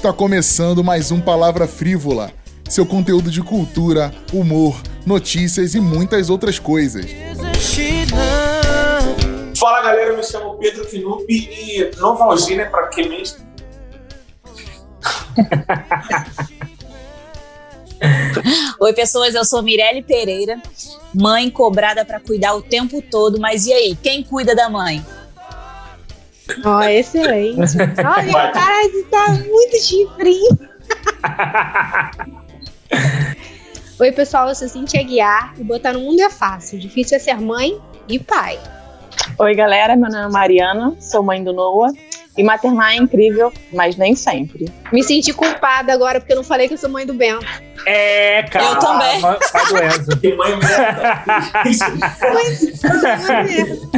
Está começando mais um Palavra Frívola, seu conteúdo de cultura, humor, notícias e muitas outras coisas. Fala galera, eu me chamo Pedro Knup e Novalgina é pra que mesmo? Oi, pessoas, eu sou Mirelle Pereira, mãe cobrada para cuidar o tempo todo, mas e aí, quem cuida da mãe? Ó, oh, excelente. Olha, o cara tá muito chifrinho. Oi, pessoal, eu sou Cintia Guiar e botar no mundo é fácil. Difícil é ser mãe e pai. Oi, galera, meu nome é Mariana, sou mãe do Noah. E maternar é incrível, mas nem sempre. Me senti culpada agora porque eu não falei que eu sou mãe do Bento. É, cara. Eu também. Pai do Enzo. Tem mãe merda.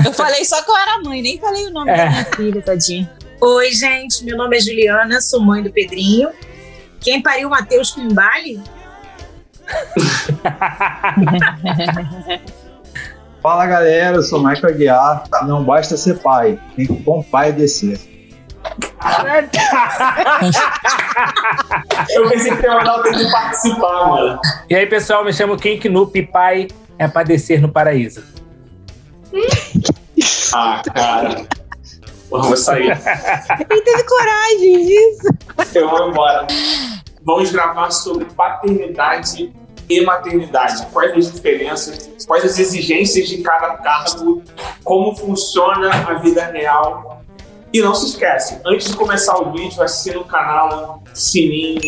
Eu falei só que eu era mãe, nem falei o nome É. da minha filha, tadinha. Oi, gente, meu nome é Juliana, sou mãe do Pedrinho. Quem pariu o Matheus com embale? Fala galera, eu sou Michael Aguiar. Não basta ser pai, tem que bom pai descer. Eu pensei que o Ronaldo tem que participar, mano. E aí, pessoal, me chamo Ken Knup, pai é padecer no paraíso. Ah, cara. Porra, vou sair. Ele teve coragem disso. Eu vou embora. Vamos gravar sobre paternidade e maternidade. Quais as diferenças, quais as exigências de cada cargo, como funciona a vida real. E não se esquece, antes de começar o vídeo, assina o canal, sininho,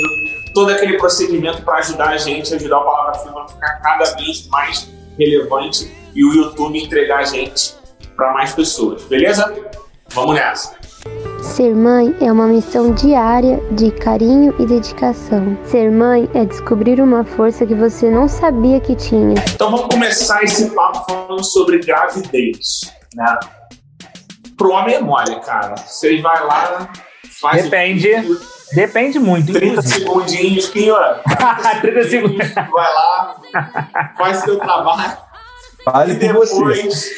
todo aquele procedimento para ajudar a gente, ajudar o Palavra Firma a ficar cada vez mais relevante e o YouTube entregar a gente para mais pessoas, beleza? Vamos nessa! Ser mãe é uma missão diária de carinho e dedicação. Ser mãe é descobrir uma força que você não sabia que tinha. Então vamos começar esse papo falando sobre gravidez, né? Pro homem é mole, cara. Vocês vai lá, faz Depende. o vídeo, Depende muito, 30 inclusive. segundinhos, que, ó, 30 segundos. vai lá, faz seu trabalho Fale e você. depois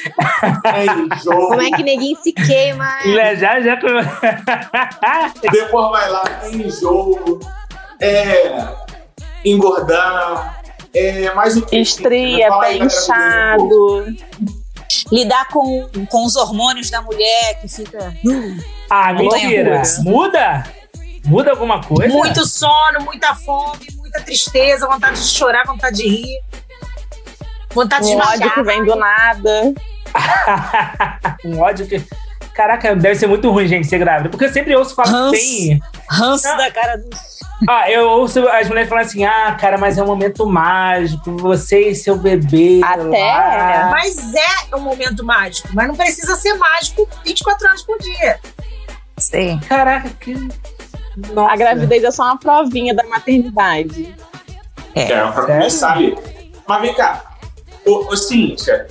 é jogo. Como é que neguinho se queima? Já, já, já. Depois vai lá, tem jogo, é engordar, é mais o que? Estria, pé inchado. Lidar com, com os hormônios da mulher que fica uh, Ah, mentira. Muda? Muda alguma coisa? Muito sono, muita fome, muita tristeza, vontade de chorar, vontade de rir. Vontade de Um ódio que matar. vem do nada. um ódio que. Caraca, deve ser muito ruim, gente, ser grávida. Porque eu sempre ouço falar que tem. ranço da cara do. Ah, eu ouço as mulheres falando assim: ah, cara, mas é um momento mágico, você e seu bebê. Até. lá. Mas é um momento mágico, mas não precisa ser mágico 24 horas por dia. Sim. Caraca, que. Nossa. A gravidez é só uma provinha da maternidade. É, pra Sério? começar ali. Mas vem cá, ô, ô Cíntia,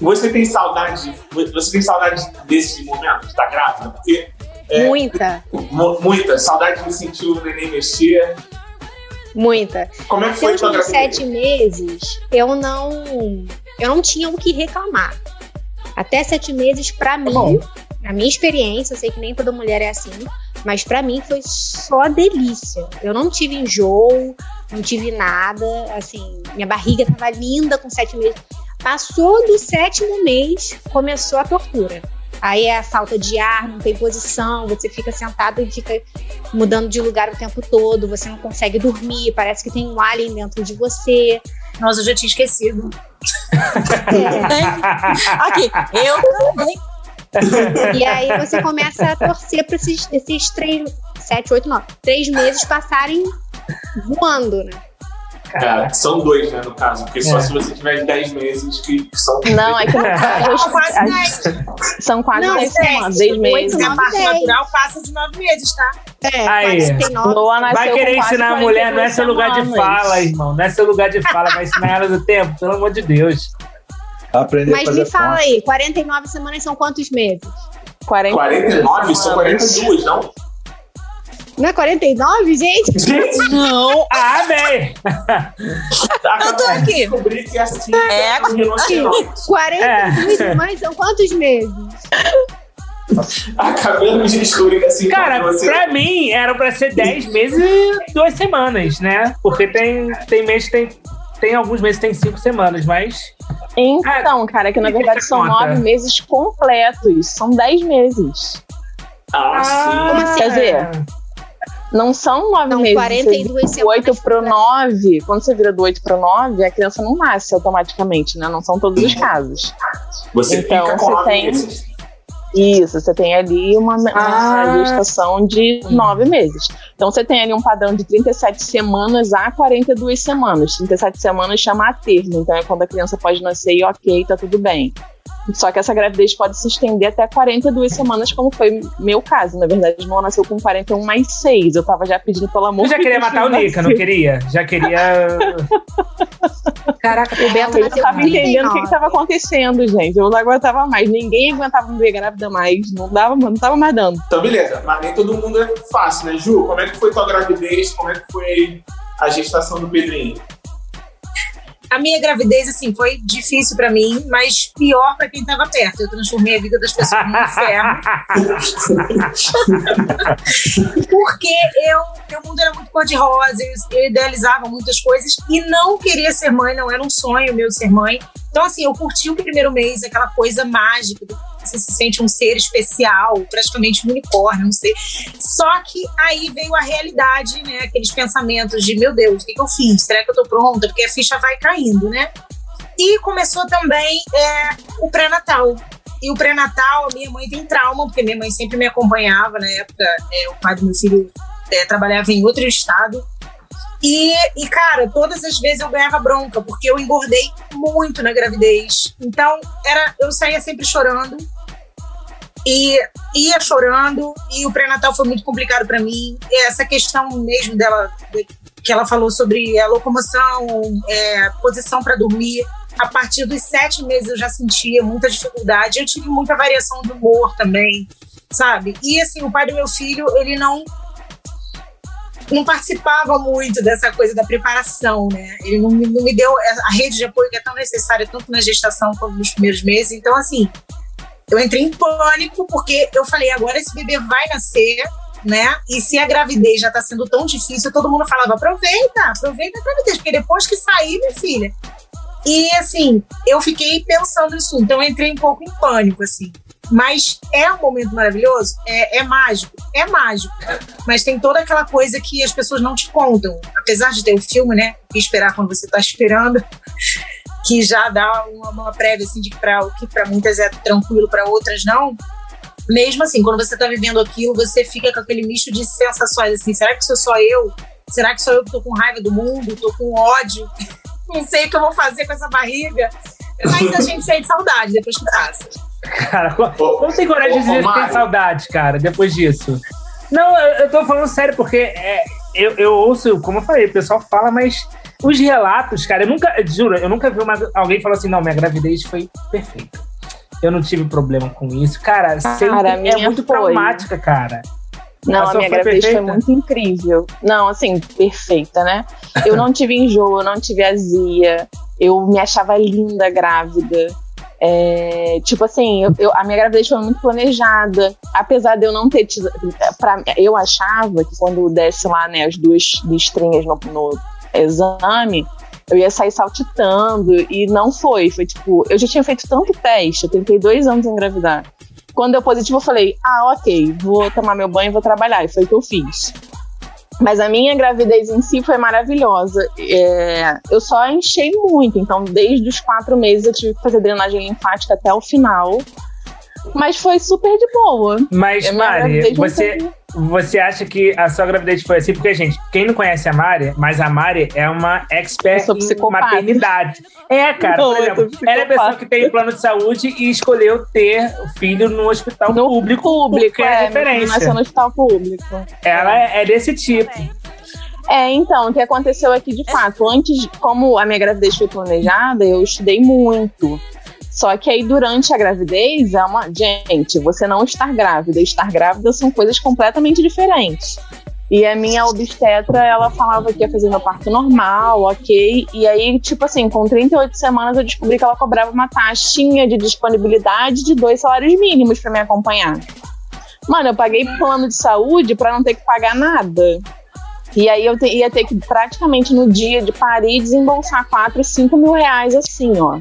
você tem saudade, você tem saudade desse momento de estar grávida? Porque É. Muita, mu- muita, saudade de sentir o neném mexer. muita. Como é que foi gravidez? sete meses, eu não, eu não tinha o que reclamar. Até sete meses, pra mim, bom. a minha experiência, eu sei que nem toda mulher é assim, mas pra mim foi só delícia. Eu não tive enjoo, não tive nada, assim, minha barriga tava linda com sete meses. Passou do sétimo mês, começou a tortura. Aí é a falta de ar, não tem posição, você fica sentado e fica mudando de lugar o tempo todo, você não consegue dormir, parece que tem um alien dentro de você. Nossa, eu já tinha esquecido. Aqui, eu também. E aí você começa a torcer para esses, esses três, sete, oito, nove, três meses passarem voando, né? Cara, são dois, né, no caso, porque só É. se você tiver 10 meses que são. Não, é que Não, quase as- 10. são quase Não, 10 dez, semanas, 10 oito, meses. A parte natural passa de nove meses, tá? É, Aí. 49. Vai querer ensinar a mulher, não é 42 seu lugar de fala, irmão. Não é seu lugar de fala, vai ensinar ela do tempo, pelo amor de Deus. Aprender a Mas fazer me fala conta. aí, 49 semanas são quantos meses? 49? São 42, não? Não é 49, gente? Gente, Não. Ah, velho! Eu tô aqui. descobri que assim É, um rinoceronte. 42 É. semanas são quantos meses? Acabamos de descobrir que assim. Cara, você... pra mim era pra ser 10 meses e 2 semanas, né? Porque tem, tem mês que tem. Tem alguns meses que tem 5 semanas, mas. Então, cara, que na verdade são conta? nove meses completos. São dez meses. Ah, Como assim? Quer dizer, não são nove São meses. 42 você, do 8 semanas pro completas. 9, quando você vira do 8 pro 9, a criança não nasce automaticamente, né? Não são todos os casos. Você Então, fica com você tem- meses. Isso, você tem ali uma, uma Ah. gestação de nove meses. Então você tem ali um padrão de 37 semanas a 42 semanas. 37 semanas chama a termo, então é quando a criança pode nascer e ok, tá tudo bem. Só que essa gravidez pode se estender até 42 semanas, como foi meu caso. Na verdade, meu nasceu com 41 mais 6. Eu tava já pedindo pelo amor Eu já de queria Deus matar o Nika, não queria? Já queria. Caraca, O Beto Eu tava entendendo o que 39. que tava acontecendo, gente. Eu não aguentava mais. Ninguém aguentava me ver grávida mais. Não dava, não tava mais dando. Então, beleza. Mas nem todo mundo é fácil, né? Ju, como é que foi tua gravidez? Como é que foi a gestação do Pedrinho? A minha gravidez, assim, foi difícil pra mim, mas pior pra quem tava perto. Eu transformei a vida das pessoas num inferno. Porque eu, meu mundo era muito cor-de-rosa, eu, eu idealizava muitas coisas e não queria ser mãe, não era um sonho meu ser mãe. Então, assim, eu curti o primeiro mês, aquela coisa mágica, do- você se sente um ser especial, praticamente um unicórnio, não sei. Só que aí veio a realidade, né? Aqueles pensamentos de, meu Deus, o que, que eu fiz? Será que eu tô pronta? Porque a ficha vai caindo, né? E começou também é, o pré-natal. E o pré-natal, minha mãe tem trauma, porque minha mãe sempre me acompanhava. Na época, é, o pai do meu filho é, trabalhava em outro estado. E, e, cara, todas as vezes eu ganhava bronca, porque eu engordei muito na gravidez. Então, era, eu saía sempre chorando. E ia chorando. E o pré-natal foi muito complicado para mim. E essa questão mesmo dela, de- que ela falou sobre a locomoção, é, posição para dormir. A partir dos sete meses eu já sentia muita dificuldade. Eu tive muita variação de humor também, sabe? E assim, o pai do meu filho, ele não não participava muito dessa coisa da preparação, né? Ele não, não me deu a rede de apoio que é tão necessária tanto na gestação quanto nos primeiros meses. Então, assim, eu entrei em pânico porque eu falei, agora esse bebê vai nascer, né? E se a gravidez já tá sendo tão difícil, todo mundo falava, aproveita, aproveita a gravidez, porque depois que sair, minha filha. E assim, eu fiquei pensando nisso, então eu entrei um pouco em pânico, assim. Mas é um momento maravilhoso? É, é mágico? É mágico. Mas tem toda aquela coisa que as pessoas não te contam. Apesar de ter o filme, né? Que esperar quando você tá esperando, que já dá uma, uma prévia assim, de que para que pra muitas é tranquilo, para outras não. Mesmo assim, quando você tá vivendo aquilo, você fica com aquele misto de sensações assim. Será que sou só eu? Será que sou eu que tô com raiva do mundo? Tô com ódio? Não sei o que eu vou fazer com essa barriga. Mas a gente sente saudade depois que passa. Cara, co- como tem coragem de ô, dizer que tem Mário. saudade, cara, depois disso? Não, eu, eu tô falando sério, porque é, eu, eu ouço, como eu falei, o pessoal fala, mas os relatos, cara, eu nunca, juro, eu nunca vi uma- alguém falar assim, não, minha gravidez foi perfeita. Eu não tive problema com isso. Cara, sempre a é muito foi. traumática, cara. Não, A a minha foi gravidez foi muito incrível. Não, assim, perfeita, né? Eu não tive enjoo, eu não tive azia. Eu me achava linda grávida. É, tipo assim, eu, eu- a minha gravidez foi muito planejada. Apesar de eu não ter tido. Pra, eu achava que quando desse lá, né, as duas listrinhas no, no exame, eu ia sair saltitando. E não foi. Foi tipo, eu já tinha feito tanto teste, eu tentei dois anos engravidar. Quando deu positivo, eu falei, ah, ok, vou tomar meu banho e vou trabalhar. E foi o que eu fiz. Mas a minha gravidez em si foi maravilhosa. É, eu só enchei muito, então desde os quatro meses eu tive que fazer drenagem linfática até o final. Mas foi super de boa. Mas, minha Mari, você, você acha que a sua gravidez foi assim? Porque, gente, quem não conhece a Mari, mas a Mari é uma expert em maternidade. É, cara, Não, por exemplo, ela é a pessoa que tem plano de saúde e escolheu ter o filho no hospital No público, Público, é, é, referência. nasceu no hospital público. Ela é, é desse tipo. É, então, o que aconteceu aqui de fato, antes, como a minha gravidez foi planejada, eu estudei muito. Só que aí durante a gravidez é uma. Gente, você não estar grávida e estar grávida são coisas completamente diferentes. E a minha obstetra, ela falava que ia fazer meu parto normal, ok. E aí, tipo assim, com 38 semanas eu descobri que ela cobrava uma taxinha de disponibilidade de dois salários mínimos para me acompanhar. Mano, eu paguei plano de saúde para não ter que pagar nada. E aí eu te, ia ter que praticamente no dia de parir desembolsar 4, 5 mil reais assim, ó.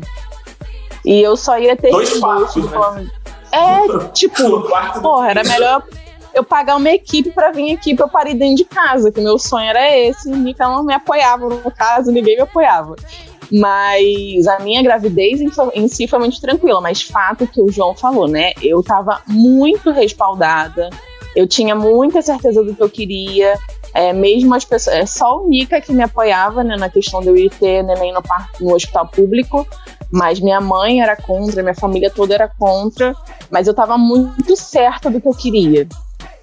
E eu só ia ter Dois partos, né? É, tipo, porra, era melhor eu pagar uma equipe para vir aqui pra eu parir dentro de casa, que meu sonho era esse, então não me apoiava no caso, ninguém me apoiava. Mas a minha gravidez em, em si foi muito tranquila, mas fato que o João falou, né? Eu tava muito respaldada, eu tinha muita certeza do que eu queria, é, mesmo as pessoas, é só o Nica que me apoiava né, na questão de eu ir ter neném no, no hospital público, mas minha mãe era contra, minha família toda era contra, mas eu tava muito certa do que eu queria.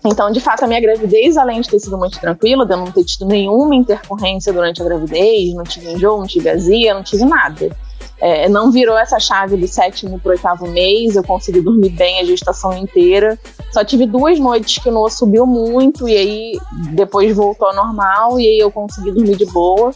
Então, de fato, a minha gravidez, além de ter sido muito tranquila, de eu não ter tido nenhuma intercorrência durante a gravidez, não tive enjoo, não tive azia, não tive nada. É, não virou essa chave do sétimo para oitavo mês, eu consegui dormir bem a gestação inteira. Só tive duas noites que o Noah subiu muito e aí depois voltou ao normal e aí eu consegui dormir de boa.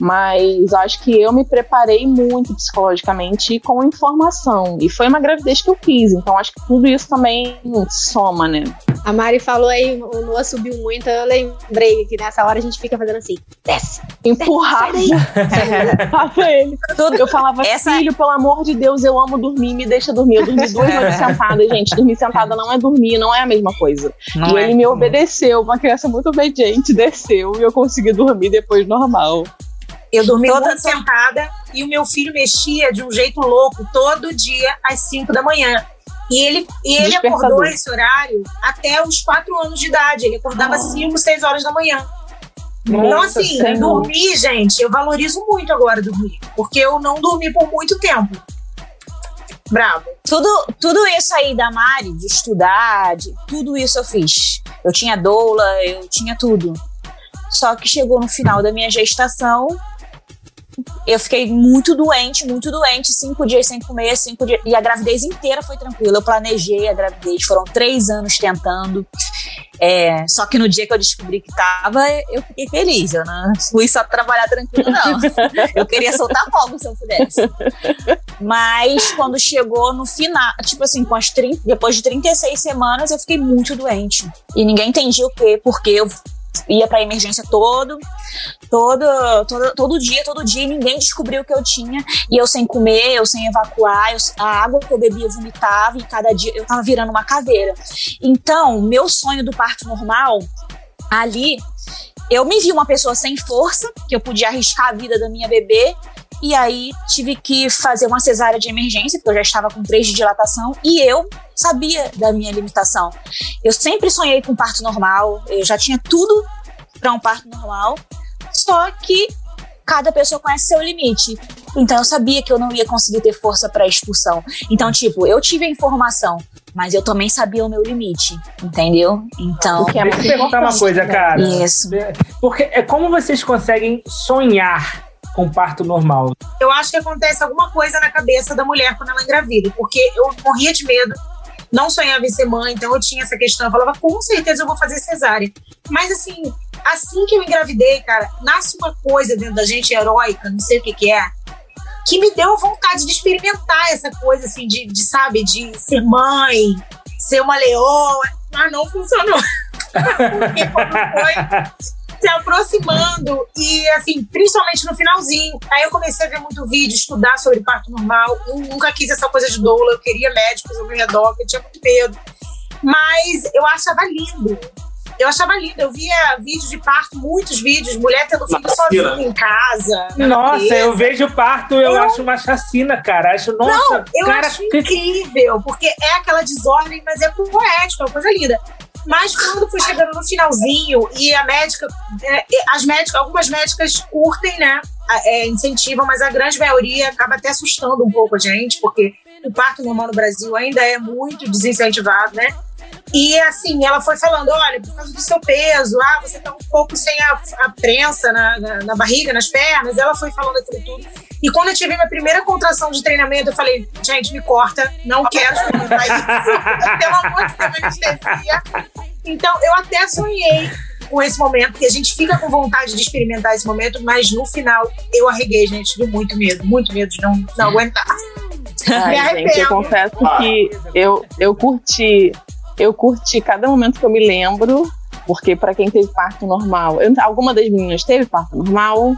Mas acho que eu me preparei muito psicologicamente e com informação. E foi uma gravidez que eu fiz, então acho que tudo isso também soma, né? A Mari falou aí, o Noah subiu muito, eu lembrei que nessa hora a gente fica fazendo assim, desce. Empurrava. Empurrava ele. Eu falava, Essa... filho, pelo amor de Deus, eu amo dormir, me deixa dormir. Eu dormi duas noites sentada, gente. Dormir sentada não é dormir, não é a mesma coisa. Não e é. ele me obedeceu, uma criança muito obediente, desceu e eu consegui dormir depois normal. Eu dormi toda sentada e o meu filho mexia de um jeito louco todo dia às 5 da manhã. E ele, e ele acordou esse horário até os 4 anos de idade. Ele acordava 5, oh. 6 horas da manhã. Nossa, então, assim, senhor. dormir, gente, eu valorizo muito agora dormir. Porque eu não dormi por muito tempo. Bravo. Tudo, tudo isso aí da Mari, de estudar, de, tudo isso eu fiz. Eu tinha doula, eu tinha tudo. Só que chegou no final da minha gestação, eu fiquei muito doente, muito doente, cinco dias sem comer, cinco dias. E a gravidez inteira foi tranquila. Eu planejei a gravidez, foram três anos tentando. É, só que no dia que eu descobri que tava, eu fiquei feliz. Eu não fui só trabalhar tranquilo, não. Eu queria soltar fogo se eu pudesse. Mas quando chegou no final, tipo assim, com as 30, depois de 36 semanas, eu fiquei muito doente. E ninguém entendia o quê, porque eu ia pra emergência todo, todo, todo, todo dia, todo dia, ninguém descobriu o que eu tinha. E eu sem comer, eu sem evacuar, eu, a água que eu bebia eu vomitava, e cada dia eu tava virando uma caveira. Então, meu sonho do parto normal, ali, eu me vi uma pessoa sem força, que eu podia arriscar a vida da minha bebê, e aí tive que fazer uma cesárea de emergência, porque eu já estava com três de dilatação, e eu sabia da minha limitação. Eu sempre sonhei com parto normal, eu já tinha tudo para um parto normal, só que cada pessoa conhece seu limite. Então eu sabia que eu não ia conseguir ter força para expulsão. Então, tipo, eu tive a informação, mas eu também sabia o meu limite, entendeu? Então. Deixa eu perguntar uma coisa, cara. Isso. Porque é como vocês conseguem sonhar com parto normal? Eu acho que acontece alguma coisa na cabeça da mulher quando ela engravida, porque eu morria de medo não sonhava em ser mãe, então eu tinha essa questão. Eu falava, com certeza eu vou fazer cesárea. Mas assim, assim que eu engravidei, cara, nasce uma coisa dentro da gente heróica, não sei o que que é, que me deu vontade de experimentar essa coisa, assim, de, de sabe, de ser mãe, ser uma leoa. Mas não funcionou. Porque quando foi se aproximando e, assim, principalmente no finalzinho. Aí eu comecei a ver muito vídeo, estudar sobre parto normal. Eu nunca quis essa coisa de doula, eu queria médicos ao meu redor, eu tinha muito medo. Mas eu achava lindo. Eu achava lindo. Eu via vídeos de parto, muitos vídeos, mulher tendo filho sozinha em casa. Nossa, eu vejo parto, eu, eu, acho uma chacina, cara. Acho, nossa, Não, eu cara, acho incrível, porque é aquela desordem, mas é poético, é uma coisa linda. Mas quando foi chegando no finalzinho e a médica, é, as médicas, algumas médicas curtem, né? É, incentivam, mas a grande maioria acaba até assustando um pouco a gente, porque o parto normal no Brasil ainda é muito desincentivado, né? E assim, ela foi falando: olha, por causa do seu peso, ah, você tá um pouco sem a, a prensa na, na, na, barriga, nas pernas. Ela foi falando aquilo tudo. E quando eu tive minha primeira contração de treinamento, eu falei: gente, me corta, não quero experimentar isso. Pelo amor de Deus, anestesia. Então, eu até sonhei com esse momento, porque a gente fica com vontade de experimentar esse momento, mas no final eu arreguei, gente. Tive muito medo, muito medo de não, não aguentar. Ai, gente, eu confesso que eu, eu curti, eu curti cada momento que eu me lembro, porque pra quem teve parto normal, eu- alguma das meninas teve parto normal?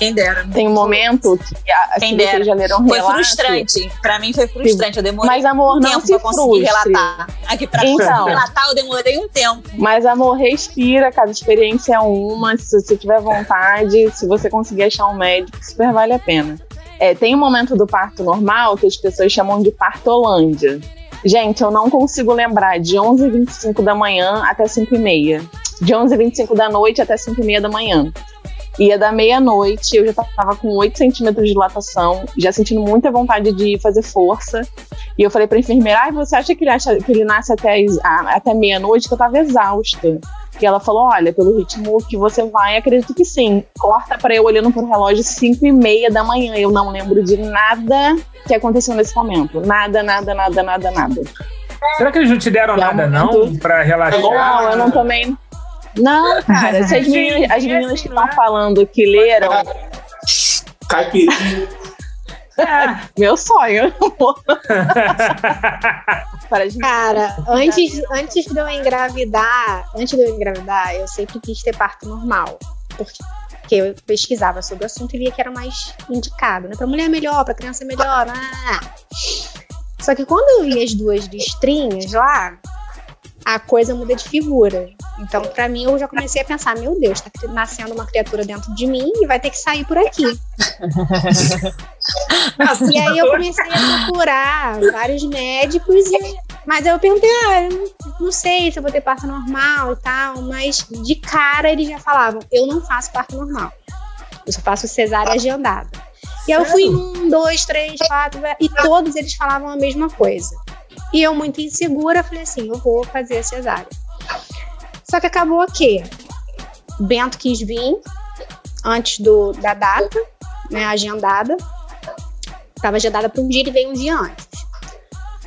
Quem dera. Tem um momento que a, Quem se dera. vocês já leram Foi relato, frustrante. Pra mim foi frustrante. Eu demorei Mas amor, um não tempo se pra conseguir frustre. relatar. Aqui pra Então. relatar eu demorei um tempo. Mas amor, respira, cada experiência é uma. Se você tiver vontade, se você conseguir achar um médico, super vale a pena. É, tem um momento do parto normal que as pessoas chamam de partolândia. Gente, eu não consigo lembrar de 11h25 da manhã até 5h30. De 11h25 da noite até 5h30 da manhã. Ia da meia-noite, eu já tava com 8 centímetros de dilatação, já sentindo muita vontade de fazer força. E eu falei pra enfermeira, ai, você acha que ele, acha, que ele nasce até, até meia-noite? Que eu tava exausta. E ela falou, olha, pelo ritmo que você vai, acredito que sim. Corta pra eu olhando pro relógio 5 e meia da manhã. Eu não lembro de nada que aconteceu nesse momento. Nada, nada, nada, nada, nada. Será que eles não te deram nada, não? Pra relaxar? Não, eu não tomei. Não, cara, se as meninas, as meninas que estão falando que leram, Caipirinha. É. meu sonho. Cara, antes, antes de eu engravidar, antes de eu engravidar, eu sempre quis ter parto normal. Porque eu pesquisava sobre o assunto e via que era mais indicado, né? Pra mulher é melhor, pra criança é melhor. ah. Só que quando eu vi as duas listrinhas lá, a coisa muda de figura. Então, pra mim, eu já comecei a pensar: meu Deus, tá nascendo uma criatura dentro de mim e vai ter que sair por aqui. E aí eu comecei a procurar vários médicos, e- mas eu perguntei, ah, eu não- sei se eu vou ter parto normal e tal, mas de cara eles já falavam, eu não faço parto normal. Eu só faço cesárea agendada. E aí eu fui um, dois, três, quatro, e todos eles falavam a mesma coisa. E eu, muito insegura, falei assim, eu vou fazer a cesárea. Só que acabou que Bento quis vir antes do, da data, né, agendada. Estava agendada para um dia, ele veio um dia antes.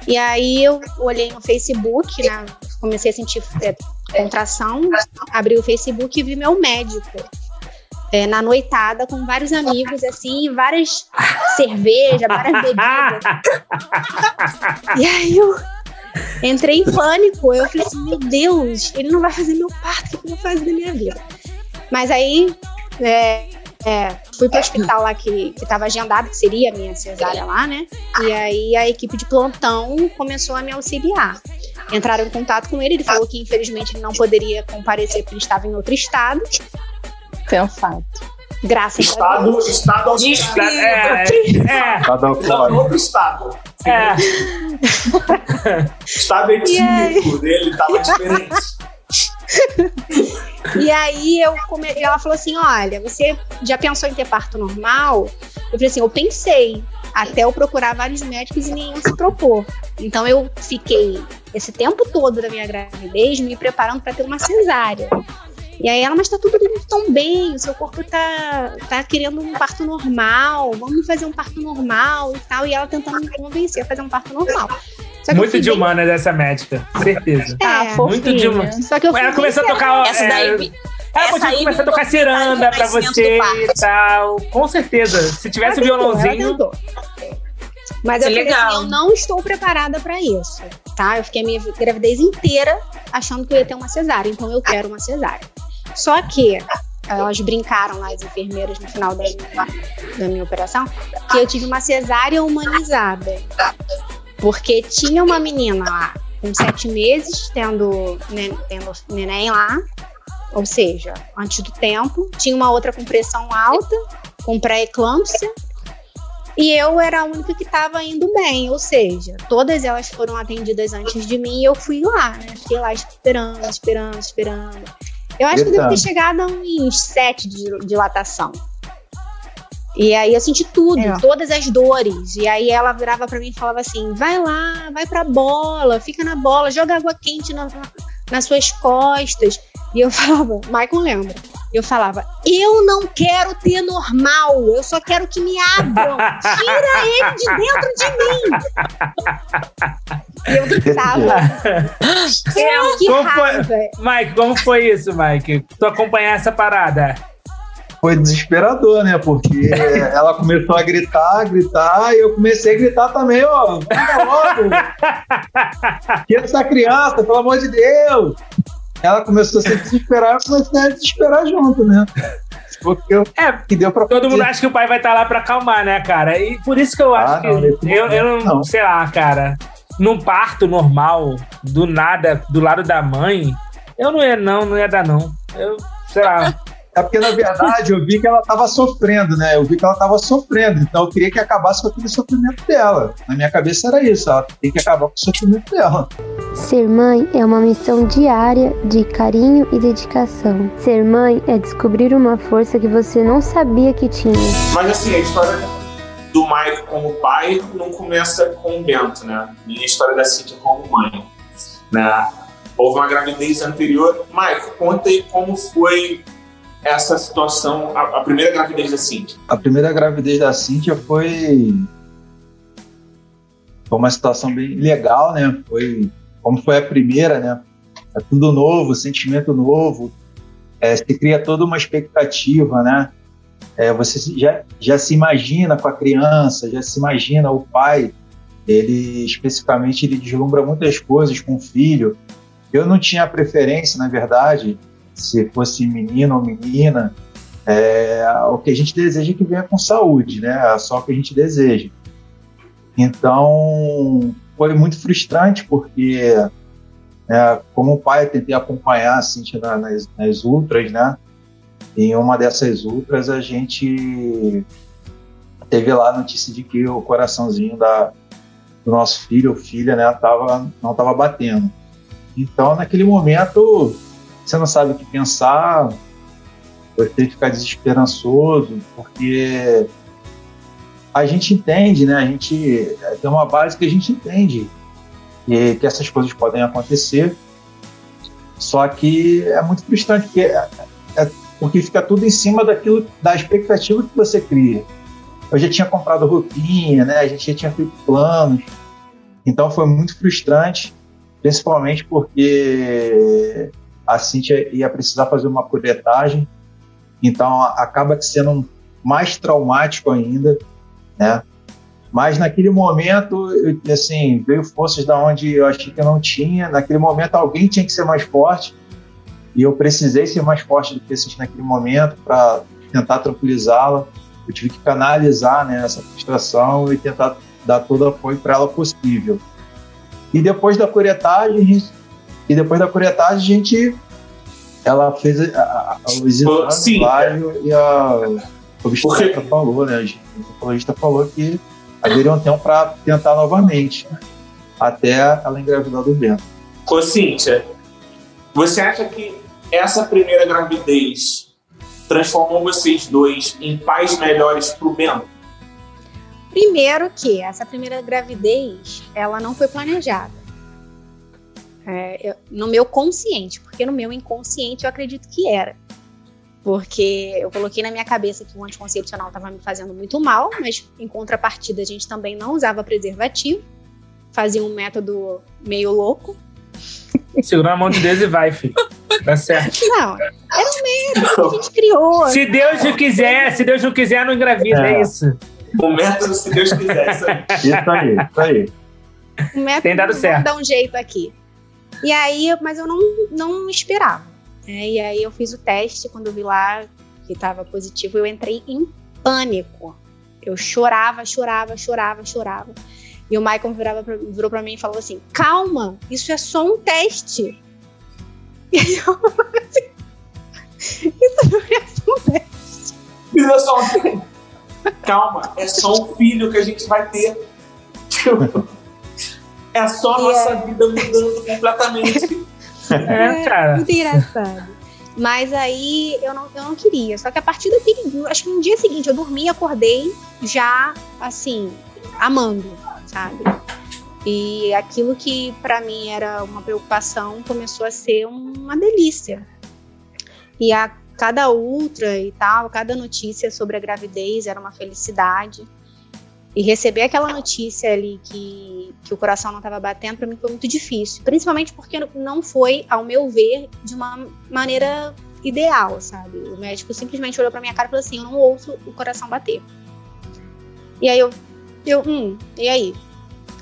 E aí eu olhei no Facebook, né, comecei a sentir é, contração, abri o Facebook e vi meu médico. É, na noitada com vários amigos, assim, várias cervejas, várias bebidas. E aí eu entrei em pânico. Eu falei assim, meu Deus, ele não vai fazer meu parto, o que eu vou fazer da minha vida? Mas aí é, é, fui pro hospital lá que, que tava agendado, que seria a minha cesárea lá, né? E aí a equipe de plantão começou a me auxiliar. Entraram em contato com ele, ele falou que infelizmente ele não poderia comparecer porque ele estava em outro estado. Sensato. Graças a Deus. Estado, estado Desespero. É, é, Cada Estado fora. outro estado. é. Estado etílico dele estava diferente. E aí eu come... ela falou assim: olha, você já pensou em ter parto normal? Eu falei assim, eu pensei. Até eu procurar vários médicos e nenhum se propor. Então eu fiquei esse tempo todo da minha gravidez me preparando para ter uma cesárea. E aí ela, mas tá tudo indo tão bem, o seu corpo tá, tá querendo um parto normal, vamos fazer um parto normal e tal. E ela tentando me convencer a fazer um parto normal. Muito de bem- humana dessa médica, certeza. É, Ah, Muito de uma. Só que eu Ela começou a tocar. Essa é, daí. Ela essa podia começar a tocar ciranda pra você e tal. Com certeza. Se tivesse Ela tentou, violãozinho. Mas eu falei legal. assim, eu não estou preparada para isso, tá? Eu fiquei a minha gravidez inteira achando que eu ia ter uma cesárea, então eu quero uma cesárea. Só que elas brincaram lá, as enfermeiras, no final da minha, da minha operação, que eu tive uma cesárea humanizada. Porque tinha uma menina lá, com sete meses, tendo, nen- tendo neném lá, ou seja, antes do tempo. Tinha uma outra com pressão alta, com pré-eclâmpsia. E eu era a única que estava indo bem, ou seja, todas elas foram atendidas antes de mim e eu fui lá, né? Fiquei lá esperando, esperando, esperando. Eu acho que Eita. deve ter chegado a uns sete de dilatação. E aí eu senti tudo, É. todas as dores. E aí ela virava pra mim e falava assim: vai lá, vai pra bola, fica na bola, joga água quente na- na- nas suas costas. E eu falava, Maicon lembra, Eu falava, eu não quero ter normal, eu só quero que me abram. Tira ele de dentro de mim. Eu gritava. Eu, que Como raiva. foi, Mike, como foi isso, Mike? Tu acompanhar essa parada? Foi desesperador, né? Porque ela começou a gritar, gritar, e eu comecei a gritar também, ó, vai logo! Tira essa criança, pelo amor de Deus! Ela começou a se desesperar, eu comecei a desesperar junto, né? Porque eu, É, que deu pra Todo mundo acha que o pai vai estar lá pra acalmar, né, cara? E por isso que eu acho Ah, não, que. nesse Eu, eu não, momento, não. sei lá, cara. Num parto normal, do nada, do lado da mãe, eu não ia, não, não ia dar, não. Eu, sei lá. É porque, na verdade, eu vi que ela tava sofrendo, né? Eu vi que ela tava sofrendo, então eu queria que acabasse com aquele sofrimento dela. Na minha cabeça era isso, ela tem que acabar com o sofrimento dela. Ser mãe é uma missão diária de carinho e dedicação. Ser mãe é descobrir uma força que você não sabia que tinha. Mas assim, a história do Mike como pai não começa com o Bento, né? E a história da Cintia como mãe, né? Houve uma gravidez anterior. Mike, conta aí como foi essa situação, a, a primeira gravidez da Cintia. A primeira gravidez da Cíntia foi. Foi uma situação bem legal, né? Foi como foi a primeira, né? É tudo novo, sentimento novo. É, se cria toda uma expectativa, né? É, você já, já se imagina com a criança, já se imagina o pai. Ele especificamente ele deslumbra muitas coisas com o filho. Eu não tinha preferência, na verdade, se fosse menino ou menina. É, o que a gente deseja é que venha com saúde, né? É só o que a gente deseja. Então, foi muito frustrante porque, né, como pai, eu tentei acompanhar a Cintia na- nas, nas ultras, né? Em uma dessas ultras, a gente teve lá a notícia de que o coraçãozinho da, do nosso filho ou filha, né, tava, não estava batendo. Então, naquele momento, você não sabe o que pensar, você fica desesperançoso, porque a gente entende, né? A gente tem uma base que a gente entende que, que essas coisas podem acontecer, só que é muito frustrante, porque, é- é- porque fica tudo em cima daquilo, da expectativa que você cria. Eu já tinha comprado roupinha, né? A gente já tinha feito planos, então foi muito frustrante, principalmente porque a Cintia ia precisar fazer uma curetagem, então acaba sendo mais traumático ainda, né? Mas naquele momento, assim, veio forças da onde eu achei que eu não tinha. Naquele momento, alguém tinha que ser mais forte e eu precisei ser mais forte do que senti naquele momento para tentar tranquilizá-la. Eu tive que canalizar né, essa frustração e tentar dar todo o apoio para ela possível. E depois da curetagem, e depois da curetagem, a gente ela fez a, a, a, os exames é. e a obstetra falou, né? A ginecologista falou que haveria um tempo para tentar novamente, até ela engravidar do Bento. Ô, Cíntia, você acha que essa primeira gravidez transformou vocês dois em pais melhores pro Bento? Primeiro que essa primeira gravidez, ela não foi planejada. É, eu- no meu consciente, porque no meu inconsciente eu acredito que era. Porque eu coloquei na minha cabeça que o anticoncepcional estava me fazendo muito mal, mas em contrapartida a gente também não usava preservativo, fazia um método meio louco. Segura na mão de Deus e vai, filho. Tá certo. Não, era um método que a gente criou. Se Deus não quiser, se Deus não quiser, não engravida, é, É. isso. O método, se Deus quiser. Isso aí. Isso aí, isso aí. O método Tem dado vamos certo. dar um jeito aqui. E aí, mas eu não, não esperava. né? E aí eu fiz o teste, quando eu vi lá que estava positivo, eu entrei em pânico. Eu chorava, chorava, chorava, chorava. E o Michael virava pra, virou pra mim e falou assim: calma, isso é só um teste. E aí eu falei assim, isso não é só um teste. Isso é só um- Calma, é só um filho que a gente vai ter. É só a nossa vida mudando completamente. É, cara. Muito engraçado. Mas aí eu não, eu não queria. Só que a partir daquele. Acho que no dia seguinte eu dormi, acordei já assim, amando, sabe? E aquilo que pra mim era uma preocupação começou a ser uma delícia. E a cada ultra e tal, cada notícia sobre a gravidez era uma felicidade. E receber aquela notícia ali que, que o coração não estava batendo, para mim foi muito difícil. Principalmente porque não foi, ao meu ver, de uma maneira ideal, sabe? O médico simplesmente olhou para minha cara e falou assim: Eu não ouço o coração bater. E aí eu, eu hum, e aí?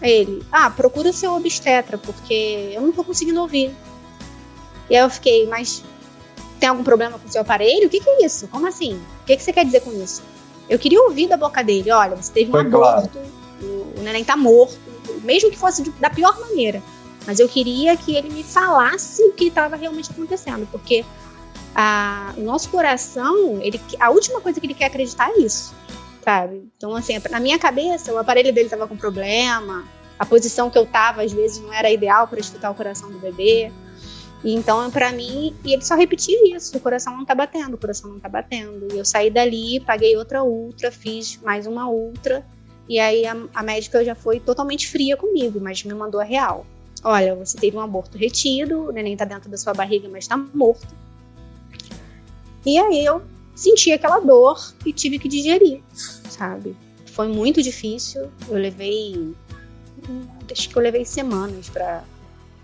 Ele, ah, procura seu obstetra, porque eu não tô conseguindo ouvir. E aí eu fiquei, mas tem algum problema com o seu aparelho? O que, que é isso? Como assim? O que, que você quer dizer com isso? Eu queria ouvir da boca dele, olha, você teve um Foi aborto, o, o neném tá morto, mesmo que fosse de- da pior maneira. Mas eu queria que ele me falasse o que estava realmente acontecendo, porque a- o nosso coração, ele, a última coisa que ele quer acreditar é isso, sabe? Então, assim, na minha cabeça, o aparelho dele estava com problema, a posição que eu tava, às vezes, não era ideal para escutar o coração do bebê. Então, pra mim, e ele só repetia isso: o coração não tá batendo, o coração não tá batendo. E eu saí dali, paguei outra ultra, fiz mais uma ultra. E aí a, a médica já foi totalmente fria comigo, mas me mandou a real. Olha, você teve um aborto retido, o neném tá dentro da sua barriga, mas tá morto. E aí eu senti aquela dor e tive que digerir, sabe? Foi muito difícil. Eu levei. Acho que eu levei semanas pra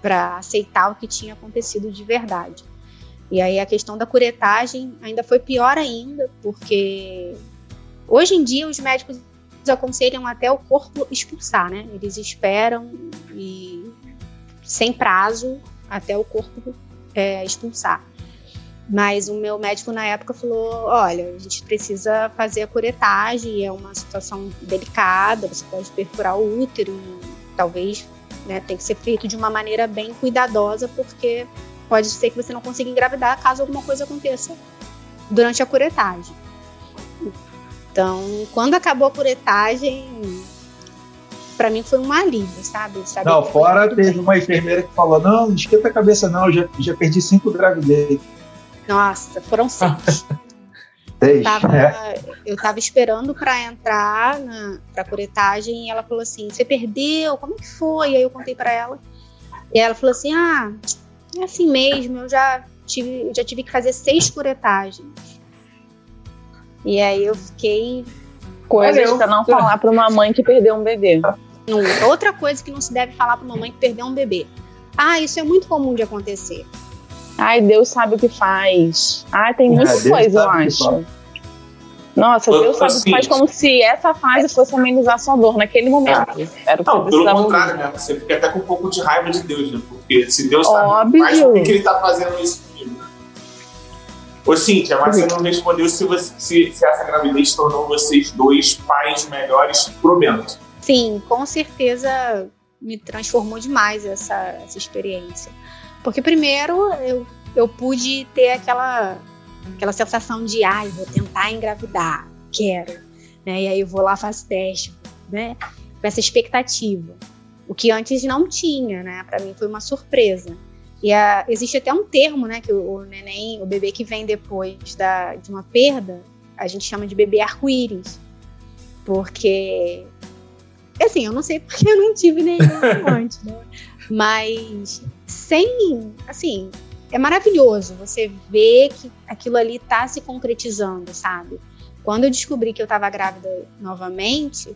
para aceitar o que tinha acontecido de verdade. E aí a questão da curetagem ainda foi pior ainda, porque hoje em dia os médicos aconselham até o corpo expulsar, né? Eles esperam e sem prazo até o corpo é, expulsar. Mas o meu médico na época falou: olha, a gente precisa fazer a curetagem, é uma situação delicada, você pode perfurar o útero, talvez né, tem que ser feito de uma maneira bem cuidadosa, porque pode ser que você não consiga engravidar caso alguma coisa aconteça durante a curetagem. Então, quando acabou a curetagem, para mim foi um alívio, sabe? Saber Não, fora teve bem. uma enfermeira que falou: não, não esquenta a cabeça, não, eu já, já perdi cinco gravidez. Nossa, foram seis. Seis. tava, É. eu tava esperando pra entrar na pra curetagem e ela falou assim: Você perdeu? Como é que foi? Aí eu contei pra ela. E ela falou assim: Ah, é assim mesmo, eu já tive, já tive que fazer seis curetagens. E aí eu fiquei. Coisas eu- pra não falar pra uma mãe que perdeu um bebê. Não, outra coisa que não se deve falar pra uma mãe que perdeu um bebê. Ah, isso é muito comum de acontecer. Ai, Deus sabe o que faz. Ai, tem É, muita Deus coisa, eu sabe acho. faz. Nossa, Eu- Deus sabe o que assim- faz como se essa fase fosse amenizar sua dor naquele momento. Era o que Não, pelo contrário, ouvir. né? Você fica até com um pouco de raiva de Deus, né? Porque se Deus Óbvio. faz, por que, que ele tá fazendo isso comigo? né? Ô, Cíntia, mas você não respondeu se, você- se, se essa gravidez tornou vocês dois pais melhores pro Bento. Sim, com certeza me transformou demais essa, essa experiência. Porque primeiro eu, eu pude ter aquela, aquela sensação de ai, vou tentar engravidar, quero. Né? E aí eu vou lá, faço teste, né? Com essa expectativa. O que antes não tinha, né? Para mim foi uma surpresa. E a- existe até um termo, né? Que o, o neném, o bebê que vem depois da, de uma perda, a gente chama de bebê arco-íris. Porque Assim, eu não sei porque eu não tive nenhum antes, né? Mas sem, assim, é maravilhoso você ver que aquilo ali tá se concretizando, sabe? Quando eu descobri que eu tava grávida novamente,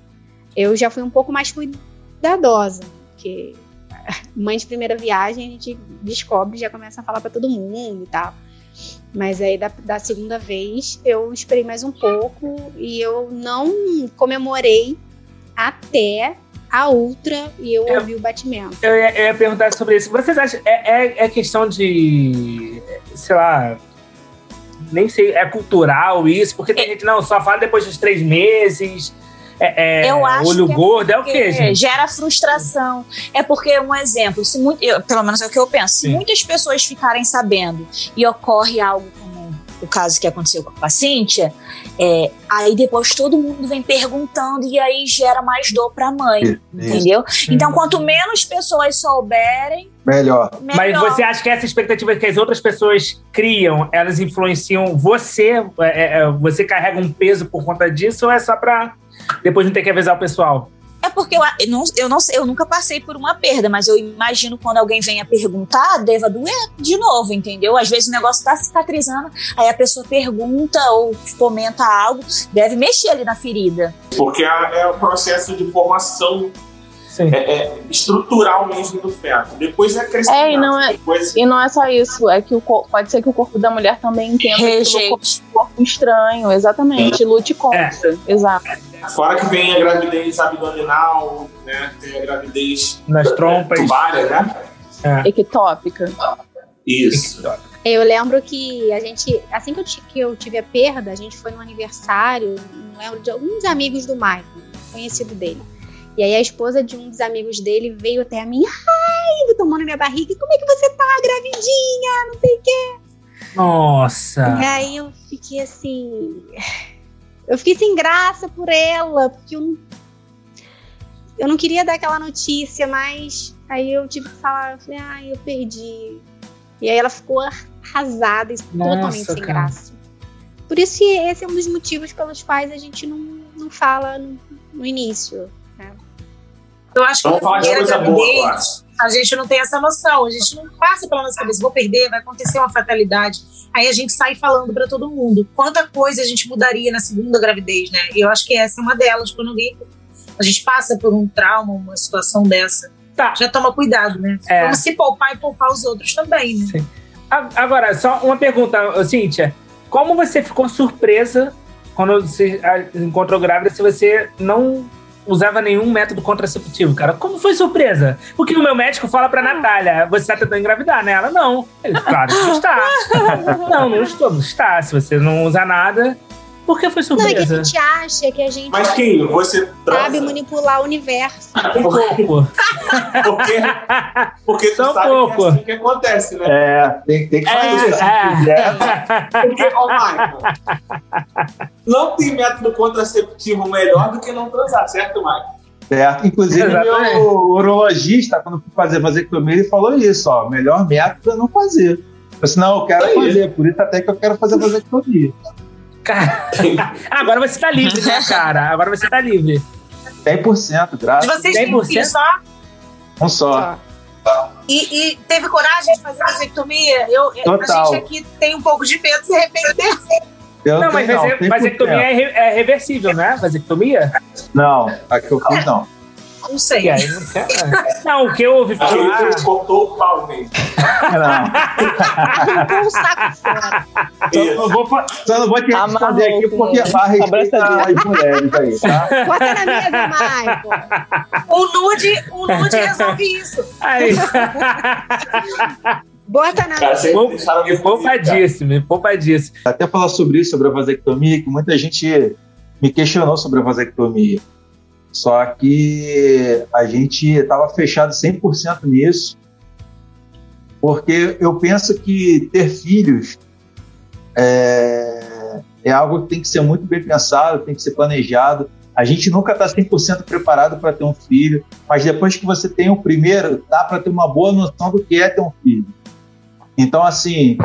eu já fui um pouco mais cuidadosa, porque mãe de primeira viagem a gente descobre, já começa a falar para todo mundo e tal. Mas aí da, da segunda vez eu esperei mais um pouco e eu não comemorei até a ultra e eu Eu- ouvi o batimento. Eu ia, eu ia perguntar sobre isso. Vocês acham. É, é, é questão de. Sei lá. Nem sei, é cultural isso, porque tem gente, não, só fala depois dos três meses. É, é Eu acho olho que é gordo, é o quê, gente? gera frustração. É porque, um exemplo, se muito, eu- pelo menos é o que eu penso, se Sim. muitas pessoas ficarem sabendo e ocorre algo como o caso que aconteceu com a Cíntia, é, aí depois todo mundo vem perguntando e aí gera mais dor pra mãe, Isso. entendeu? Então, quanto menos pessoas souberem, Melhor. Mas melhor. você acha que essa expectativa que as outras pessoas criam, elas influenciam você? É, é, você carrega um peso por conta disso ou é só pra depois não ter que avisar o pessoal? Porque eu, eu não, eu não eu nunca passei por uma perda, mas eu imagino quando alguém venha perguntar, deva doer de novo, entendeu? Às vezes o negócio tá cicatrizando, aí a pessoa pergunta ou comenta algo, deve mexer ali na ferida. Porque é, é o processo de formação. É, é estrutural mesmo do feto. Depois é crescimento. É, e não é- Depois, E não é só isso, é que o pode ser que o corpo da mulher também entenda como um corpo estranho, exatamente, lute contra. Exato. fora que vem a gravidez abdominal, né? Tem a gravidez Nas trompas. tubária, né? Ectópica. Isso. Eu lembro que a gente, assim que eu, que eu tive a perda, a gente foi no aniversário, não lembro, de alguns amigos do Michael, conhecido dele. E aí a esposa de um dos amigos dele veio até a mim, ai, tomando minha barriga, como é que você tá, gravidinha? Não sei o quê. Nossa. E aí eu fiquei assim. Eu fiquei sem graça por ela, porque eu não, eu não queria dar aquela notícia, mas aí eu tive que falar, eu falei, ai, eu perdi. E aí ela ficou arrasada e Nossa, totalmente sem cara. graça. Por isso que esse é um dos motivos pelos quais a gente não, não fala no, no início. Eu acho que Vamos na falar de primeira coisa boa gravidez, agora. a gente não tem essa noção, a gente não passa pela nossa cabeça, vou perder, vai acontecer uma fatalidade. Aí a gente sai falando pra todo mundo. Quanta coisa a gente mudaria na segunda gravidez, né? E eu acho que essa é uma delas. Quando alguém, a gente passa por um trauma, uma situação dessa, Tá. já toma cuidado, né? É. Vamos se poupar e poupar os outros também, né? A- Agora, só uma pergunta, Cíntia. Como você ficou surpresa quando você encontrou grávida se você não usava nenhum método contraceptivo, cara? Como foi surpresa? Porque o meu médico fala pra Natália, você tá tentando engravidar, né? Ela, não. Ele, claro que não está. não, não estou, não está. Se você não usa nada, por que foi Não, é que a surpresa? gente acha que a gente Mas quem? Você sabe transa? manipular o universo. Um pouco. Porque, porque tu um sabe pouco. que é assim que acontece, né? É, tem, tem que fazer. É, quiser. Porque, ó, Michael, não tem método contraceptivo melhor do que não transar, certo, Michael? Certo. Inclusive, Exatamente. meu urologista, quando fui fazer vasectomia, ele falou isso, ó, melhor método é não fazer. Eu disse, não, eu quero Aí. fazer, por isso até que eu quero fazer vasectomia. Cara, agora você tá livre, né, cara? Agora você tá livre. 100%, E graças vocês têm um 100%? filho só? um só. E, e teve coragem de fazer vasectomia? Eu, Total. A gente aqui tem um pouco de medo de se arrepender. Eu Não, mas 100%. vasectomia é, re- é reversível, né? Vasectomia? Não, a que eu fiz não. Não sei. Aí não o que eu ouvi Aí falar. ele cortou o pau mesmo. Não. O saco fora. Só não vou, só não vou te responder aqui porque vai respeitar abraçadinho. as mulheres aí, tá? Bota na mesa, Michael. O nude, o nude resolve isso. Aí. Bota na Cara, poupadíssimo, me poupadíssimo. Até falar sobre isso, sobre a vasectomia, que muita gente me questionou sobre a vasectomia. Só que a gente estava fechado 100% nisso, porque eu penso que ter filhos é, é algo que tem que ser muito bem pensado, tem que ser planejado. A gente nunca está 100% preparado para ter um filho, mas depois que você tem o primeiro, dá para ter uma boa noção do que é ter um filho. Então, assim,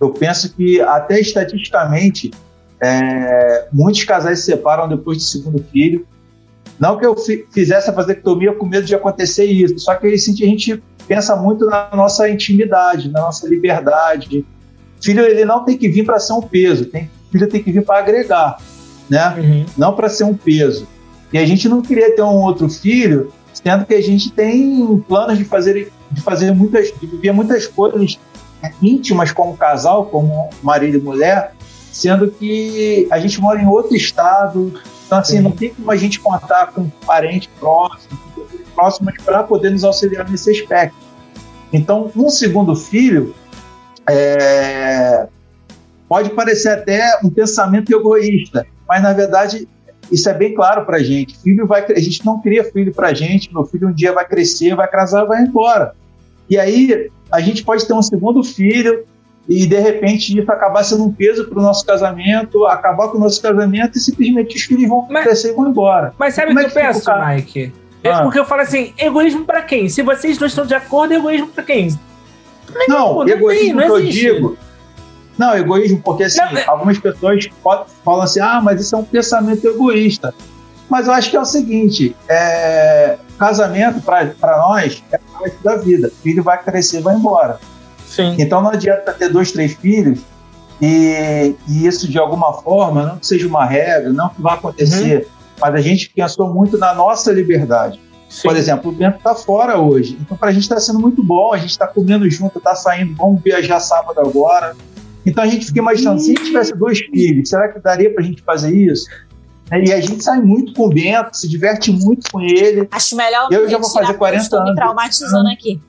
eu penso que até estatisticamente é, muitos casais se separam depois do segundo filho. Não que eu fi- fizesse a vasectomia com medo de acontecer isso, só que assim, a gente pensa muito na nossa intimidade, na nossa liberdade. Filho, ele não tem que vir para ser um peso, tem, filho tem que vir para agregar, né? Uhum. não para ser um peso. E a gente não queria ter um outro filho, sendo que a gente tem planos de fazer, de fazer muitas, de viver muitas coisas íntimas como casal, como marido e mulher, sendo que a gente mora em outro estado, então assim, Sim. não tem como a gente contar com parentes próximos, próximos para poder nos auxiliar nesse aspecto. Então, um segundo filho é, pode parecer até um pensamento egoísta, mas na verdade isso é bem claro para a gente. Filho vai, a gente não cria filho para a gente. Meu filho um dia vai crescer, vai casar, vai embora. E aí a gente pode ter um segundo filho e de repente isso acabar sendo um peso para o nosso casamento, acabar com o nosso casamento e simplesmente os filhos vão Mas- crescer e vão embora. Mas sabe o que é eu que fica o penso, cara? Mike? É Ah. porque eu falo assim, egoísmo pra quem? Se vocês dois estão de acordo, egoísmo pra quem? Não, não egoísmo tem, não que eu digo. Não, egoísmo, porque assim, Não, é- algumas pessoas falam assim: ah, mas isso é um pensamento egoísta. Mas eu acho que é o seguinte: é, casamento, para nós, é parte da vida. O filho vai crescer vai embora. Sim. Então não adianta ter dois, três filhos e, e isso de alguma forma, não que seja uma regra, não que vá acontecer, uhum. mas a gente pensou muito na nossa liberdade. Sim. Por exemplo, o Bento está fora hoje, então para a gente está sendo muito bom, a gente está comendo junto, está saindo, vamos viajar sábado agora. Então a gente fica imaginando, se a gente tivesse dois filhos, será que daria para a gente fazer isso? E a gente sai muito com o Bento, se diverte muito com ele. Acho melhor eu já vou fazer 40 anos. Estou me traumatizando aqui.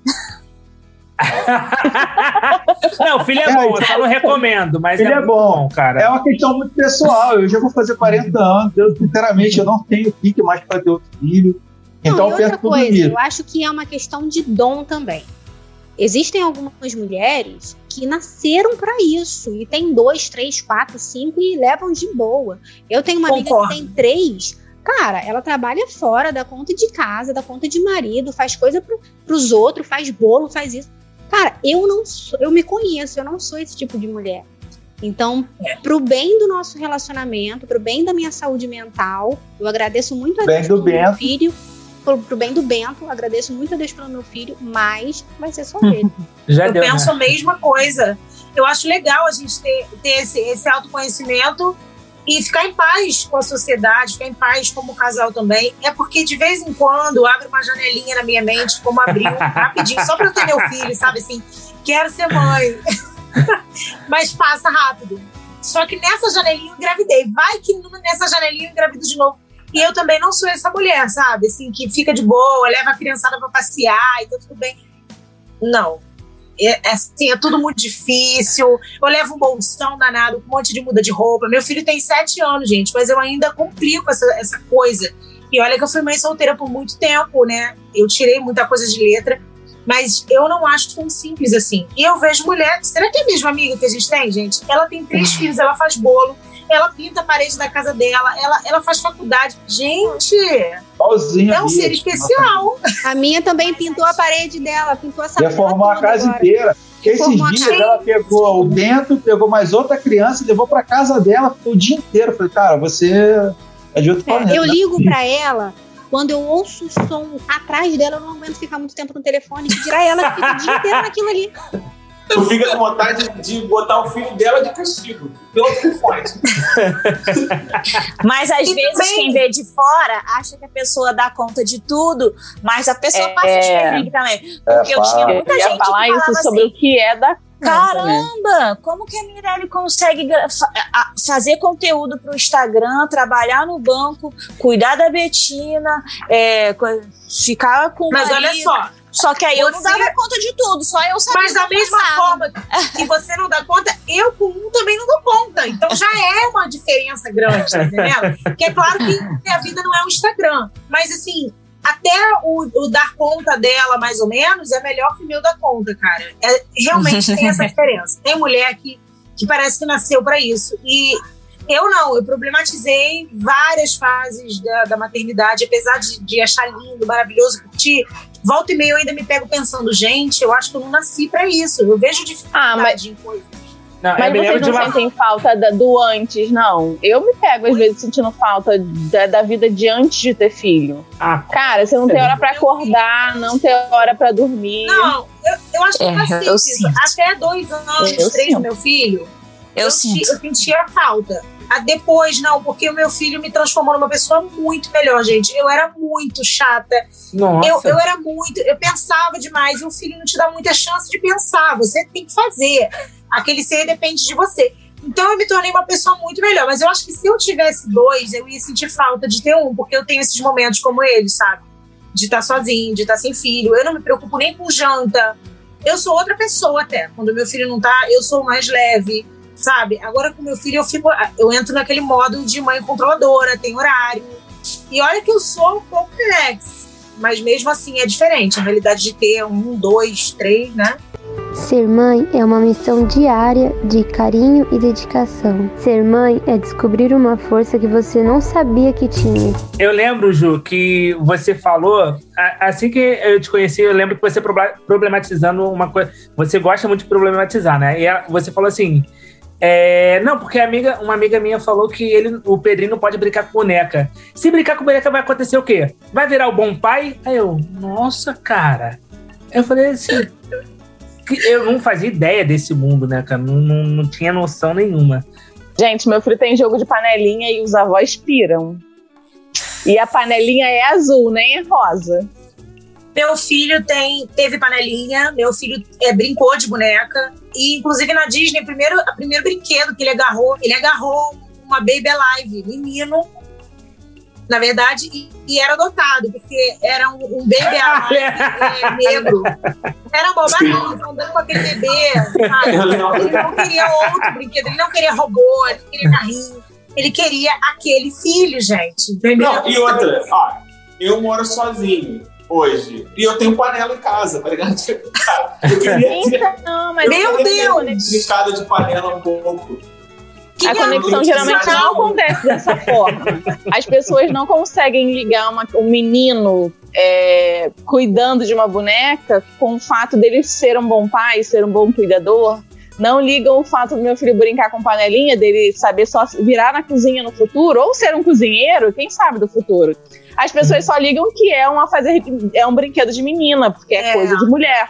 Não, filho é, é bom, eu só não recomendo, mas filho é, é bom, cara. É uma questão muito pessoal. Eu já vou fazer 40 anos, eu, sinceramente, eu não tenho pique mais para ter outro filho. Então, não, e outra coisa, eu acho que é uma questão de dom também. Existem algumas mulheres que nasceram para isso e tem dois, três, quatro, cinco e levam de boa. Eu tenho uma Concordo. amiga que tem três. Cara, ela trabalha fora, dá conta de casa, dá conta de marido, faz coisa pro, pros outros, faz bolo, faz isso. Cara, eu não sou, eu me conheço, eu não sou esse tipo de mulher. Então, é. pro bem do nosso relacionamento, pro bem da minha saúde mental, eu agradeço muito a bem Deus pelo meu filho, pro, pro, bem do Bento, agradeço muito a Deus pelo meu filho, mas vai ser só ele. Já eu deu, penso né? a mesma coisa. Eu acho legal a gente ter, ter esse, esse autoconhecimento e ficar em paz com a sociedade, ficar em paz como casal também. É porque de vez em quando abre uma janelinha na minha mente, como abriu rapidinho, só para ter meu filho, sabe assim? Quero ser mãe. Mas passa rápido. Só que nessa janelinha eu engravidei. Vai que nessa janelinha eu engravido de novo. E eu também não sou essa mulher, sabe? Assim, que fica de boa, leva a criançada pra passear e tá tudo bem. Não. É, é, assim, é tudo muito difícil. Eu levo um bolsão danado, um monte de muda de roupa. Meu filho tem sete anos, gente, mas eu ainda complico essa, essa coisa. E olha que eu fui mãe solteira por muito tempo, né? Eu tirei muita coisa de letra, mas eu não acho tão simples assim. E eu vejo mulher, será que é a mesma amiga que a gente tem, gente? Ela tem três uhum. filhos, ela faz bolo, ela pinta a parede da casa dela, ela, ela faz faculdade. Gente, Sozinha é um ser especial. A minha também pintou a parede dela, pintou essa Ia formar a casa agora. inteira. Esses dias ela pegou o Bento, pegou mais outra criança e levou para casa dela o dia inteiro. Eu falei, cara, você é de outro é, planeta. Eu né? ligo para ela quando eu ouço o som atrás dela, eu não aguento ficar muito tempo no telefone, que dirá ela que fica o dia inteiro naquilo ali. Tu fica com vontade de botar o filho dela de castigo, pelo telefone. mas às e vezes também... quem vê de fora acha que a pessoa dá conta de tudo, mas a pessoa é... passa de perrengue também. É, Porque é, eu tinha muita eu gente falar que isso sobre assim, o que é da Caramba, como que a Mirelle consegue fazer conteúdo para o Instagram, trabalhar no banco, cuidar da Betina, é, ficar com. Mas olha só, só que aí você... eu não dava conta de tudo, só eu sabia. Mas da mesma passado. forma que você não dá conta, eu com um também não dou conta. Então já é uma diferença grande, tá entendendo? Porque é claro que a vida não é o Instagram. Mas assim, até o, o, dar conta dela, mais ou menos, é melhor que o meu dar conta, cara. É, realmente tem essa diferença. Tem mulher que, que parece que nasceu para isso. E eu não, eu problematizei várias fases da, da maternidade, apesar de, de achar lindo, maravilhoso, curtir. Volta e meia eu ainda me pego pensando, gente, eu acho que eu não nasci para isso. Eu vejo dificuldade ah, mas... em coisas. Não, Mas vocês não uma... sentem falta da, do antes, não? Eu me pego, às vezes, sentindo falta da, da vida de antes de ter filho. Ah, Cara, você não tem hora para acordar, não tem hora para dormir. Não, eu, eu acho que é, simples. Até dois anos, eu três do meu filho, eu, eu, eu sentia falta. Ah, depois, não, porque o meu filho me transformou numa pessoa muito melhor, gente. Eu era muito chata. Nossa. Eu, eu era muito. Eu pensava demais. E o filho não te dá muita chance de pensar. Você tem que fazer. Aquele ser depende de você. Então eu me tornei uma pessoa muito melhor. Mas eu acho que se eu tivesse dois, eu ia sentir falta de ter um, porque eu tenho esses momentos como ele, sabe? De estar sozinho, de estar sem filho. Eu não me preocupo nem com janta. Eu sou outra pessoa até. Quando meu filho não tá, eu sou mais leve sabe? Agora com meu filho eu fico, eu entro naquele modo de mãe controladora, tem horário. E olha que eu sou um pouco relax, mas mesmo assim é diferente. A realidade de ter um, dois, três, né? Ser mãe é uma missão diária de carinho e dedicação. Ser mãe é descobrir uma força que você não sabia que tinha. Eu lembro, Ju, que você falou, assim que eu te conheci, eu lembro que você problematizando uma coisa. Você gosta muito de problematizar, né? E você falou assim: É, não, porque amiga, uma amiga minha falou que ele, o Pedrinho não pode brincar com boneca. Se brincar com boneca, vai acontecer o quê? Vai virar o bom pai? Aí eu, nossa, cara. Eu falei assim. Eu não fazia ideia desse mundo, né, cara? Não, não, não tinha noção nenhuma. Gente, meu filho tem jogo de panelinha e os avós piram. E a panelinha é azul, nem é rosa. Meu filho tem, teve panelinha, meu filho é, brincou de boneca. E, inclusive, na Disney, o primeiro, o primeiro brinquedo que ele agarrou, ele agarrou uma Baby Alive, menino, na verdade, e, e era adotado, porque era um, um Baby Alive é, negro. Era uma bacana, andando com aquele bebê, sabe? Ele não queria outro brinquedo, ele não queria robô, ele não queria carrinho. Ele queria aquele filho, gente. Entendeu? Não, e outra, ó, eu moro sozinho hoje. E eu tenho panela em casa, tá ligado? Eu queria ter, Então, mas Meu eu Deus! brincada de panela um pouco. Que A conexão geralmente não não. acontece dessa forma. As pessoas não conseguem ligar uma- um menino é, cuidando de uma boneca com o fato dele ser um bom pai, ser um bom cuidador. Não ligam o fato do meu filho brincar com panelinha, dele saber só virar na cozinha no futuro, ou ser um cozinheiro, quem sabe do futuro. As pessoas só ligam que é, uma fazer, é um brinquedo de menina, porque é, É. coisa de mulher.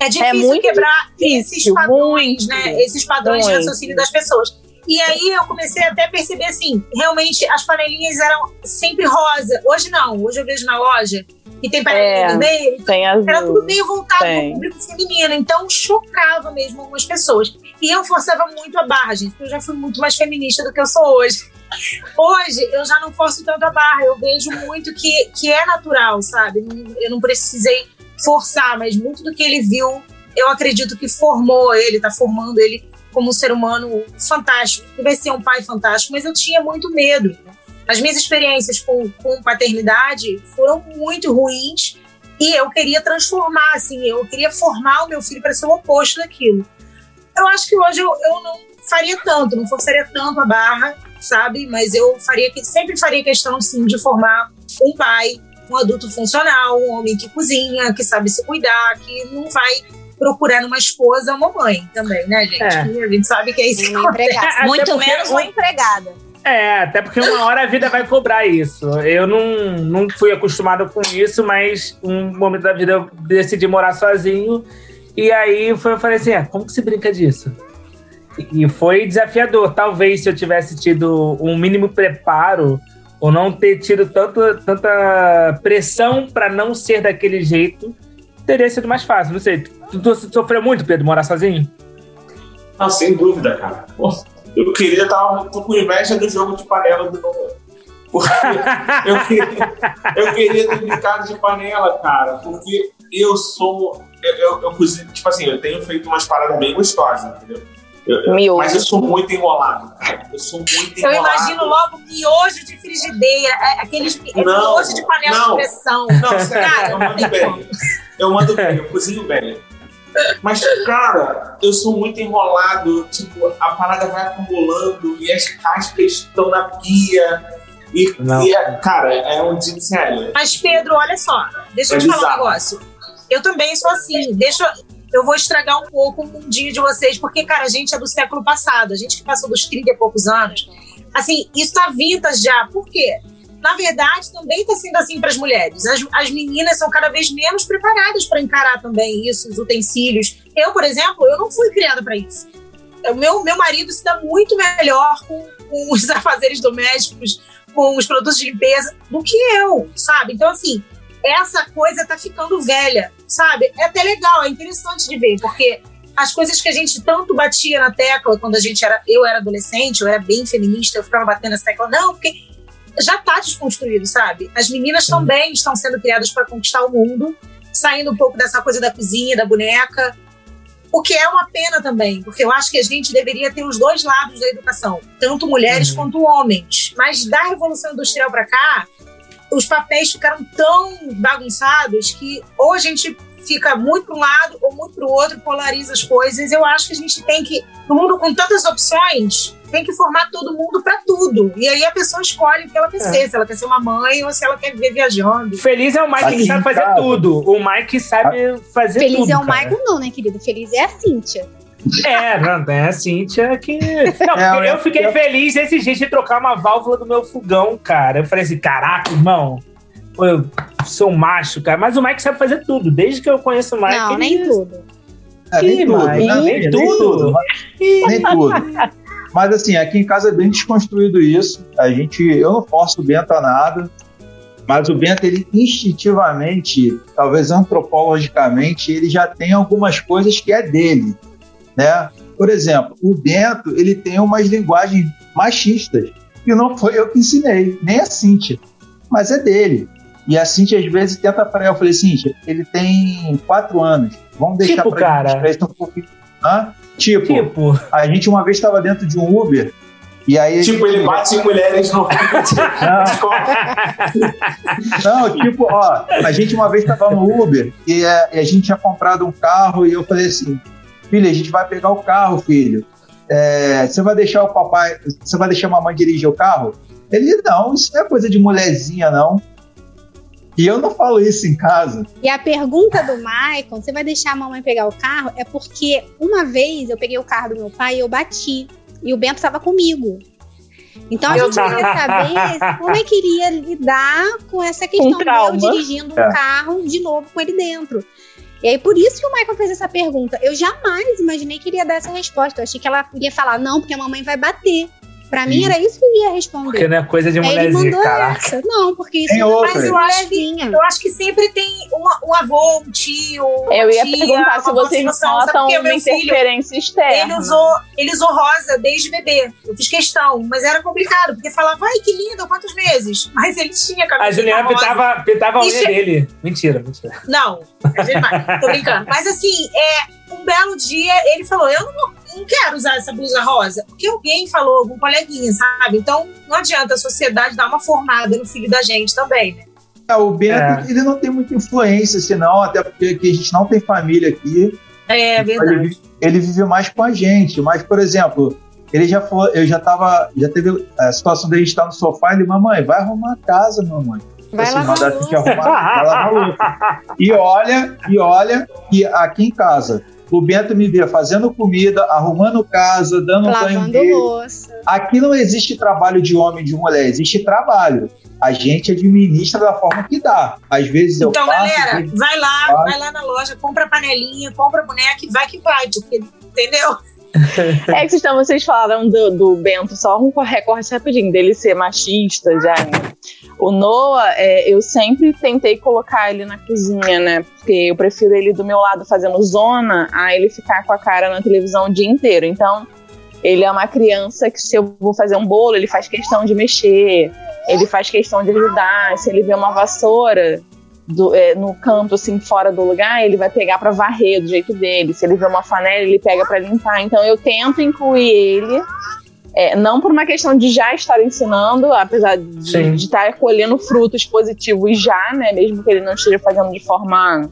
É difícil muito quebrar esses difícil, padrões, muito. né? Esses padrões de Muito. raciocínio das pessoas. E aí eu comecei até a perceber assim, realmente as panelinhas eram sempre rosa. Hoje não, hoje eu vejo na loja e tem panelinha É, vermelha. Tem azul. Era tudo meio voltado Tem. para o público feminino, então chocava mesmo algumas pessoas. E eu forçava muito a barra, gente, porque eu já fui muito mais feminista do que eu sou hoje. Hoje eu já não forço tanto a barra, eu vejo muito que, que é natural, sabe? Eu não precisei forçar, mas muito do que ele viu, eu acredito que formou ele, tá formando ele como um ser humano fantástico, que vai ser um pai fantástico, mas eu tinha muito medo. As minhas experiências com, com paternidade foram muito ruins e eu queria transformar, assim, eu queria formar o meu filho para ser o oposto daquilo. Eu acho que hoje eu, eu não faria tanto, não forçaria tanto a barra, sabe? Mas eu faria que sempre faria questão, sim, de formar um pai, um adulto funcional, um homem que cozinha, que sabe se cuidar, que não vai procurar numa esposa uma mãe também, né, gente? É. A gente sabe que é isso que Uma Muito menos um- uma empregada. É, até porque uma hora a vida vai cobrar isso. Eu não, não fui acostumado com isso, mas um momento da vida eu decidi morar sozinho. E aí foi, eu falei assim: ah, como que se brinca disso? E foi desafiador. Talvez se eu tivesse tido um mínimo preparo, ou não ter tido tanto, tanta pressão para não ser daquele jeito, teria sido mais fácil. Não sei. Tu, tu sofreu muito, Pedro, morar sozinho? Não, sem dúvida, cara. Eu queria estar. Com inveja do jogo de panela do. Porque eu queria, eu queria ter brincado de panela, cara. Porque eu sou. Eu, eu, eu cozinho- tipo assim, eu tenho feito umas paradas bem gostosas, entendeu? Eu- eu- Miojo. mas eu sou muito enrolado, cara. Eu sou muito Eu enrolado. imagino logo miojo de frigideira, é, aqueles é Não, miojo de panela não. de pressão. Não, sério, eu mando bem. Eu mando bem, eu cozinho bem. Mas, cara, eu sou muito enrolado. Tipo, a parada vai acumulando e as cascas estão na pia. E, Não. e é- cara, é um dia sério. Mas, Pedro, olha só, deixa eu É te falar um bizarro. negócio. Eu também sou assim, deixa. Eu vou estragar um pouco o mundinho de vocês, porque, cara, a gente é do século passado, a gente que passou dos 30 e poucos anos. Assim, isso tá vintage já. Por quê? Na verdade, também tá sendo assim para as mulheres. As, as meninas são cada vez menos preparadas para encarar também isso, os utensílios. Eu, por exemplo, eu não fui criada para isso. O meu, meu marido se dá muito melhor com, com os afazeres domésticos, com os produtos de limpeza, do que eu, sabe? Então, assim, essa coisa tá ficando velha, sabe? É até legal, é interessante de ver, porque as coisas que a gente tanto batia na tecla quando a gente era, eu era adolescente, eu era bem feminista, eu ficava batendo essa tecla, não, porque já tá desconstruído, sabe? As meninas também estão sendo criadas para conquistar o mundo, saindo um pouco dessa coisa da cozinha, da boneca, o que é uma pena também, porque eu acho que a gente deveria ter os dois lados da educação, tanto mulheres Uhum. quanto homens. Mas da Revolução Industrial para cá, os papéis ficaram tão bagunçados que ou a gente fica muito para um lado ou muito para o outro, polariza as coisas. Eu acho que a gente tem que, no mundo com tantas opções, tem que formar todo mundo para tudo. E aí a pessoa escolhe o que ela quer ser, se ela quer ser uma mãe ou se ela quer viver viajando. Feliz é o Mike que sabe fazer tudo. O Mike sabe fazer Feliz tudo. é o cara. Michael, não, né, querido? Feliz é a Cíntia. É, não, é a Cíntia que. Não, É, eu- eu fiquei eu- feliz desse jeito de trocar uma válvula do meu fogão, cara. Eu falei assim: caraca, irmão. Eu sou um macho, cara. Mas o Mike sabe fazer tudo. Desde que eu conheço o Mike. Não, ele- nem tudo. É, nem Ih, tudo, Mike, né? nem tudo. mas- Nem tudo. Mas assim, aqui em casa é bem desconstruído isso. A gente, eu não forço o Bento a nada, mas o Bento, ele instintivamente, talvez antropologicamente, ele já tem algumas coisas que é dele, né? Por exemplo, o Bento, ele tem umas linguagens machistas, que não foi eu que ensinei, nem a Cíntia, mas é dele. E a Cintia às vezes tenta para eu falei, Cintia, ele tem quatro anos. Vamos deixar Tipo, pra cara. gente isso um pouquinho. Hã? Tipo, Tipo, a gente uma vez estava dentro de um Uber e aí. a Tipo, gente- ele bate em mulheres no. Não, tipo, ó, a gente uma vez estava no Uber e, e a gente tinha comprado um carro e eu falei assim, filho, a gente vai pegar o carro, filho. É, você vai deixar o papai, você vai deixar a mamãe dirigir o carro? Ele, não, isso não é coisa de mulherzinha, não. E eu não falo isso em casa. E a pergunta do Maicon, você vai deixar a mamãe pegar o carro? É porque uma vez eu peguei o carro do meu pai e eu bati. E o Bento estava comigo. Então a gente queria saber como é que iria lidar com essa questão de eu dirigindo um É. carro de novo com ele dentro. E aí, por isso que o Michael fez essa pergunta. Eu jamais imaginei que iria dar essa resposta. Eu achei que ela iria falar, não, porque a mamãe vai bater. Pra mim, era isso que ele ia responder. porque não é coisa de ele mulherzinha, mandou caraca. essa. Não, porque isso Tem não é outra. Mas eu acho que-. Eu acho que sempre tem um, um avô, um tio. uma Eu ia tia, perguntar se vocês notam o uma interferência ele externa. usou, ele usou rosa desde bebê. Eu fiz questão, mas era complicado, porque falava, ai, que lindo, quantos meses? Mas ele tinha A camisa Juliana pitava, pitava a unha é- dele. Mentira, mentira. Não, é demais. tô brincando. Mas assim, é, um belo dia ele falou: Eu não, não quero usar essa blusa rosa, porque alguém falou, algum coleguinha, sabe? Então não adianta a sociedade dar uma formada no filho da gente também, né? É, o Bento, É. ele não tem muita influência, senão, até porque aqui a gente não tem família aqui. É Ele, verdade. vi- ele vive mais com a gente. Mas, por exemplo, ele já falou, eu já tava, já teve a situação de a gente estar no sofá, ele, mamãe, vai arrumar a casa, mamãe. Vai Assim, lavar a louça. arrumar, vai lavar a louça. E olha, e olha, que aqui em casa, o Bento me vê fazendo comida, arrumando casa, dando um banho Lavando dele. louça. Aqui não existe trabalho de homem e de mulher, existe trabalho. A gente administra da forma que dá. Às vezes eu Então, faço, galera, vai lá, Vai. vai lá na loja, compra panelinha, compra boneca e vai que vai, porque, entendeu? É que vocês, então, vocês falaram do, do Bento, só um recorte rapidinho, dele ser machista já. né? O Noah, é, eu sempre tentei colocar ele na cozinha, né? Porque eu prefiro ele do meu lado fazendo zona a ele ficar com a cara na televisão o dia inteiro. Então, ele é uma criança que se eu vou fazer um bolo, ele faz questão de mexer, ele faz questão de ajudar. Se ele vê uma vassoura, do- é, no canto, assim, fora do lugar, ele vai pegar pra varrer do jeito dele. Se ele vê uma panela, ele pega pra limpar. Então eu tento incluir ele, é, não por uma questão de já estar ensinando, apesar de de estar colhendo frutos positivos já, né? Mesmo que ele não esteja fazendo de forma.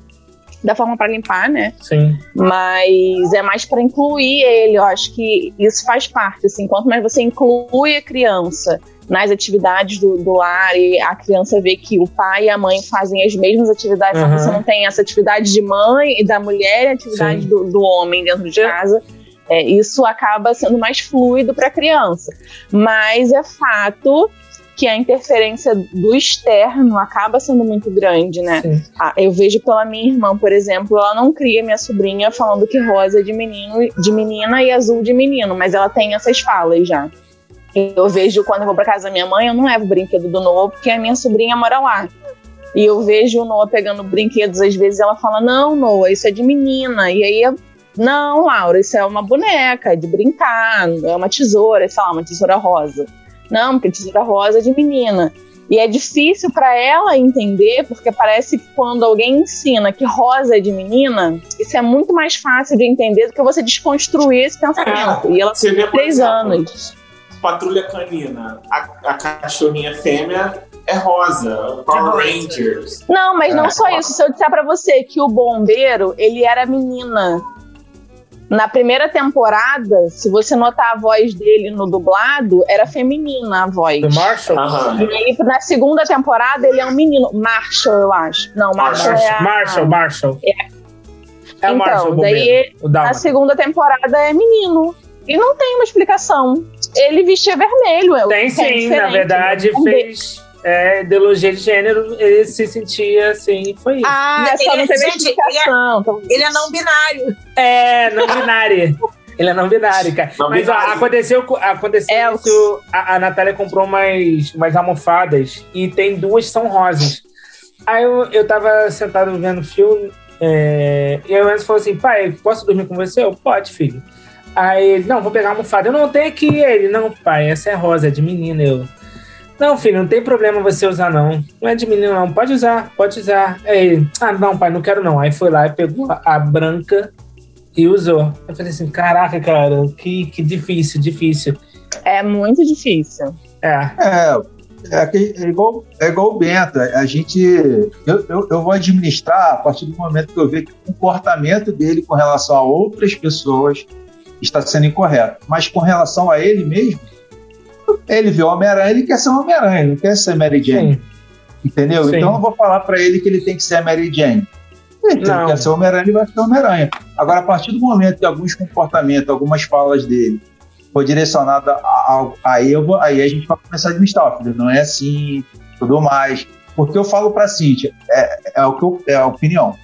da forma pra limpar, né? Sim. mas é mais para incluir ele. Eu acho que isso faz parte. Assim, quanto mais você inclui a criança nas atividades do, do lar e a criança vê que o pai e a mãe fazem as mesmas atividades, Uhum. você não tem essa atividade de mãe e da mulher e a atividade do, do homem dentro de casa. é, isso acaba sendo mais fluido para a criança. Mas é fato que a interferência do externo acaba sendo muito grande, né? Ah, eu vejo pela minha irmã, por exemplo, ela não cria minha sobrinha falando que rosa é de menino, de menina e azul de menino, mas ela tem essas falas já. Eu vejo quando eu vou pra casa da minha mãe, eu não levo o brinquedo do Noah porque a minha sobrinha mora lá. E eu vejo o Noah pegando brinquedos, às vezes ela fala: Não, Noah, isso é de menina. E aí eu, Não, Laura, isso é uma boneca, é de brincar, é uma tesoura, sei lá, uma tesoura rosa. Não, porque tesoura rosa é de menina. E é difícil para ela entender, porque parece que quando alguém ensina que rosa é de menina, isso é muito mais fácil de entender do que você desconstruir esse pensamento. E ela tem três anos. Patrulha Canina. A, a cachorrinha fêmea é rosa. Power rosa. Rangers. Não, mas não É. só isso. Se eu disser pra você que o bombeiro, ele era menina. Na primeira temporada, se você notar a voz dele no dublado, era feminina a voz. Do Marshall? Aham. E aí, na segunda temporada, ele é um menino. Marshall, eu acho. Não, Marshall, é a... Marshall, Marshall. É o Marshall, então, o daí bombeiro, o a Dálmata. segunda temporada é menino. E não tem uma explicação. Ele vestia vermelho. é- Tem é sim, na verdade, né? Fez é, ideologia de gênero, ele se sentia assim, foi isso. Ah, Ele só é- não teve gente, explicação. então- Ele é não binário. É, não binário. Ele é não binário, cara. Não Mas ó, binário. aconteceu, co- aconteceu É, isso. A, a Natália comprou umas, umas almofadas e tem duas são rosas. Aí eu, eu tava sentado vendo filme é, e aí o Enzo falou assim: pai, posso dormir com você? Eu, pode, filho. Aí ele, não, vou pegar a almofada. Eu não tenho aqui. Ele, não, pai, essa é rosa, é de menina. Eu, não, filho, não tem problema você usar, não. Não é de menino, não. Pode usar, pode usar. Aí ele, ah, não, pai, não quero, não. Aí foi lá e pegou a, branca e usou. Eu falei assim, caraca, cara, que, que difícil, difícil. É muito difícil. É, É, é, que- é igual, é igual o Bento. A gente. Eu, eu, eu vou administrar a partir do momento que eu ver que o comportamento dele com relação a outras pessoas está sendo incorreto. Mas com relação a ele mesmo, ele vê o Homem-Aranha, ele quer ser um Homem-Aranha, não quer ser Mary Jane. sim. Entendeu? Sim. Então eu vou falar pra ele que ele tem que ser a Mary Jane. Ele Não. quer ser Homem-Aranha, ele vai ser Homem-Aranha. Agora, a partir do momento que alguns comportamentos, algumas falas dele for direcionada a, a, a vou- aí a gente vai começar a administrar, filho, não é assim, tudo mais. Porque eu falo pra Cíntia, é, é, o que eu- é a opinião.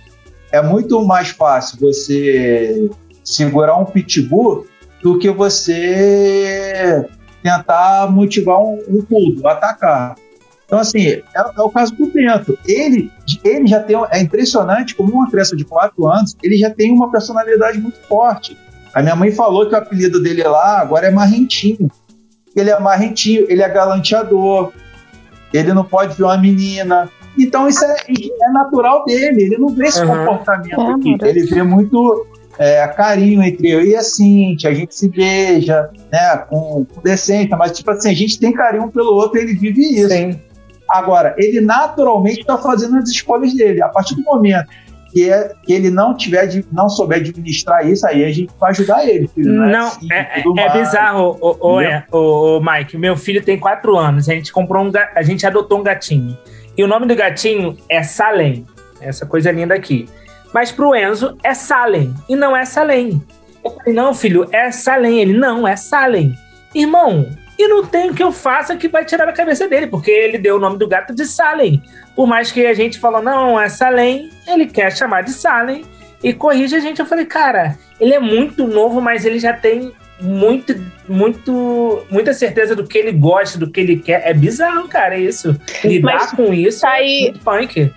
É muito mais fácil você segurar um pitbull do que você tentar motivar um, um pulo, atacar. Então, assim, é, é o caso do Bento. Ele, ele já tem. É impressionante como uma criança de 4 anos, ele já tem uma personalidade muito forte. A minha mãe falou que o apelido dele lá agora é Marrentinho. Ele é marrentinho, ele é galanteador, ele não pode ver uma menina. Então, isso é, é natural dele, ele não vê esse Uhum. comportamento É, aqui. amor. Ele vê muito é, carinho entre eu e a Cintia, a gente se beija, né, com, com decência, mas, tipo assim, a gente tem carinho um pelo outro e ele vive isso. Sim. Agora, ele naturalmente está fazendo as escolhas dele. A partir do momento que, é, que ele não tiver, de, não souber administrar isso, aí a gente vai ajudar ele. filho, Não, assim, é, é mais. bizarro, o, o, é, o, o Mike. Meu filho tem quatro anos. A gente comprou um, a gente adotou um gatinho. E o nome do gatinho é Salem. Essa coisa linda aqui. Mas pro Enzo é Salem. E não é Salem. Eu falei, não, filho, é Salem. Ele, não, é Salem. Irmão, e não tem o que eu faça que vai tirar da cabeça dele, porque ele deu o nome do gato de Salem. Por mais que a gente falou, não, é Salem, ele quer chamar de Salem e corrige a gente. Eu falei, cara, ele é muito novo, mas ele já tem muito, muito, muita certeza do que ele gosta, do que ele quer. É bizarro, cara, isso. Lidar Mas com isso tá é aí- muito punk.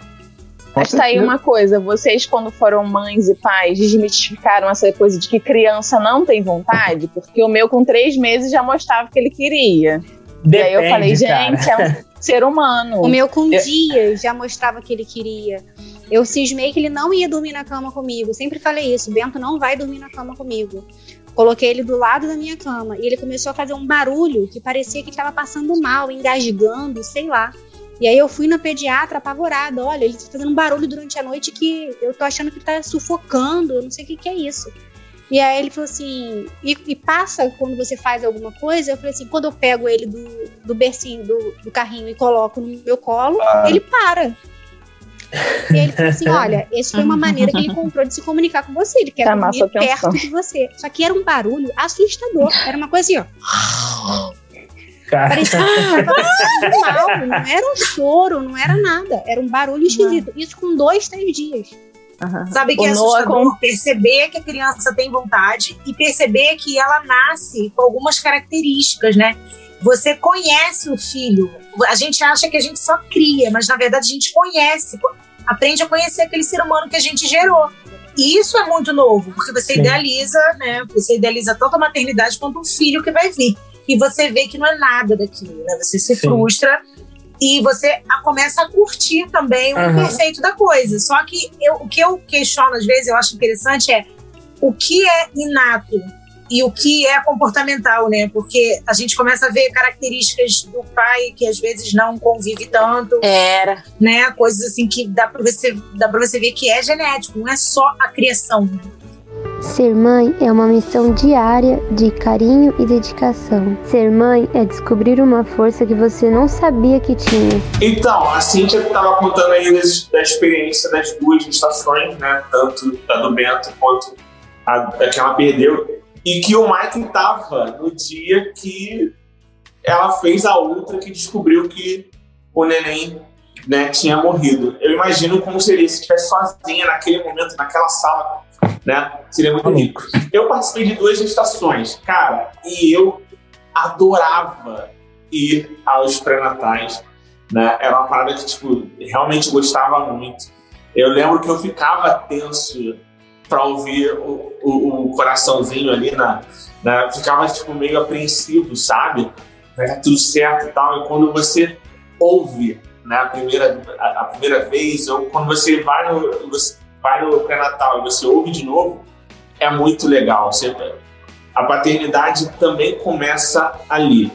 Com Mas tá aí uma coisa, vocês quando foram mães e pais desmistificaram essa coisa de que criança não tem vontade, porque o meu com três meses já mostrava que ele queria. e aí eu falei, cara. gente, é um ser humano. O meu com Eu- dias já mostrava que ele queria. Eu cismei que ele não ia dormir na cama comigo. Sempre falei isso. Bento não vai dormir na cama comigo. Coloquei ele do lado da minha cama e ele começou a fazer um barulho que parecia que estava passando mal, engasgando, sei lá. E aí eu fui na pediatra apavorada. Olha, ele tá fazendo um barulho durante a noite que eu tô achando que tá sufocando. Eu não sei o que, que é isso. E aí ele falou assim, e, e passa quando você faz alguma coisa? Eu falei assim, quando eu pego ele do, do bercinho, do, do carrinho e coloco no meu colo, Ah. ele para. E aí ele falou assim, olha, essa foi uma maneira que ele encontrou de se comunicar com você. Ele quer Chamar dormir perto de você. Só que era um barulho assustador. Era uma coisa assim, ó. Cara. Parecia mal. Não era um choro, não era nada. Era um barulho esquisito. Isso com dois, três dias. Sabe que O é Noah assustador? Perceber que a criança tem vontade e perceber que ela nasce com algumas características, né? Você conhece o filho. A gente acha que a gente só cria, mas na verdade a gente conhece, aprende a conhecer aquele ser humano que a gente gerou. E isso é muito novo, porque você Sim. idealiza, né? Você idealiza tanto a maternidade quanto o filho que vai vir. E você vê que não é nada daquilo, né? Você se Sim. frustra e você começa a curtir também o Aham. perfeito da coisa. Só que eu- o que eu questiono às vezes, eu acho interessante é o que é inato e o que é comportamental, né? Porque a gente começa a ver características do pai que às vezes não convive tanto, Era. né? Coisas assim que dá para você dá para você ver que é genético, não é só a criação. Ser mãe é uma missão diária de carinho e dedicação. Ser mãe é descobrir uma força que você não sabia que tinha. Então, a Cintia estava contando aí da experiência das duas gestações, né? Tanto da do Bento quanto a, a que ela perdeu. E que o Mike estava no dia que ela fez a outra que descobriu que o neném né, tinha morrido. Eu imagino como seria se estivesse sozinha naquele momento, naquela sala, né? Seria muito rico. Eu participei de duas gestações, cara, e eu adorava ir aos pré-natais, né? Era uma parada que, tipo, realmente gostava muito. Eu lembro que eu ficava tenso para ouvir o, o, o, coraçãozinho ali na, na, ficava tipo meio apreensivo, sabe? Vai dar tudo certo e tal. E quando você ouve né, a, primeira, a, a primeira vez, ou quando você vai no, você vai no pré-natal e você ouve de novo, é muito legal. Você, a paternidade também começa ali.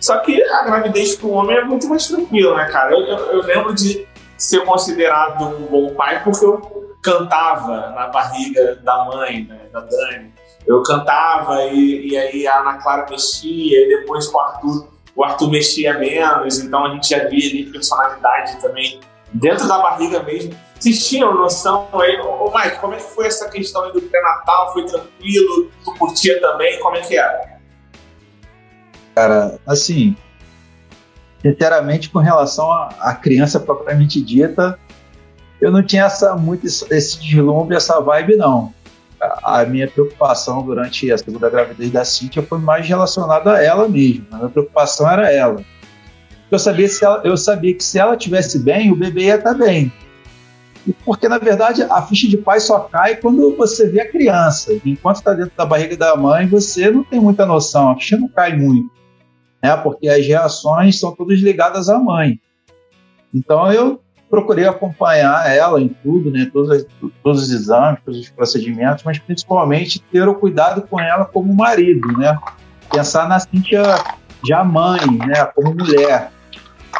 Só que a gravidez para o homem é muito mais tranquila, né, cara? Eu, eu, eu, lembro de ser considerado um bom pai porque eu cantava na barriga da mãe, né, da Dani. Eu cantava e, e aí a Ana Clara mexia, e depois com o Arthur o Arthur mexia menos, então a gente já via ali personalidade também dentro da barriga mesmo. Vocês tinham noção aí, ô Mike, como é que foi essa questão do pré-natal? Foi tranquilo? Tu curtia também? Como é que era? Cara, assim, sinceramente, com relação à criança propriamente dita, eu não tinha essa, muito esse deslumbre, essa vibe, não a minha preocupação durante a segunda gravidez da Cíntia foi mais relacionada a ela mesma. A minha preocupação era ela. Eu sabia, se ela, eu sabia que se ela estivesse bem, o bebê ia estar bem. Porque, na verdade, a ficha de pai só cai quando você vê a criança. Enquanto está dentro da barriga da mãe, você não tem muita noção, a ficha não cai muito. Né? Porque as reações são todas ligadas à mãe. Então, eu procurei acompanhar ela em tudo, né, todos, todos os exames, todos os procedimentos, mas principalmente ter o cuidado com ela como marido, né, pensar na Cíntia já mãe, né, como mulher.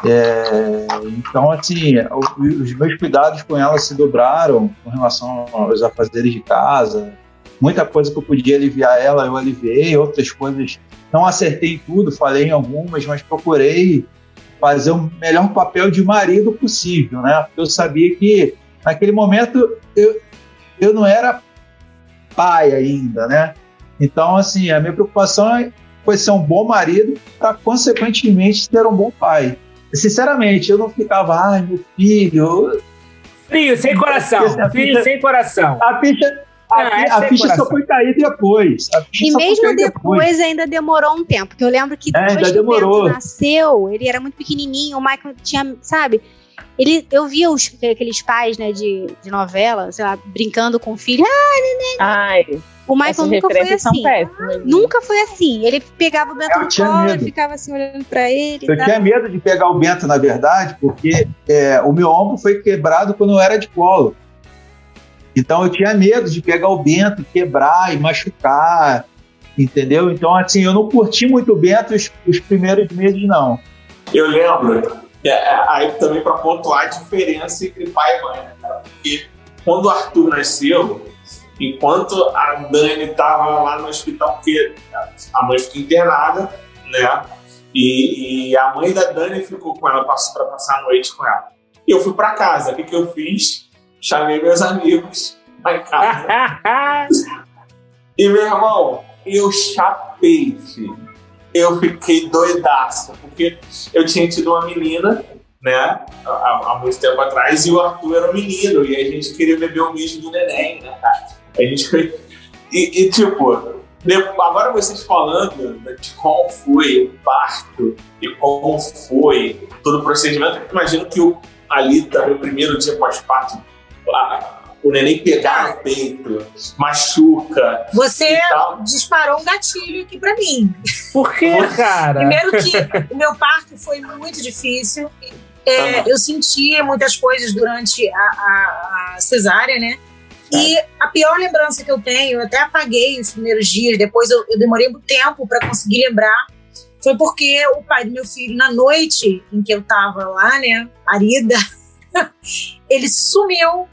É, então, assim, os meus cuidados com ela se dobraram com relação aos afazeres de casa. Muita coisa que eu podia aliviar ela, eu aliviei, outras coisas não acertei em tudo, falei em algumas, mas procurei fazer o melhor papel de marido possível, né? Eu sabia que naquele momento eu, eu não era pai ainda, né? Então, assim, a minha preocupação foi ser um bom marido para, consequentemente, ser um bom pai. Sinceramente, eu não ficava, ai, meu filho. Filho, sem coração. Filho, sem coração. A ficha, a, é a ficha só foi cair depois. E mesmo depois, depois, ainda demorou um tempo. Porque eu lembro que é, depois que demorou. o Bento nasceu, ele era muito pequenininho, o Michael tinha, sabe? Ele, eu via os, aqueles pais, né, de, de novela, sei lá, brincando com o filho. Ah, neném. Ai. O Michael nunca foi assim. Péssimas, nunca foi assim. Ele pegava o Bento eu no colo, e ficava assim olhando pra ele. Eu tinha medo de pegar o Bento, na verdade, porque é, o meu ombro foi quebrado quando eu era de colo. Então eu tinha medo de pegar o Bento, quebrar e machucar, entendeu? Então, assim, eu não curti muito o Bento os, os primeiros meses, não. Eu lembro, é, é, aí também para pontuar a diferença entre pai e mãe, né, cara? Porque quando o Arthur nasceu, enquanto a Dani estava lá no hospital, porque a mãe ficou internada, né? E, e a mãe da Dani ficou com ela para passar a noite com ela. E eu fui para casa. O que, que eu fiz? chamei meus amigos lá em casa. e meu irmão, eu chapei, filho. Eu fiquei doidaço, porque eu tinha tido uma menina, né, há, há, muito tempo atrás, e o Arthur era um menino, e a gente queria beber o mijo do neném, né, cara? A gente. E, e tipo, agora vocês falando de como foi o parto e como foi todo o procedimento, imagino que o, ali também, o primeiro dia pós-parto, o neném pegar no peito, machuca. Você disparou um gatilho aqui para mim. Por quê, cara? Primeiro que o meu parto foi muito difícil. É. Eu senti muitas coisas durante a, a, a cesárea, né? E a pior lembrança que eu tenho, eu até apaguei os primeiros dias, depois eu, eu demorei muito tempo para conseguir lembrar, foi porque o pai do meu filho, na noite em que eu tava lá, né, parida, ele sumiu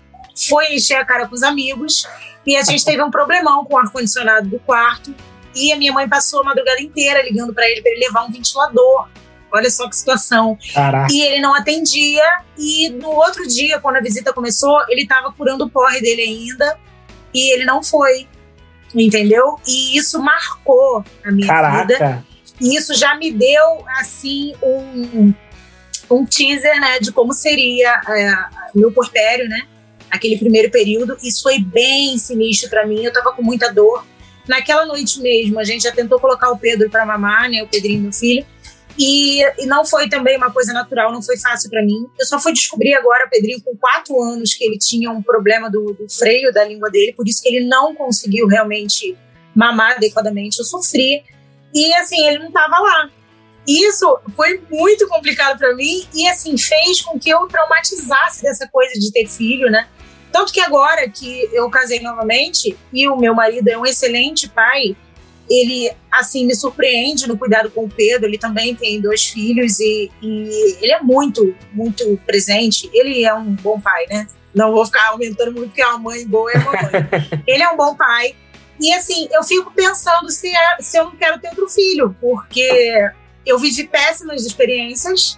foi encher a cara com os amigos e a gente teve um problemão com o ar-condicionado do quarto. E a minha mãe passou a madrugada inteira ligando para ele para ele levar um ventilador. Olha só que situação. Caraca. E ele não atendia. E no outro dia, quando a visita começou, ele estava curando o porre dele ainda. E ele não foi. Entendeu? E isso marcou a minha vida. Caraca. E isso já me deu, assim, um, um teaser, né, de como seria é, meu portério, né? Aquele primeiro período. Isso foi bem sinistro para mim. Eu tava com muita dor. Naquela noite mesmo, a gente já tentou colocar o Pedro para mamar, né? O Pedrinho, meu filho. E, e, não foi também uma coisa natural, não foi fácil para mim. Eu só fui descobrir agora, Pedrinho, com quatro anos, que ele tinha um problema do, do freio da língua dele, por isso que ele não conseguiu realmente mamar adequadamente. Eu sofri. E assim, ele não estava lá. Isso foi muito complicado para mim e assim fez com que eu traumatizasse dessa coisa de ter filho, né? Tanto que agora que eu casei novamente e o meu marido é um excelente pai, ele assim me surpreende no cuidado com o Pedro. Ele também tem dois filhos e, e, ele é muito, muito presente. Ele é um bom pai, né? Não vou ficar aumentando muito porque é uma mãe boa é uma mãe. ele é um bom pai. E assim, eu fico pensando se, é, se eu não quero ter outro filho, porque eu vivi péssimas experiências,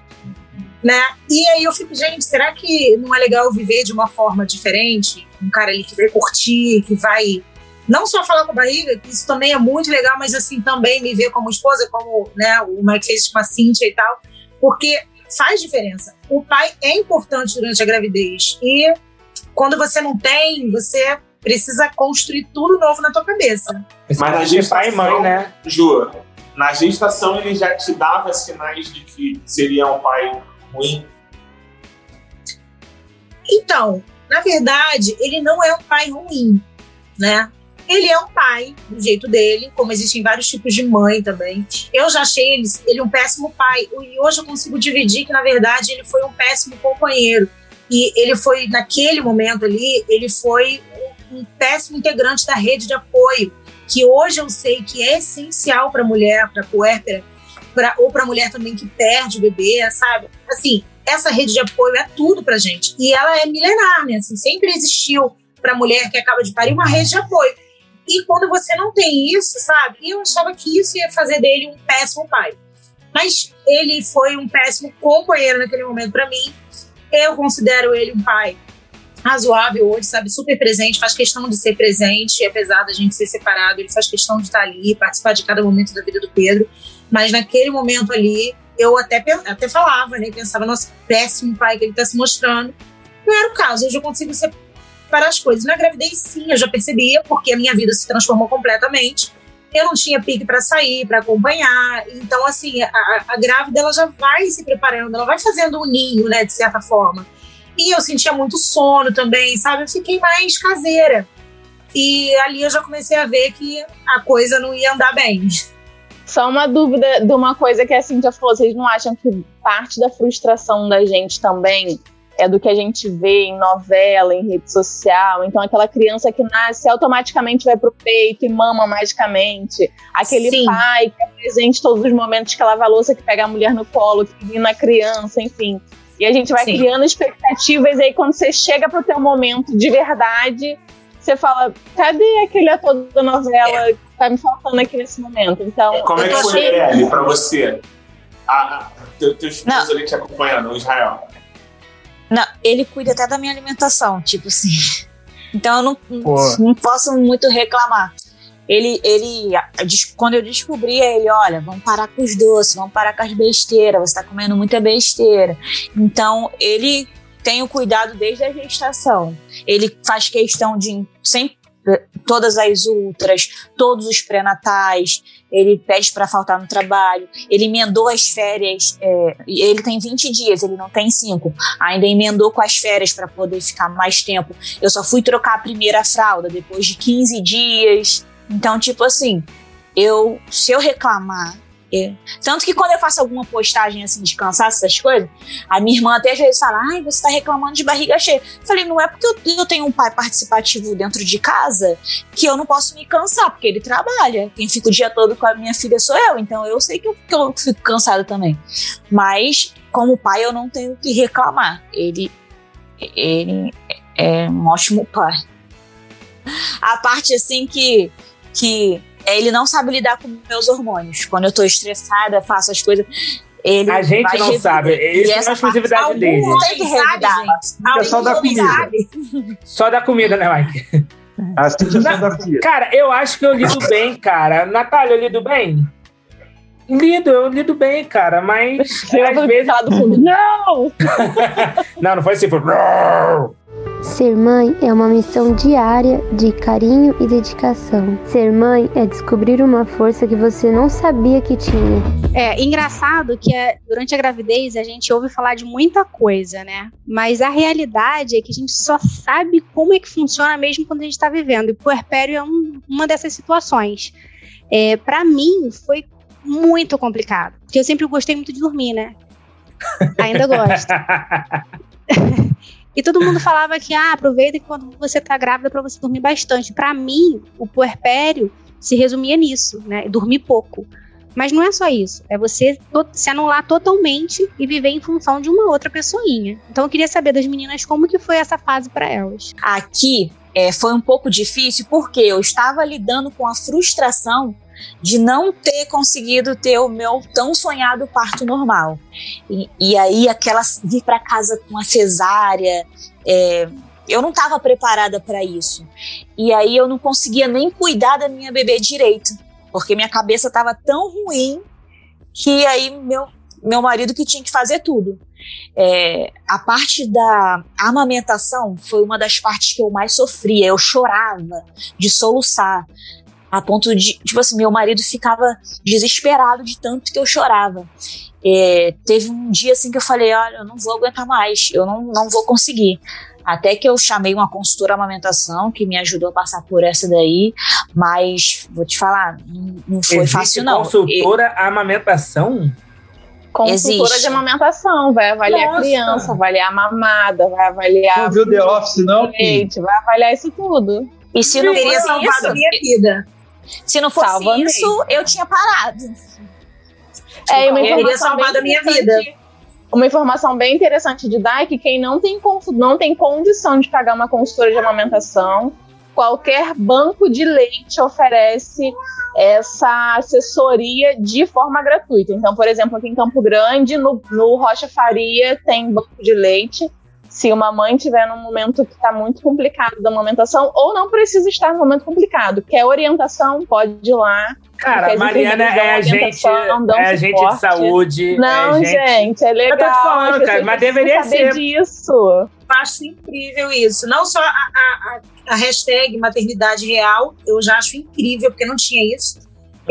né? E aí eu fico, gente, será que não é legal viver de uma forma diferente? Um cara ali que vai curtir, que vai não só falar com a barriga, que isso também é muito legal, mas assim também me ver como esposa, como né, o Mike fez com a Cintia e tal, porque faz diferença. O pai é importante durante a gravidez e quando você não tem, você precisa construir tudo novo na tua cabeça. Mas na gestação, pai e mãe, né? Ju, na gestação ele já te dava sinais de que seria um pai ruim? Então, na verdade, ele não é um pai ruim, né? Ele é um pai, do jeito dele, como existem vários tipos de mãe também. Eu já achei ele, ele um péssimo pai. E hoje eu consigo dividir que, na verdade, ele foi um péssimo companheiro. E ele foi, naquele momento ali, ele foi um péssimo integrante da rede de apoio, que hoje eu sei que é essencial para a mulher, para a puérpera, pra, ou para a mulher também que perde o bebê, sabe? Assim, essa rede de apoio é tudo para gente. E ela é milenar, né? Assim, sempre existiu para a mulher que acaba de parir uma rede de apoio. E quando você não tem isso, sabe? Eu achava que isso ia fazer dele um péssimo pai. Mas ele foi um péssimo companheiro naquele momento para mim. Eu considero ele um pai razoável hoje, sabe? Super presente, faz questão de ser presente, apesar da gente ser separado, ele faz questão de estar ali, participar de cada momento da vida do Pedro. Mas naquele momento ali, eu até, até falava, né? Pensava, nossa, péssimo pai que ele está se mostrando. Não era o caso, hoje eu consigo separar as coisas. Na gravidez, sim, eu já percebia, porque a minha vida se transformou completamente. Eu não tinha pique para sair, para acompanhar. Então, assim, a, a grávida ela já vai se preparando, ela vai fazendo um ninho, né, de certa forma. E eu sentia muito sono também, sabe? Eu fiquei mais caseira. E ali eu já comecei a ver que a coisa não ia andar bem. Só uma dúvida de uma coisa que a Cintia falou: vocês não acham que parte da frustração da gente também é do que a gente vê em novela, em rede social? Então, aquela criança que nasce automaticamente vai pro peito e mama magicamente. Aquele Sim. pai que é presente todos os momentos que lava a louça, que pega a mulher no colo, que vira na criança, enfim. E a gente vai Sim. criando expectativas, e aí quando você chega pro teu momento de verdade, você fala, cadê aquele ator da novela é. que tá me faltando aqui nesse momento? Então, Como é que foi, achei... pra você? A, teu, teu esposo ali te acompanhando, o Israel. Não, ele cuida até da minha alimentação, tipo assim. Então eu não, não posso muito reclamar ele, ele, quando eu descobri, ele, olha, vamos parar com os doces, vamos parar com as besteiras, você está comendo muita besteira. Então, ele tem o cuidado desde a gestação. Ele faz questão de sempre todas as ultras, todos os pré-natais, ele pede para faltar no trabalho, ele emendou as férias, é, ele tem 20 dias, ele não tem 5, ainda emendou com as férias para poder ficar mais tempo. Eu só fui trocar a primeira fralda depois de 15 dias. Então, tipo assim, eu se eu reclamar. Eu, tanto que quando eu faço alguma postagem assim de cansaço, essas coisas, a minha irmã até às vezes fala: Ai, você tá reclamando de barriga cheia. Eu falei: Não é porque eu, eu tenho um pai participativo dentro de casa que eu não posso me cansar, porque ele trabalha. Quem fica o dia todo com a minha filha sou eu, então eu sei que eu, que eu fico cansada também. Mas, como pai, eu não tenho que reclamar. Ele, ele é um ótimo pai. A parte assim que, que é, ele não sabe lidar com meus hormônios. Quando eu tô estressada, faço as coisas. Ele A gente não revidar. sabe. Isso é uma exclusividade parte, dele. algum tem que revidar. É só da comida. Só da comida, né, Mike? Assiste só da comida. Cara, eu acho que eu lido bem, cara. Natália, eu lido bem? Lido, eu lido bem, cara, mas às vezes... Não! Não, não foi assim, foi... Ser mãe é uma missão diária de carinho e dedicação. Ser mãe é descobrir uma força que você não sabia que tinha. É engraçado que é, durante a gravidez a gente ouve falar de muita coisa, né? Mas a realidade é que a gente só sabe como é que funciona mesmo quando a gente está vivendo. E o puerpério é um- uma dessas situações. É, para mim foi muito complicado, porque eu sempre gostei muito de dormir, né? Ainda gosto. E todo mundo falava que ah, aproveita quando você tá grávida para você dormir bastante. Para mim, o puerpério se resumia nisso, né? Dormir pouco. Mas não é só isso. É você se anular totalmente e viver em função de uma outra pessoinha. Então eu queria saber das meninas como que foi essa fase para elas. Aqui é, foi um pouco difícil porque eu estava lidando com a frustração de não ter conseguido ter o meu tão sonhado parto normal. E, e aí, aquela vir para casa com a cesárea, é, eu não estava preparada para isso. E aí, eu não conseguia nem cuidar da minha bebê direito, porque minha cabeça estava tão ruim que aí meu, meu marido que tinha que fazer tudo. É, a parte da amamentação foi uma das partes que eu mais sofria. Eu chorava de soluçar. A ponto de, tipo assim, meu marido ficava desesperado de tanto que eu chorava. É, teve um dia assim que eu falei: olha, eu não vou aguentar mais, eu não, não vou conseguir. Até que eu chamei uma consultora amamentação que me ajudou a passar por essa daí, mas vou te falar, não, foi Existe fácil não. consultora amamentação? Consultora Existe. de amamentação, vai avaliar Nossa. a criança, avaliar a mamada, vai avaliar Não viu The Office, não? leite, vai avaliar isso tudo. E se não Teria salvado minha vida. Se não fosse Salva isso, eu tinha parado. É, uma Teria informação salvado bem a minha vida. Uma informação bem interessante de dar é que quem não tem, não tem condição de pagar uma consultora de amamentação, qualquer banco de leite oferece essa assessoria de forma gratuita. Então, por exemplo, aqui em Campo Grande, no, no Rocha Faria, tem banco de leite. Se uma mãe tiver num momento que está muito complicado da amamentação, ou não precisa estar num momento complicado, quer orientação, pode ir lá. Cara, a Mariana é orientação, dão é agente de suporte. saúde. Não, é gente, é legal. Eu tô te falando, cara, mas deveria saber ser. disso. Eu acho incrível isso. Não só a, a, a- a hashtag maternidade real, eu já acho incrível, porque não tinha isso.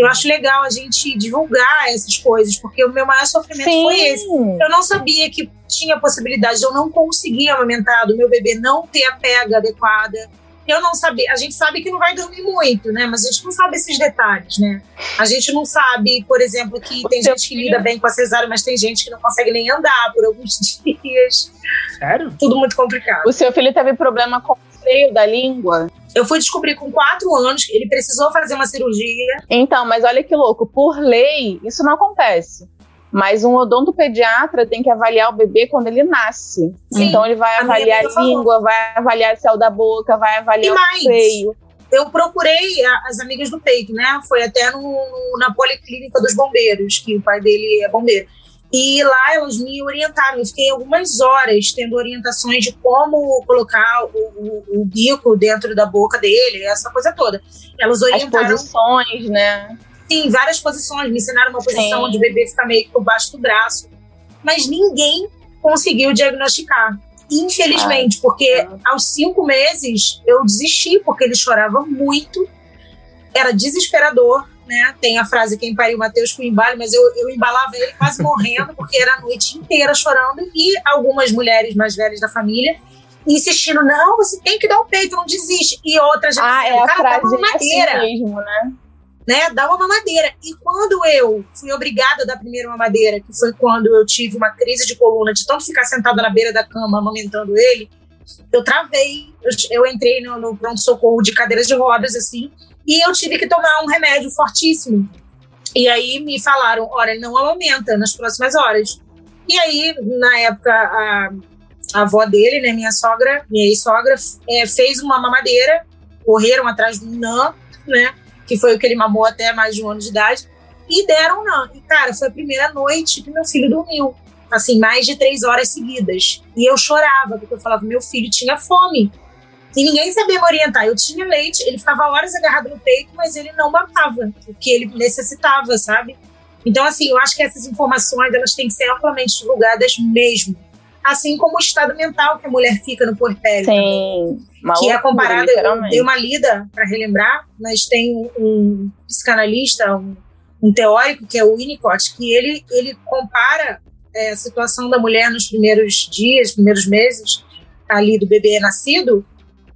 Eu acho legal a gente divulgar essas coisas, porque o meu maior sofrimento foi esse. Eu não sabia que tinha a possibilidade de eu não conseguir amamentar, do meu bebê não ter a pega adequada. Eu não sabia. A gente sabe que não vai dormir muito, né? Mas a gente não sabe esses detalhes, né? A gente não sabe, por exemplo, que tem seu gente que lida bem com a cesárea, mas tem gente que não consegue nem andar por alguns dias. Sério? Tudo muito complicado. O seu filho teve problema com o freio da língua? Eu fui descobrir com quatro anos que ele precisou fazer uma cirurgia. Então, mas olha que louco, por lei, isso não acontece. Mas um odontopediatra tem que avaliar o bebê quando ele nasce. Sim, então ele vai a avaliar a falou. língua, vai avaliar céu da boca, vai E avaliar o mais, freio. eu procurei as amigas do peito, né? Foi até no- na policlínica dos bombeiros, que o pai dele é bombeiro. E lá elas me orientaram. Eu fiquei algumas horas tendo orientações de como colocar o, o- o bico dentro da boca dele, essa coisa toda. Elas As orientaram posições, né? Sim, várias posições. Me ensinaram uma posição Sim. onde o bebê fica meio que por baixo do braço. Mas ninguém conseguiu diagnosticar. Infelizmente, porque aos cinco meses eu desisti, porque ele chorava muito. Era desesperador, né? Tem a frase quem pariu Mateus com embalo, mas eu, eu embalava ele quase morrendo, porque era a noite inteira chorando. E algumas mulheres mais velhas da família insistindo, não, você tem que dar o peito, não desiste. E outras já Ah, é cara, dá uma assim madeira mesmo, né? né, dar uma mamadeira. E quando eu fui obrigada a dar a primeira mamadeira, que foi quando eu tive uma crise de coluna, de tanto ficar sentada na beira da cama amamentando ele, eu travei. Eu, eu entrei no, no pronto-socorro de cadeiras de rodas, assim, e eu tive que tomar um remédio fortíssimo. E aí me falaram: olha, não amamenta nas próximas horas. E aí, na época, a, a avó dele, né, minha sogra, minha ex-sogra, é, fez uma mamadeira, correram atrás do NAN, né, que foi o que ele mamou até mais de um ano de idade, e deram NAN. E, cara, foi a primeira noite que meu filho dormiu, assim, mais de três horas seguidas. E eu chorava, porque eu falava, meu filho tinha fome. E ninguém sabia me orientar. Eu tinha leite, ele ficava horas agarrado no peito, mas ele não mamava o que ele necessitava, sabe? Então, assim, eu acho que essas informações elas têm que ser amplamente divulgadas mesmo. Assim como o estado mental que a mulher fica no puerpério. Sim. Uma que é comparada, eu dei uma lida para relembrar, mas tem um, um psicanalista, um, um teórico, que é o Winnicott, que ele, ele compara é, a situação da mulher nos primeiros dias, primeiros meses ali do bebê nascido,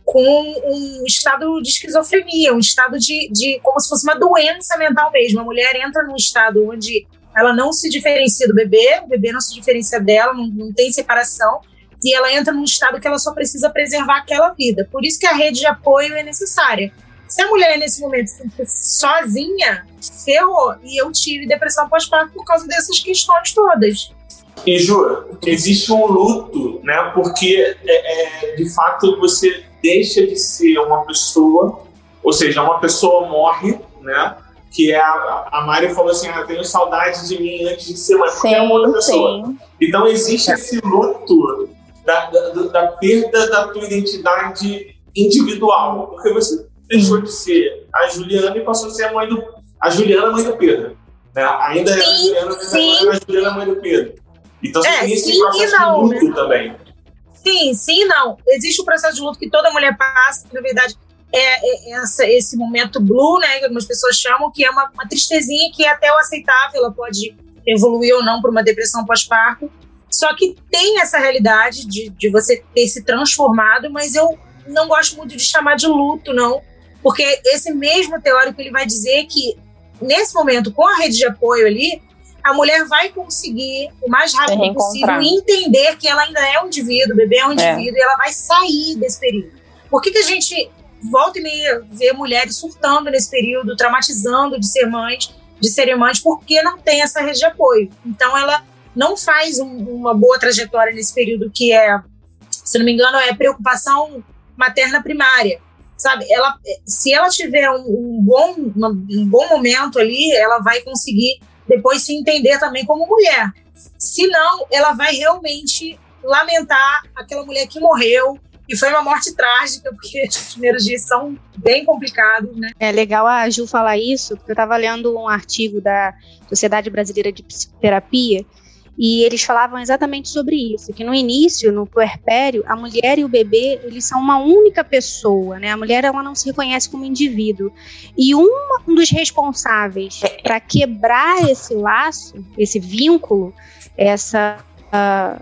com um estado de esquizofrenia, um estado de, de como se fosse uma doença mental mesmo. A mulher entra num estado onde ela não se diferencia do bebê, o bebê não se diferencia dela, não, não tem separação, e ela entra num estado que ela só precisa preservar aquela vida. Por isso que a rede de apoio é necessária. Se a mulher nesse momento sozinha, ferrou. E eu tive depressão pós-parto por causa dessas questões todas. E Ju, existe um luto, né? Porque é, é, de fato você deixa de ser uma pessoa, ou seja, uma pessoa morre, né? Que é a, a Mari falou assim: ah, eu tenho saudade de mim antes de ser mãe, porque é uma outra pessoa. sim. Então existe esse luto da, da, da perda da tua identidade individual, porque você deixou de ser a Juliana e passou a ser a mãe do a Juliana mãe do Pedro, né? Ainda é a Sim, Juliana, mas sim. agora é a Juliana mãe do Pedro. Então você É, tem esse sim processo não, de luto também. Sim, sim e não. Existe o processo de luto que toda mulher passa, que na verdade é, é essa, esse momento blue, né? Que algumas pessoas chamam, que é uma, uma tristezinha que é até o aceitável, ela pode evoluir ou não para uma depressão pós-parto. Só que tem essa realidade de, de você ter se transformado, mas eu não gosto muito de chamar de luto, não. Porque esse mesmo teórico ele vai dizer que nesse momento, com a rede de apoio ali, a mulher vai conseguir o mais rápido possível entender que ela ainda é um indivíduo, o bebê é um indivíduo, e ela vai sair desse período. Por que, que a gente volta e meia vê mulheres surtando nesse período, traumatizando de ser mães, de serem mães, porque não tem essa rede de apoio. Então ela não faz um- uma boa trajetória nesse período que é, se não me engano, é preocupação materna primária. Sabe, ela, se ela tiver um, um bom, uma- um bom momento ali, ela vai conseguir depois se entender também como mulher. Se não, ela vai realmente lamentar aquela mulher que morreu e foi uma morte trágica, porque os primeiros dias são bem complicados, né? É legal a Ju falar isso, porque eu estava lendo um artigo da Sociedade Brasileira de Psicoterapia e eles falavam exatamente sobre isso, que no início, no puerpério, a mulher e o bebê, eles são uma única pessoa, né? A mulher, ela não se reconhece como indivíduo. E um dos responsáveis para quebrar esse laço, esse vínculo, essa, ah,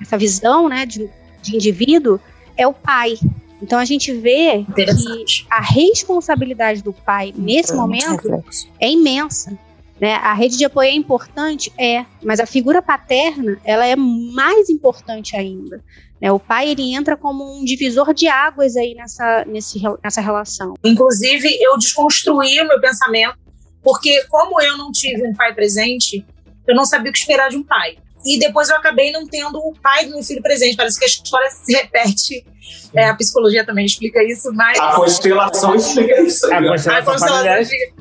essa visão, né, de, de indivíduo, é o pai. Então a gente vê que a responsabilidade do pai nesse momento é imensa. Né? A rede de apoio é importante, é, mas a figura paterna ela é mais importante ainda. Né? O pai ele entra como um divisor de águas aí nessa, nesse, nessa relação. Inclusive, eu desconstruí o meu pensamento, porque como eu não tive um pai presente, eu não sabia o que esperar de um pai. E depois eu acabei não tendo o pai do meu filho presente. Parece que a história se repete. É, a psicologia também explica isso, mas. A constelação explica isso aí. A constelação explica.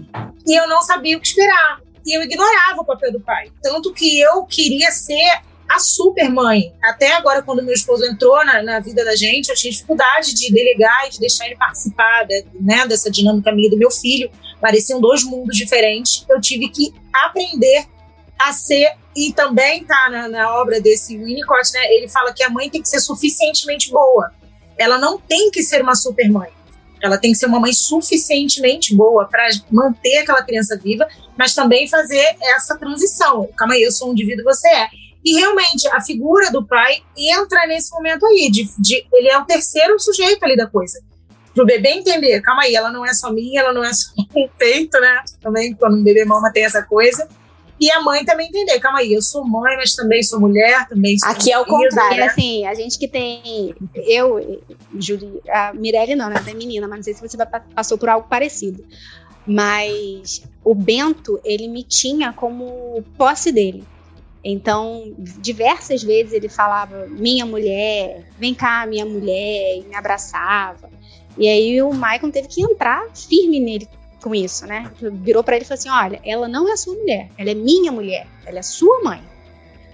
E eu não sabia o que esperar. E eu ignorava o papel do pai. Tanto que eu queria ser a super mãe. Até agora, quando meu esposo entrou na, na vida da gente, eu tinha dificuldade de delegar e de deixar ele participar de- né, dessa dinâmica minha do meu filho. Pareciam dois mundos diferentes. Eu tive que aprender a ser, e também tá na, na obra desse Winnicott, né? Ele fala que a mãe tem que ser suficientemente boa. Ela não tem que ser uma super mãe. Ela tem que ser uma mãe suficientemente boa para manter aquela criança viva, mas também fazer essa transição. Calma aí, eu sou um indivíduo, você é. E realmente, a figura do pai entra nesse momento aí. De, de- ele é o terceiro sujeito ali da coisa. Pro bebê entender, calma aí, ela não é só minha, ela não é só um peito, né? Também, quando um bebê mama, tem essa coisa. E a mãe também entender, calma aí, eu sou mãe, mas também sou mulher, também sou Aqui é o contrário. Né? assim, a gente que tem. Eu, Júlia, a Mirelle não, né? Ela é menina, mas não sei se você passou por algo parecido. Mas o Bento, ele me tinha como posse dele. Então, diversas vezes ele falava minha mulher, vem cá, minha mulher, e me abraçava. E aí o Michael teve que entrar firme nele com isso, né? Virou para ele e falou assim: olha, ela não é sua mulher, ela é minha mulher, ela é sua mãe.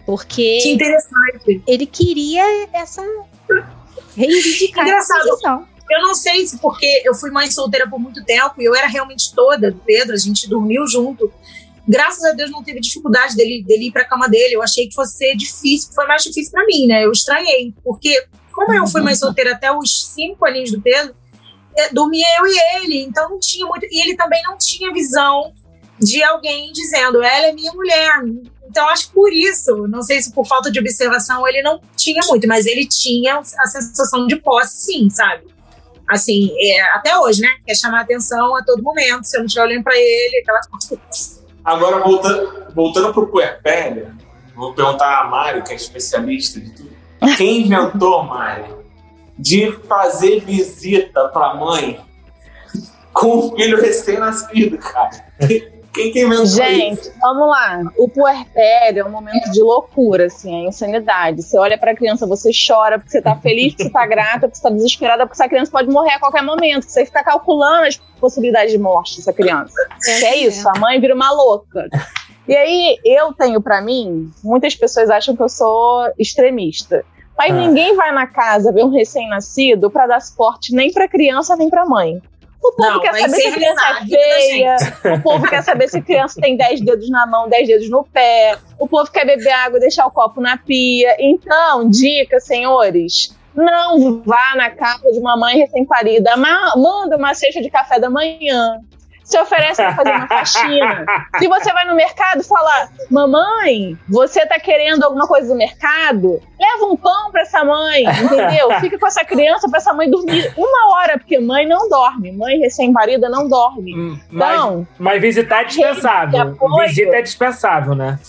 Porque Que interessante. ele queria essa reivindicar essa Engraçado. posição. Eu não sei se porque eu fui mãe solteira por muito tempo e eu era realmente toda do Pedro, a gente dormiu junto. Graças a Deus não teve dificuldade dele, dele ir pra cama dele. Eu achei que fosse ser difícil, foi mais difícil pra mim, né? Eu estranhei, porque como eu fui mãe solteira até os cinco aninhos do Pedro, dormia eu e ele, então não tinha muito. E ele também não tinha visão de alguém dizendo, ela é minha mulher. Então, acho que por isso, não sei se por falta de observação ele não tinha muito, mas ele tinha a sensação de posse, sim, sabe? Assim, é, até hoje, né? Quer chamar atenção a todo momento, se eu não estiver olhando pra ele, aquela coisa. Agora, voltando, voltando pro puerpério, vou perguntar a Mari, que é especialista de tudo. Quem inventou, Mari, de fazer visita pra mãe com o filho recém-nascido, cara? Quem que inventou isso? Gente, vamos lá. O puerpério é um momento de loucura, assim, é insanidade. Você olha pra criança, você chora porque você tá feliz, porque você tá grata, porque você tá desesperada, porque essa criança pode morrer a qualquer momento. Você fica calculando as possibilidades de morte dessa criança. Que é isso, a mãe vira uma louca. E aí, eu tenho pra mim, muitas pessoas acham que eu sou extremista. Mas Ah. ninguém vai na casa ver um recém-nascido pra dar suporte nem pra criança, nem pra mãe. O povo Não, quer saber se a criança é feia, o povo quer saber se a criança tem 10 dedos na mão, 10 dedos no pé. O povo quer beber água e deixar o copo na pia. Então, dica, senhores. Não vá na casa de uma mãe recém-parida. Ma- Manda uma cesta de café da manhã. Se oferece pra fazer uma faxina. Se você vai no mercado e fala, mamãe, você tá querendo alguma coisa do mercado? Leva um pão pra essa mãe, entendeu? Fica com essa criança pra essa mãe dormir uma hora, porque mãe não dorme. Mãe recém-parida não dorme. Hum, Mas, Então, mas visitar é dispensável. apoio. Visita é dispensável, né?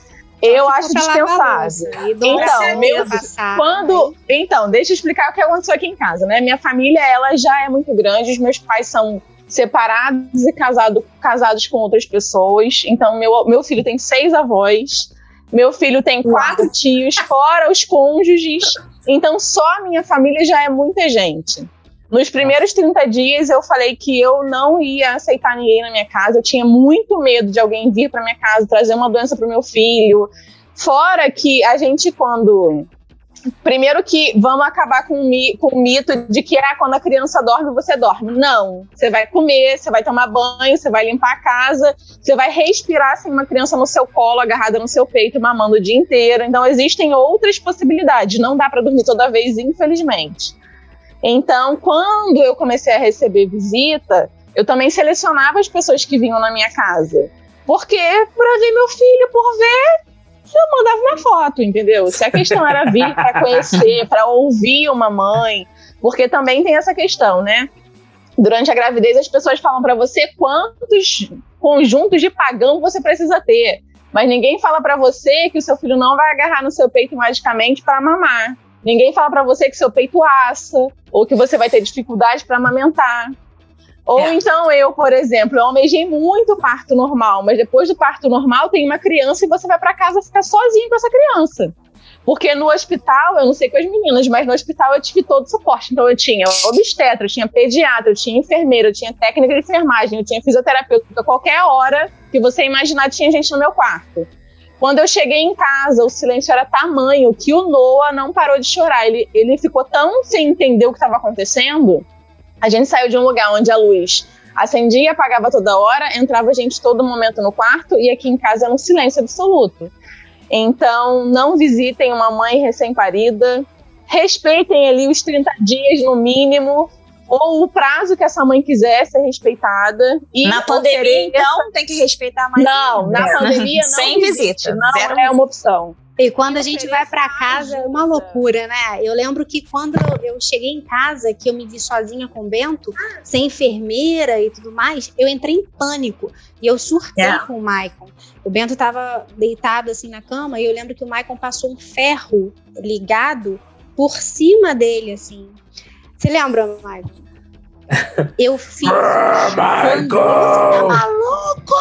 eu acho dispensável. Então, meu- passar, Quando, então, deixa eu explicar o que aconteceu aqui em casa, né? Minha família, ela já é muito grande, os meus pais são separados e casado, casados com outras pessoas. Então, meu, meu filho tem seis avós, meu filho tem quatro tios, fora os cônjuges. Então, só a minha família já é muita gente. Nos primeiros 30 dias, eu falei que eu não ia aceitar ninguém na minha casa. Eu tinha muito medo de alguém vir para minha casa trazer uma doença para meu filho. Fora que a gente, quando. Primeiro que vamos acabar com o, mi- com o mito de que ah, quando a criança dorme, você dorme. Não. Você vai comer, você vai tomar banho, você vai limpar a casa, você vai respirar sem uma criança no seu colo, agarrada no seu peito, mamando o dia inteiro. Então existem outras possibilidades. Não dá para dormir toda vez, infelizmente. Então, quando eu comecei a receber visita, eu também selecionava as pessoas que vinham na minha casa. Porque, para ver meu filho, por ver, eu mandava uma foto, entendeu? Se a questão era vir para conhecer, para ouvir uma mãe, porque também tem essa questão, né? Durante a gravidez, as pessoas falam para você quantos conjuntos de pagão você precisa ter. Mas ninguém fala para você que o seu filho não vai agarrar no seu peito magicamente para mamar. Ninguém fala para você que seu peito assa, ou que você vai ter dificuldade para amamentar. Ou É. então eu, por exemplo, eu almejei muito parto normal, mas depois do parto normal tem uma criança e você vai para casa ficar sozinho com essa criança. Porque no hospital, eu não sei com as meninas, mas no hospital eu tive todo o suporte. Então eu tinha obstetra, eu tinha pediatra, eu tinha enfermeira, eu tinha técnica de enfermagem, eu tinha fisioterapeuta. Qualquer hora que você imaginar tinha gente no meu quarto. Quando eu cheguei em casa, o silêncio era tamanho que o Noah não parou de chorar. Ele, ele ficou tão sem entender o que estava acontecendo. A gente saiu de um lugar onde a luz acendia apagava toda hora, entrava gente todo momento no quarto e aqui em casa era um silêncio absoluto. Então, não visitem uma mãe recém-parida, respeitem ali os 30 dias no mínimo, ou o prazo que essa mãe quiser ser respeitada. E Na pandemia, ofereça- então, tem que respeitar mais. Não, na pandemia não Sem visita. Não Zero é uma opção. E quando a gente vai pra ofereça casa é uma loucura, né? Eu lembro que quando eu- cheguei em casa, que eu me vi sozinha com o Bento, sem enfermeira e tudo mais, eu entrei em pânico. E eu surtei É. com o Maicon. O Bento tava deitado assim na cama e eu lembro que o Maicon passou um ferro ligado por cima dele, assim. Você lembra, Maicon? Eu fiz. Oh tá maluco?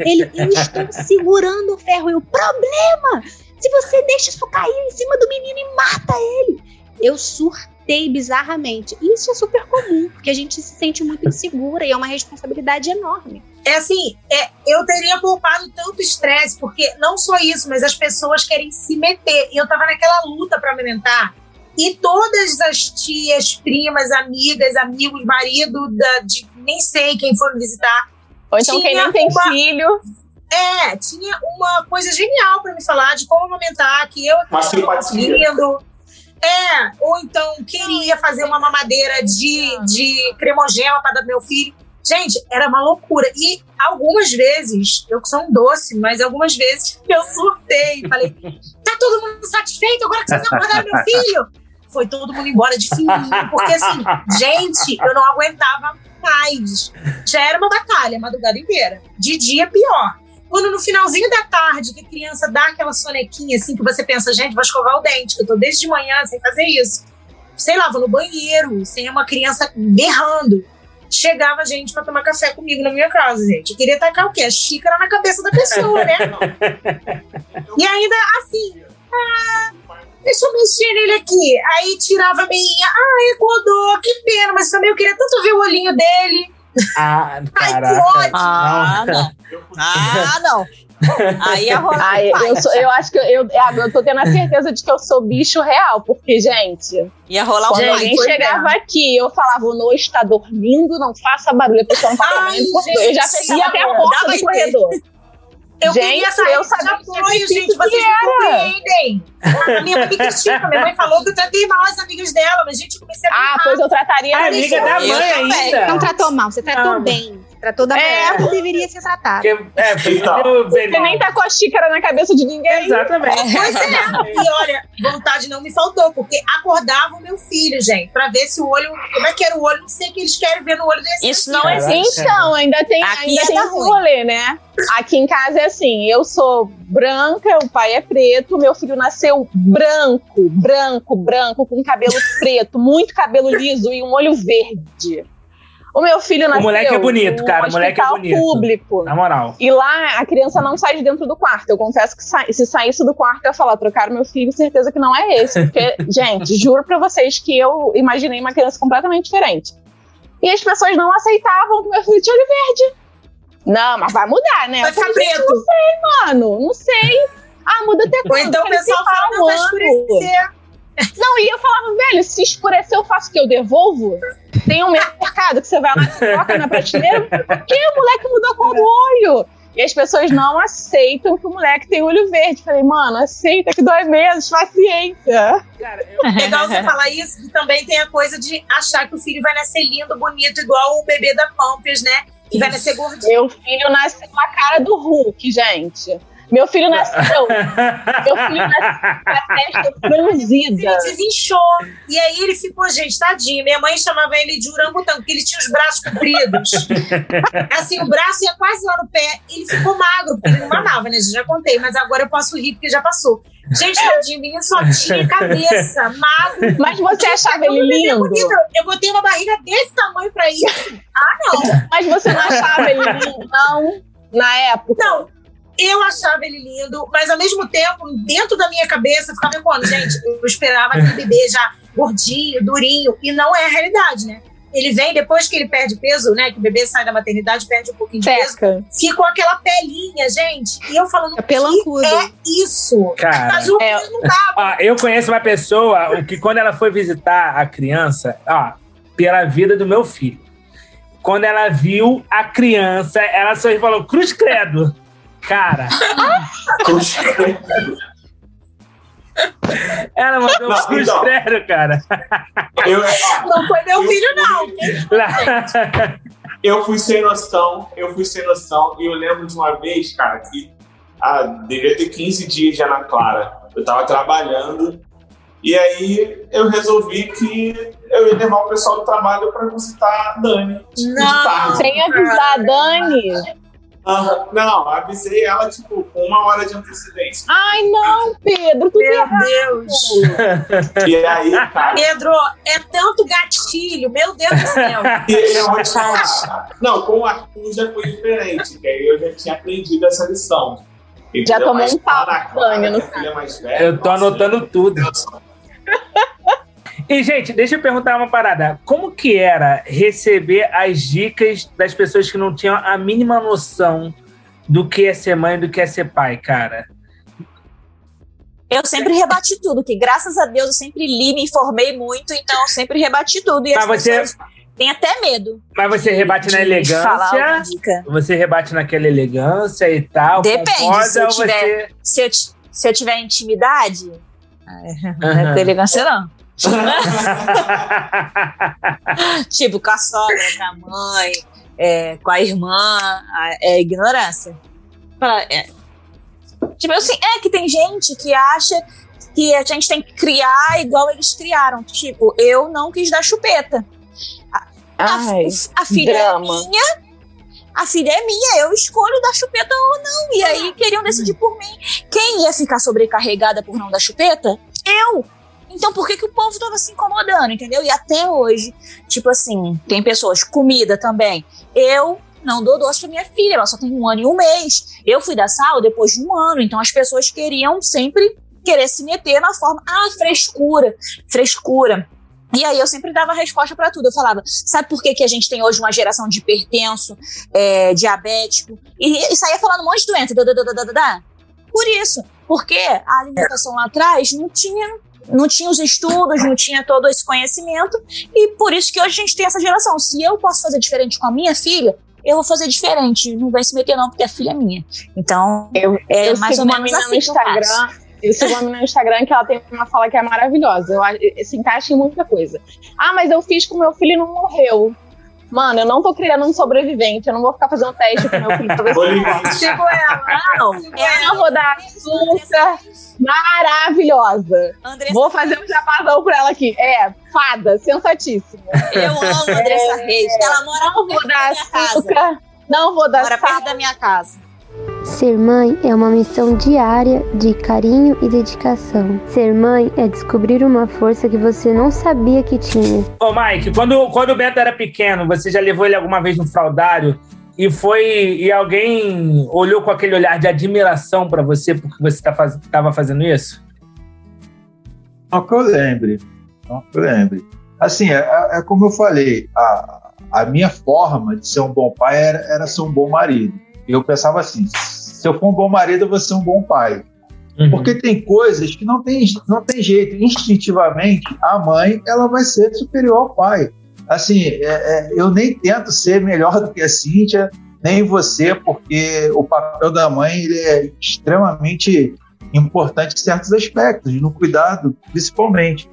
Ele, eu estou segurando o ferro. E o problema, se você deixa isso cair em cima do menino e mata ele. Eu surtei bizarramente. Isso é super comum, porque a gente se sente muito insegura e é uma responsabilidade enorme. É assim, é, eu teria poupado tanto estresse, porque não só isso, mas as pessoas querem se meter. E eu tava naquela luta pra amamentar. E todas as tias, primas, amigas, amigos, marido, da, de nem sei quem me visitar. Ou então quem não tem uma- filho. É, tinha uma coisa genial pra me falar de como amamentar, que eu tava simpatia. É, ou então queria fazer uma mamadeira de, de cremogema para dar pro meu filho. Gente, era uma loucura. E algumas vezes, eu que sou um doce, mas algumas vezes eu surtei. Falei, tá todo mundo satisfeito agora que vocês acordaram meu filho? Foi todo mundo embora de fininho. Porque assim, gente, eu não aguentava mais. Já era uma batalha a madrugada inteira. De dia, pior. Quando no finalzinho da tarde, que a criança dá aquela sonequinha assim, que você pensa, gente, vou escovar o dente, que eu tô desde de manhã sem fazer isso. Sei lá, vou no banheiro, sem uma criança berrando. Chegava gente pra tomar café comigo na minha casa, gente. Eu queria tacar o quê? A xícara na cabeça da pessoa, né? e ainda assim, ah, deixa eu mexer nele aqui. Aí tirava a meinha, ah, acordou, que pena, mas também eu queria tanto ver o olhinho dele. Ah, Ai, caraca. que ódio. Ah, não. Ah, não. Aí ia rolar Ai, eu, sou- eu acho que eu, eu, eu tô tendo a certeza de que eu sou bicho real, porque, gente, Ia rolar um Gente, alguém é. chegava aqui, eu falava, o Noah está dormindo, não faça barulho, a pessoa não tá Ai, dormindo. Eu já fechava até a porta do corredor. Eu Gente, queria sair eu sabia que apoio, tinha gente. que Vocês não compreendem. A minha mãe me critica. Minha mãe falou que eu tratei mal as amigas dela, mas, gente, eu comecei a Ah, pois eu trataria A amiga da mãe ainda. Não tratou mal, você tratou Não. bem. Você tratou da É. que deveria ser tratado. Porque, é, porque Então. deu Você nem tá com a xícara na cabeça de ninguém. Exatamente. Pois é. E olha, vontade não me faltou, porque acordava o meu filho, gente, pra ver se o olho. Como é que era o olho? Não sei o que eles querem ver no olho desse. Isso não existe. Então, ainda tem, Aqui ainda tem dar esse rolê, né? Aqui em casa é assim, eu sou branca, o pai é preto, meu filho nasceu branco, branco, branco, com cabelo preto, muito cabelo liso e um olho verde. O meu filho nasceu moleque é bonito, cara, o moleque é bonito. público. Na moral. E lá a criança não sai de dentro do quarto. Eu confesso que sa- se saísse do quarto, eu ia falar, trocaram meu filho, certeza que não é esse. Porque, gente, juro pra vocês que eu imaginei uma criança completamente diferente. E as pessoas não aceitavam que meu filho tinha olho verde. Não, mas vai mudar, né? Vai ficar preto. Não sei, mano, não sei. Ah, muda até Ou quando? então o pessoal fala, não vai escurecer. Não, e eu falava, velho, se escurecer, eu faço o quê? Eu devolvo? Tem um mercado que você vai lá e troca na prateleira. Por que o moleque mudou a cor do olho? E as pessoas não aceitam que o moleque tem olho verde. Falei, mano, aceita que dói menos, paciência. Cara, eu, Legal você falar isso, que também tem a coisa de achar que o filho vai nascer lindo, bonito, igual o bebê da Pampers, né? Que vai nascer gordinho. Meu filho nasceu com a cara do Hulk, gente. Meu filho nasceu. meu filho nasceu com a testa franzida. Ele desinchou. E aí ele ficou, gente, tadinho. Minha mãe chamava ele de orangotango, porque ele tinha os braços compridos. assim, o braço ia quase lá no pé. Ele ficou magro, porque ele não mamava, né? Já contei, mas agora eu posso rir, porque já passou. Gente, tadinho, menino só tinha cabeça, magro. Mas você achava ele lindo? bonito. Eu botei uma barriga desse tamanho pra isso. Ah, não. Mas você não achava ele lindo, não? Na época? Não, eu achava ele lindo, mas ao mesmo tempo, dentro da minha cabeça, eu ficava pensando, gente, eu esperava aquele bebê já gordinho, durinho, e não é a realidade, né? Ele vem, depois que ele perde peso, né? Que o bebê sai da maternidade, perde um pouquinho de peso, ficou aquela pelinha, gente. E eu falando, É pelancudo. que é isso? Cara. Mas o É. não dá. Ó, eu conheço uma pessoa o que quando ela foi visitar a criança, ó, pela vida do meu filho. Quando ela viu a criança, ela só falou, cruz credo. Cara, ela mandou um Não, cruz então. cara. Eu, Não foi meu filho, não. Eu fui sem noção, eu fui sem noção. E eu lembro de uma vez, cara, que ah, devia ter 15 dias já na Clara. Eu tava trabalhando e aí eu resolvi que eu ia levar o pessoal do trabalho pra visitar a Dani. Não. Sem avisar a Dani. Não, avisei ela, tipo, com uma hora de antecedência. Ai, não, Pedro, tu Meu Deus. E aí, cara, Pedro, é tanto gatilho, meu Deus do céu. e eu vou te falar. Não, com o Arthur já foi diferente, que aí eu já tinha aprendido essa lição. Já Entendeu? tomou Mas um pau filha mais velha, Eu tô nossa, anotando tudo. Deus. E, gente, deixa eu perguntar uma parada. Como que era receber as dicas das pessoas que não tinham a mínima noção do que é ser mãe e do que é ser pai, cara? Eu sempre rebati tudo, que graças a Deus eu sempre li, me informei muito, então eu sempre rebati tudo. E Mas as você- pessoas têm até medo. Mas você rebate na de alguma elegância, você rebate naquela elegância e tal, Depende, concorda, se eu tiver- você... Se eu, se eu tiver intimidade, não é elegância, não. tipo, com a sogra, com a mãe, é, com a irmã, a- é ignorância. É. Tipo assim, é que tem gente que acha que a gente tem que criar igual eles criaram. Tipo, eu não quis dar chupeta. A, Ai, a filha drama. é minha. A filha é minha, eu escolho dar chupeta ou não. E aí queriam decidir por mim. Quem ia ficar sobrecarregada por não dar chupeta? Eu. Então por que, que o povo tava se incomodando, entendeu? E até hoje, tipo assim, tem pessoas, comida também. Eu não dou doce pra minha filha, ela só tem um ano e um mês. Eu fui da sala depois de um ano, então as pessoas queriam sempre querer se meter na forma, ah, frescura, frescura. E aí eu sempre dava resposta pra tudo. Eu falava, sabe por que, que a gente tem hoje uma geração de hipertenso, é, diabético? E, e saía falando um monte de doença. dá, dá, dá, dá, dá. Por isso. Porque a alimentação lá atrás não tinha, não tinha os estudos, não tinha todo esse conhecimento. E por isso que hoje a gente tem essa geração. Se eu posso fazer diferente com a minha filha, eu vou fazer diferente. Não vai se meter, não, porque a filha é minha. Então, Eu, é eu mais ou menos assim no. Instagram. Eu sigo uma menina no Instagram que ela tem uma fala que é maravilhosa. Eu, se encaixa em muita coisa. Ah, mas eu fiz com meu filho e não morreu. Mano, eu não tô criando um sobrevivente. Eu não vou ficar fazendo teste com meu filho pra ver se. Tipo ela. Não, Eu não vou dar açúcar maravilhosa. Andressa Vou fazer um jabazão pra ela aqui. É, fada, sensatíssima. Eu amo a Andressa Reis. Ela mora Não vou dar minha casa. açúcar. Não vou dar Mora perto da minha casa. Ser mãe é uma missão diária de carinho e dedicação. Ser mãe é descobrir uma força que você não sabia que tinha. Ô, Mike, quando, quando o Beto era pequeno, você já levou ele alguma vez no fraudário e foi e alguém olhou com aquele olhar de admiração pra você porque você tá faz, tava fazendo isso? Não que eu lembre. Não que eu lembre. Assim, é, é como eu falei, a, a minha forma de ser um bom pai era, era ser um bom marido. Eu pensava assim, se eu for um bom marido, eu vou ser um bom pai. Uhum. Porque tem coisas que não tem, não tem jeito. Instintivamente, a mãe ela vai ser superior ao pai. Assim, é- é, eu nem tento ser melhor do que a Cíntia, nem você, porque o papel da mãe ele é extremamente importante em certos aspectos, no cuidado, principalmente.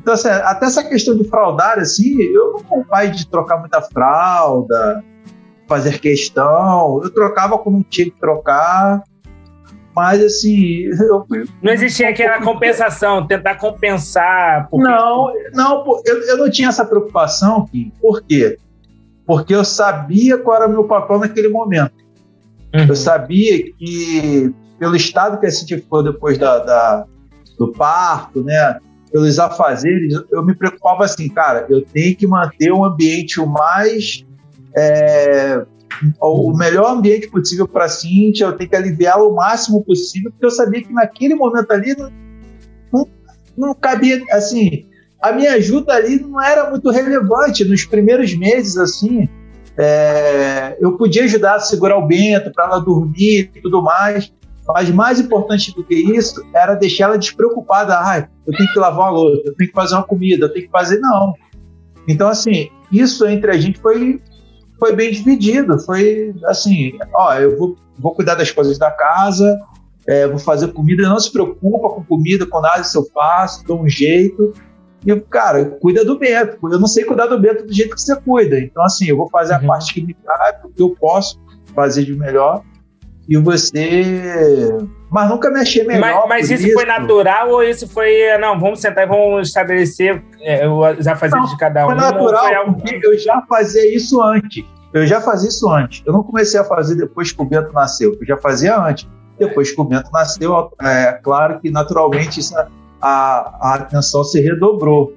Então, assim, até essa questão de fraudar, assim, eu não sou um pai de trocar muita fralda, fazer questão. Eu trocava quando tinha que trocar, mas, assim, eu, Não existia aquela compensação, tentar compensar. porque- não, não, eu, eu não tinha essa preocupação, Kim. Por quê? Porque eu sabia qual era o meu papel naquele momento. Uhum. Eu sabia que, pelo estado que a Cintia ficou depois da, da- do parto, né? Pelos afazeres, eu me preocupava assim, cara, eu tenho que manter um ambiente o mais. É, o melhor ambiente possível para a Cintia, eu tenho que aliviá-la o máximo possível, porque eu sabia que naquele momento ali não, não, não cabia, assim, a minha ajuda ali não era muito relevante nos primeiros meses, assim, é, eu podia ajudar a segurar o Bento para ela dormir e tudo mais, mas mais importante do que isso era deixar ela despreocupada. Ah, eu tenho que lavar a louça, eu tenho que fazer uma comida, eu tenho que fazer. Não. Então, assim, isso entre a gente foi, foi bem dividido. Foi assim: ó, eu vou, vou cuidar das coisas da casa, é, vou fazer comida, não se preocupa com comida, com nada, se eu faço, dou um jeito. E, cara, cuida do Bento. Eu não sei cuidar do Bento do jeito que você cuida. Então, assim, eu vou fazer Uhum. a parte que me cabe, o que eu posso fazer de melhor. E você. Mas nunca me achei melhor. Mas, mas por isso, foi natural ou isso foi. Não, vamos sentar e vamos estabelecer é, os afazeres de cada um? Foi natural, porque eu já fazia isso antes. Eu já fazia isso antes. Eu não comecei a fazer depois que o Bento nasceu. Eu já fazia antes. Depois que o Bento nasceu, é claro que naturalmente isso, a, a atenção se redobrou.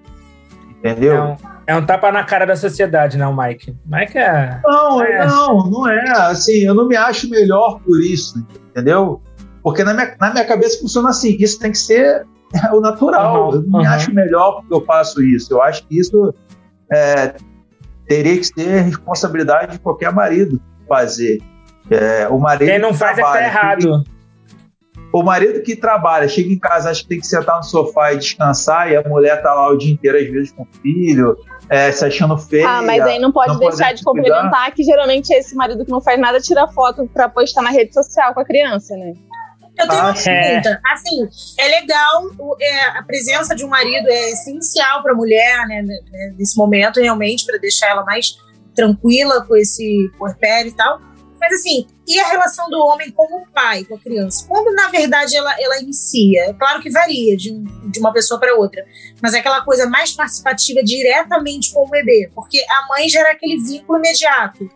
Entendeu? É um, é um tapa na cara da sociedade, não, Mike? Mike é. Não, é. não, não é. Assim, eu não me acho melhor por isso, entendeu? Porque na minha, na minha cabeça funciona assim: isso tem que ser o natural. Uhum, eu não me uhum. acho melhor porque eu faço isso. Eu acho que isso é, teria que ser responsabilidade de qualquer marido fazer. É, o marido Quem não faz é que tá trabalha, errado. O marido que trabalha, chega em casa, acha que tem que sentar no sofá e descansar, e a mulher tá lá o dia inteiro, às vezes, com o filho, é, se achando feia. Ah, mas aí não pode não deixar podendo de cuidar. complementar que geralmente esse marido que não faz nada tira foto pra postar na rede social com a criança, né? Eu tenho Ah, uma pergunta. Assim, é legal, é, a presença de um marido é essencial para a mulher, né, né, nesse momento, realmente, para deixar ela mais tranquila com esse puerpério e tal. Mas, assim, e a relação do homem com o pai, com a criança? Como, na verdade, ela, ela inicia? É claro que varia de, de uma pessoa para outra, mas é aquela coisa mais participativa diretamente com o bebê, porque a mãe gera aquele vínculo imediato.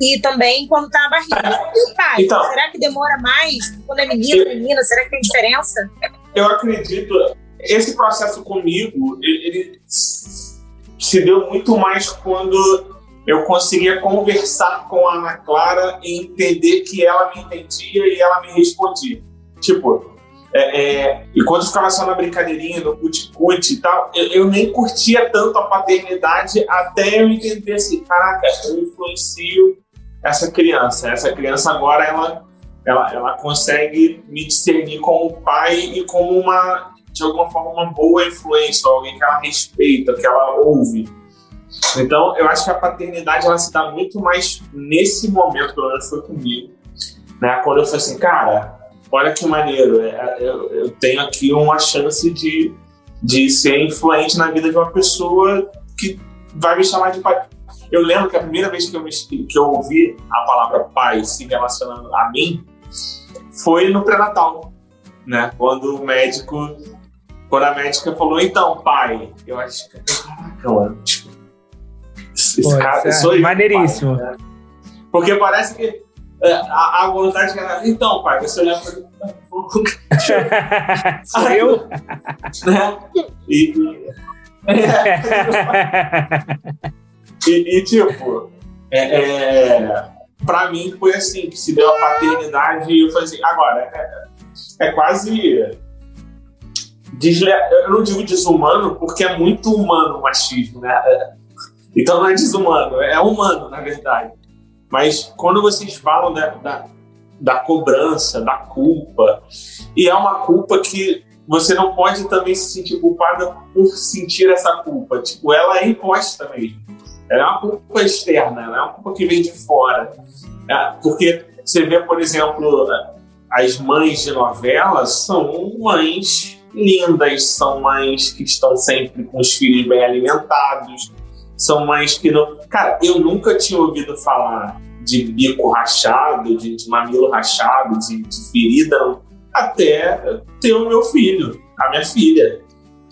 E também quando tá na barriga. E o pai? Então. será que demora mais? Quando é menino, menina, será que tem diferença? Eu acredito, esse processo comigo, ele, ele se deu muito mais quando eu conseguia conversar com a Ana Clara e entender que ela me entendia e ela me respondia. Tipo, é, é, e quando ficava só na brincadeirinha, no cuti-cuti e tal, eu, eu nem curtia tanto a paternidade até eu entender assim, caraca, eu influencio essa criança. Essa criança agora, ela, ela, ela consegue me discernir como pai e como uma, de alguma forma, uma boa influência, alguém que ela respeita, que ela ouve. Então, eu acho que a paternidade ela se dá muito mais nesse momento, pelo menos foi comigo, né? Quando eu falei assim, cara, olha que maneiro, é, eu, eu tenho aqui uma chance de, de ser influente na vida de uma pessoa que vai me chamar de pai. Eu lembro que a primeira vez que eu, me, que eu ouvi a palavra pai se relacionando a mim foi no pré-natal, né? Quando o médico, quando a médica falou, então, pai, eu acho que, caraca, mano, esse Pô, cara, é sou eu, maneiríssimo. pai, né? Porque parece que é, a, a vontade que era, então, pai, você olhar pra Sou eu? né? E, e, e, tipo, é, é, pra mim foi assim, que se deu a paternidade e eu falei assim, agora, é, é quase. desle- Eu não digo desumano, porque é muito humano o machismo, né? Então não é desumano, é humano, na verdade. Mas quando vocês falam da, da, da cobrança, da culpa, e é uma culpa que você não pode também se sentir culpada por sentir essa culpa. Tipo, ela é imposta mesmo. Ela é uma culpa externa, ela é uma culpa que vem de fora. É, porque você vê, por exemplo, as mães de novela são mães lindas, são mães que estão sempre com os filhos bem alimentados, são mães que não. Cara, eu nunca tinha ouvido falar de bico rachado, de, de mamilo rachado, de, de ferida, até ter o meu filho, a minha filha.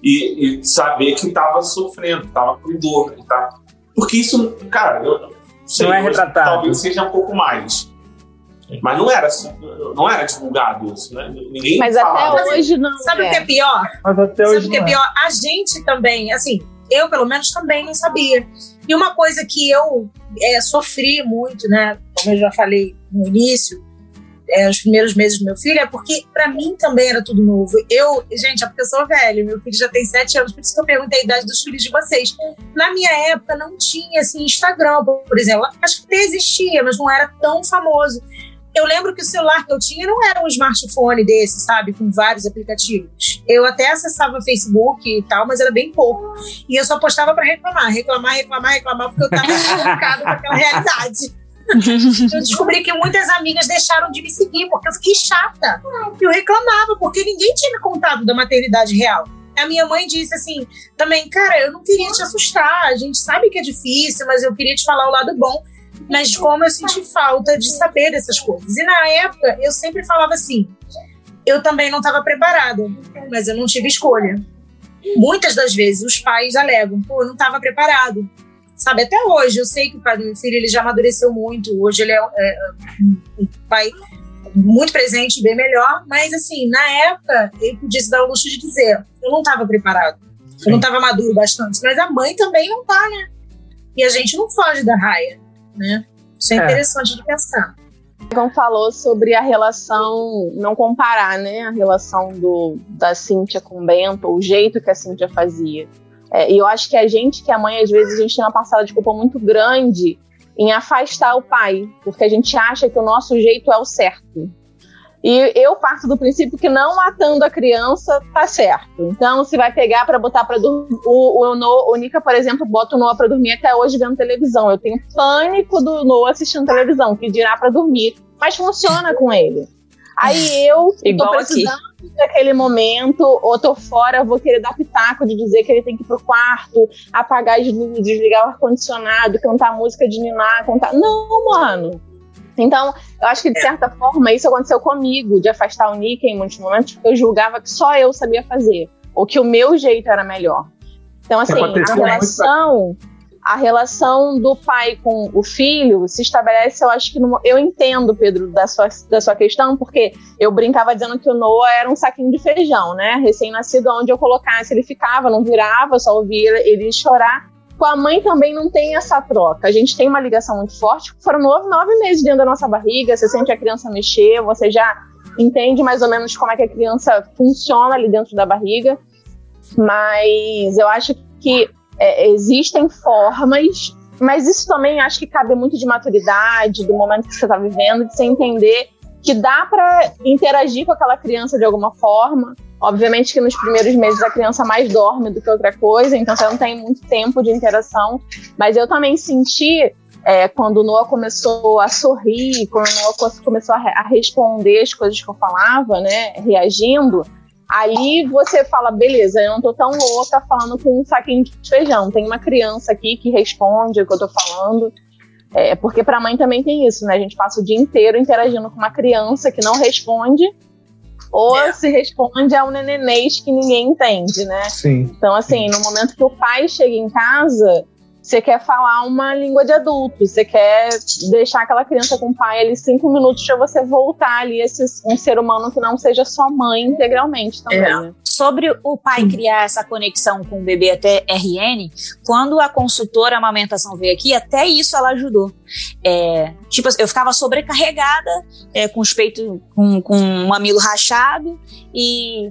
E, e saber que estava sofrendo, estava com dor. tava- Porque isso, cara, eu não sei, Não é retratado. talvez seja um pouco mais. Mas não era assim, não era divulgado isso, né? Ninguém Mas falava. até hoje não. Sabe o é. que é pior? Mas até Sabe hoje o que é é. pior? A gente também, assim, eu pelo menos também não sabia. E uma coisa que eu é, sofri muito, né? Como eu já falei no início, é, os primeiros meses do meu filho, é porque pra mim também era tudo novo. Eu, gente, é porque eu sou velha, meu filho já tem sete anos, por isso que eu perguntei a idade dos filhos de vocês. Na minha época não tinha assim Instagram, por exemplo. Acho que até existia, mas não era tão famoso. Eu lembro que o celular que eu tinha não era um smartphone desse, sabe? Com vários aplicativos. Eu até acessava Facebook e tal, mas era bem pouco. E eu só postava pra reclamar, reclamar, reclamar, reclamar, porque eu tava chocada com aquela realidade. Eu descobri que muitas amigas deixaram de me seguir, porque eu fiquei chata. Eu reclamava, porque ninguém tinha me contado da maternidade real. A minha mãe disse assim, também, cara, eu não queria te assustar, a gente sabe que é difícil, mas eu queria te falar o lado bom. Mas como eu senti falta de saber dessas coisas. E na época, eu sempre falava assim, eu também não estava preparada, mas eu não tive escolha. Muitas das vezes os pais alegam, pô, eu não estava preparado. sabe? Até hoje, eu sei que o pai do meu filho ele já amadureceu muito. Hoje ele é, é um pai muito presente, bem melhor. Mas, assim, na época, ele podia se dar o luxo de dizer: eu não estava preparado, eu não estava maduro bastante. Mas a mãe também não tá, né? E a gente não foge da raia, né? Isso é, é. interessante de pensar. Egon falou sobre a relação, não comparar, né? A relação do, da Cíntia com o Bento, o jeito que a Cíntia fazia. É, e eu acho que a gente, que é mãe, às vezes a gente tem uma parcela de culpa muito grande em afastar o pai, porque a gente acha que o nosso jeito é o certo. E eu parto do princípio que não matando a criança tá certo. Então, se vai pegar para botar para dormir. O, o, no, o Nica, por exemplo, bota o Noah para dormir até hoje vendo televisão. Eu tenho pânico do Noah assistindo televisão, que dirá para dormir. Mas funciona com ele. Aí eu, Igual tô precisando aqui. daquele momento, ou tô fora, vou querer dar pitaco de dizer que ele tem que ir pro quarto, apagar as luzes, desligar o ar-condicionado, cantar música de Niná, contar. Não, mano então, eu acho que de certa forma isso aconteceu comigo, de afastar o Nick em muitos momentos, porque eu julgava que só eu sabia fazer, ou que o meu jeito era melhor. Então, assim, a relação, a relação do pai com o filho se estabelece, eu acho que no, eu entendo, Pedro, da sua, da sua questão, porque eu brincava dizendo que o Noah era um saquinho de feijão, né? Recém-nascido, onde eu colocasse, ele ficava, não virava, só ouvia ele chorar. Com a mãe também não tem essa troca. A gente tem uma ligação muito forte. Foram nove, meses dentro da nossa barriga, você sente a criança mexer, você já entende mais ou menos como é que a criança funciona ali dentro da barriga. Mas eu acho que é, existem formas, mas isso também acho que cabe muito de maturidade, do momento que você está vivendo, de você entender que dá para interagir com aquela criança de alguma forma, Obviamente que nos primeiros meses a criança mais dorme do que outra coisa, então você não tem muito tempo de interação. Mas eu também senti, é, quando o Noah começou a sorrir, quando o Noah começou a, a responder as coisas que eu falava, né, reagindo, ali você fala, beleza, eu não tô tão louca falando com um saquinho de feijão. Tem uma criança aqui que responde o que eu tô falando. É, porque para a mãe também tem isso, né? A gente passa o dia inteiro interagindo com uma criança que não responde ou é. se responde a um nenenês que ninguém entende, né? Sim. Então, assim, no momento que o pai chega em casa, você quer falar uma língua de adulto, você quer deixar aquela criança com o pai ali cinco minutos para você voltar ali esse, um ser humano que não seja só mãe integralmente também. É. Né? Sobre o pai criar essa conexão com o bebê até RN, quando a consultora amamentação veio aqui, até isso ela ajudou. É, tipo, eu ficava sobrecarregada, é, com os peitos, com, com um mamilo rachado e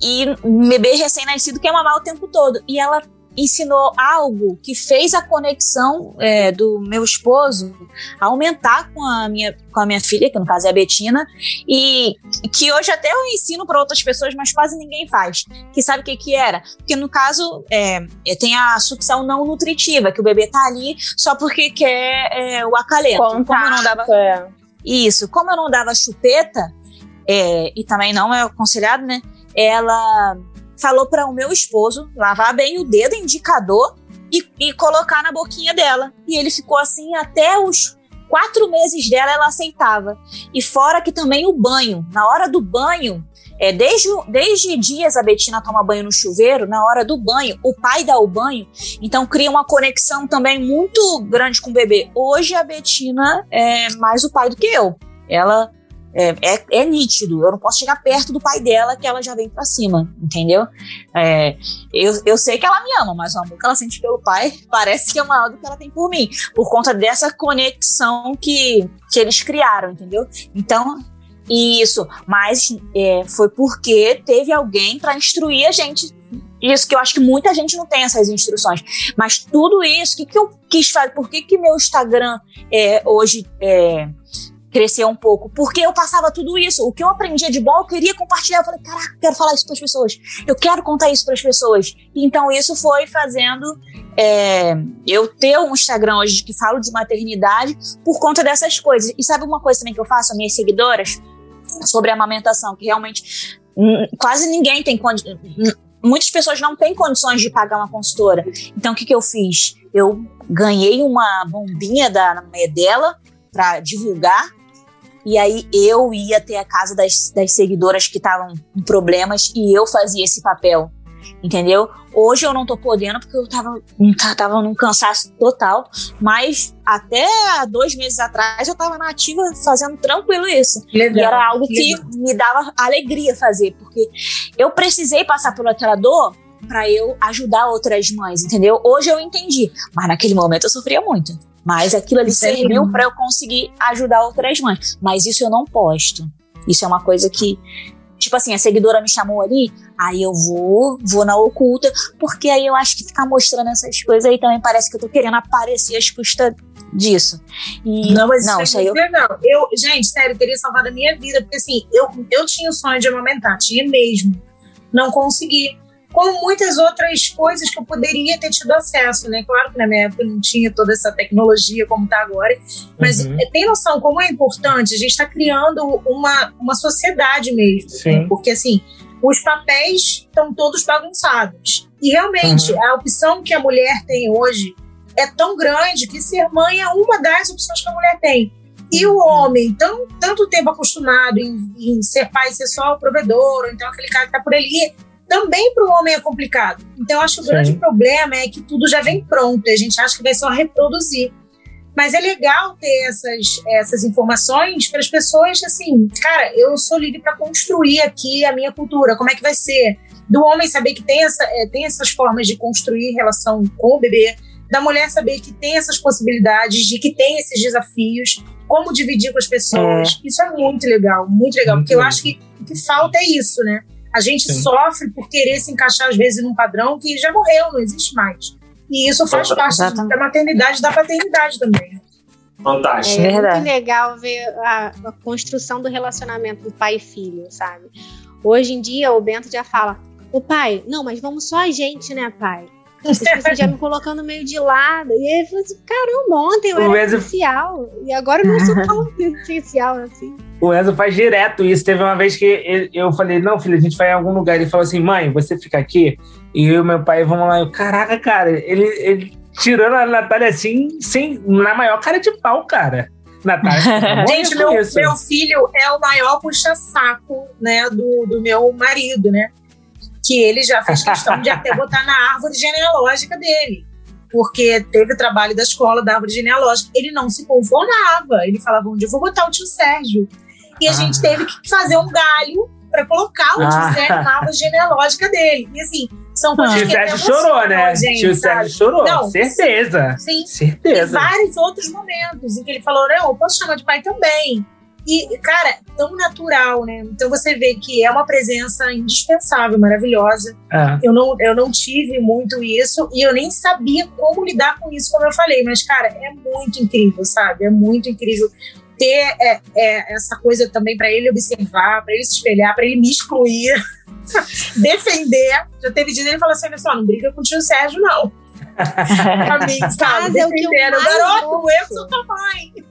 e um bebê recém-nascido quer mamar o tempo todo. E ela ensinou algo que fez a conexão é, do meu esposo aumentar com a, minha, com a minha filha, que no caso é a Betina, e que hoje até eu ensino para outras pessoas, mas quase ninguém faz. Que sabe o que, que era? Porque no caso é, é, tem a sucção não nutritiva, que o bebê tá ali só porque quer é, o acalento. Contato, como eu não dava. É. Isso, como eu não dava chupeta, é, e também não é aconselhado, né? Ela falou para o meu esposo lavar bem o dedo indicador e, e, colocar na boquinha dela. E ele ficou assim até os quatro meses dela, ela aceitava. E fora que também o banho. Na hora do banho, é, desde, desde dias a Betina toma banho no chuveiro, na hora do banho, o pai dá o banho, então cria uma conexão também muito grande com o bebê. Hoje a Betina é mais o pai do que eu. Ela é, é, é, nítido. Eu não posso chegar perto do pai dela que ela já vem pra cima, entendeu? É, eu, eu sei que ela me ama, mas o amor que ela sente pelo pai parece que é maior do que ela tem por mim, por conta dessa conexão que, que eles criaram, entendeu? Então, isso. Mas é, foi porque teve alguém para instruir a gente isso que eu acho que muita gente não tem essas instruções. Mas tudo isso, o que, que eu quis fazer? Por que, que meu Instagram é, hoje é, crescer um pouco, porque eu passava tudo isso. O que eu aprendia de bom, eu queria compartilhar. Eu falei, caraca, quero falar isso para as pessoas. Eu quero contar isso para as pessoas. Então, isso foi fazendo é, eu ter um Instagram hoje que falo de maternidade por conta dessas coisas. E sabe uma coisa também que eu faço, minhas seguidoras, sobre amamentação, que realmente hum, quase ninguém tem hum, muitas pessoas não têm condições de pagar uma consultora. Então, o que, que eu fiz? Eu ganhei uma bombinha da dela para divulgar e aí eu ia ter a casa das, das seguidoras que estavam com problemas e eu fazia esse papel. entendeu? Hoje eu não tô podendo porque eu tava, tava num cansaço total, mas até dois meses atrás eu tava na ativa fazendo tranquilo isso. Legal, e era algo que legal. me dava alegria fazer, porque eu precisei passar por aquela dor para eu ajudar outras mães, entendeu? Hoje eu entendi, mas naquele momento eu sofria muito. Mas aquilo ali aí. serviu para eu conseguir ajudar outras mães. Mas isso eu não posto. Isso é uma coisa que, tipo assim, a seguidora me chamou ali, aí eu vou, vou na oculta, porque aí eu acho que ficar mostrando essas coisas aí também parece que eu tô querendo aparecer às custas disso. E Não, mas não, isso isso é aí eu. legal. Eu, gente, sério, teria salvado a minha vida, porque assim, eu, eu tinha o sonho de amamentar, tinha mesmo. Não consegui. Como muitas outras coisas que eu poderia ter tido acesso, né? Claro que na minha época não tinha toda essa tecnologia como tá agora, mas Uhum. é, tem noção como é importante? A gente está criando uma, uma sociedade mesmo. Né? Porque assim, os papéis estão todos bagunçados. E realmente, Uhum. a opção que a mulher tem hoje é tão grande que ser mãe é uma das opções que a mulher tem. E o homem, tão, tanto tempo acostumado em, em ser pai, ser só o provedor, ou então aquele cara que tá por ali, também para o homem é complicado. Então, eu acho que o Sim. grande problema é que tudo já vem pronto, e a gente acha que vai só reproduzir. Mas é legal ter essas, essas informações para as pessoas, assim, cara, eu sou livre para construir aqui a minha cultura, como é que vai ser? Do homem saber que tem, essa, é, tem essas formas de construir relação com o bebê, da mulher saber que tem essas possibilidades, de que tem esses desafios, como dividir com as pessoas. Isso é muito legal, muito legal, Muito porque eu legal. acho que o que falta é isso, né? A gente Sim. sofre por querer se encaixar, às vezes, num padrão que já morreu, não existe mais. E isso faz parte Exatamente. da maternidade e da paternidade também. Fantástico. É Verdade. muito legal ver a, a construção do relacionamento do pai e filho, sabe? Hoje em dia, o Bento já fala: Ô pai, não, mas vamos só a gente, né, pai? As pessoas já me colocando meio de lado. E aí eu falei assim: caramba, ontem eu O era Enzo- essencial. E agora eu não sou tão essencial assim. O Enzo faz direto isso. Teve uma vez que ele- eu falei, não, filho, a gente vai em algum lugar. Ele falou assim, mãe, você fica aqui. E eu e meu pai vamos lá. Eu, Caraca, cara, ele, ele tirando a Natália assim, sem, na maior cara de pau, cara. Natália, Gente, meu, meu filho é o maior puxa-saco, né, do, do meu marido, né? Que ele já fez questão de até botar na árvore genealógica dele. Porque teve o trabalho da escola da árvore genealógica. Ele não se conformava. Ele falava, onde eu vou botar o tio Sérgio? E a Ah. gente teve que fazer um galho para colocar o tio Ah. Sérgio na árvore genealógica dele. E assim, são coisas Tio que Sérgio chorou, né? gente, Tio? Sérgio chorou, Não, certeza. Sim, e Certeza. vários outros momentos em que ele falou: Não, eu posso chamar de pai também. E, cara, tão natural, né? Então você vê que é uma presença indispensável, maravilhosa. É. Eu não, eu não tive muito isso e eu nem sabia como lidar com isso, como eu falei. Mas, cara, é muito incrível, sabe? É muito incrível ter é, é, essa coisa também para ele observar, para ele se espelhar, para ele me excluir, defender. Já teve dia ele falou assim: olha só, não briga com o tio Sérgio, não. Pra mim, sabe? Mas é o Garoto, eu sou tua mãe.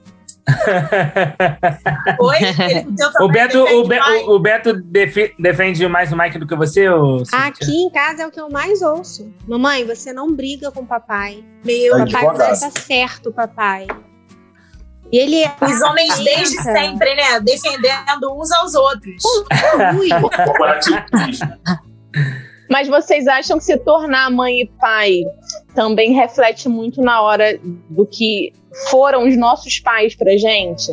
Oi? O Beto, defende o, Be- o- Beto defi- defende mais o Mike do que você, Cíntia? Aqui em casa é o que eu mais ouço. Mamãe, você não briga com o papai. Meu Tá Papai tá certo, papai. E ele é. Os homens desde sempre, né? Defendendo uns aos outros. Ui. Mas vocês acham que se tornar mãe e pai também reflete muito na hora do que foram os nossos pais pra gente?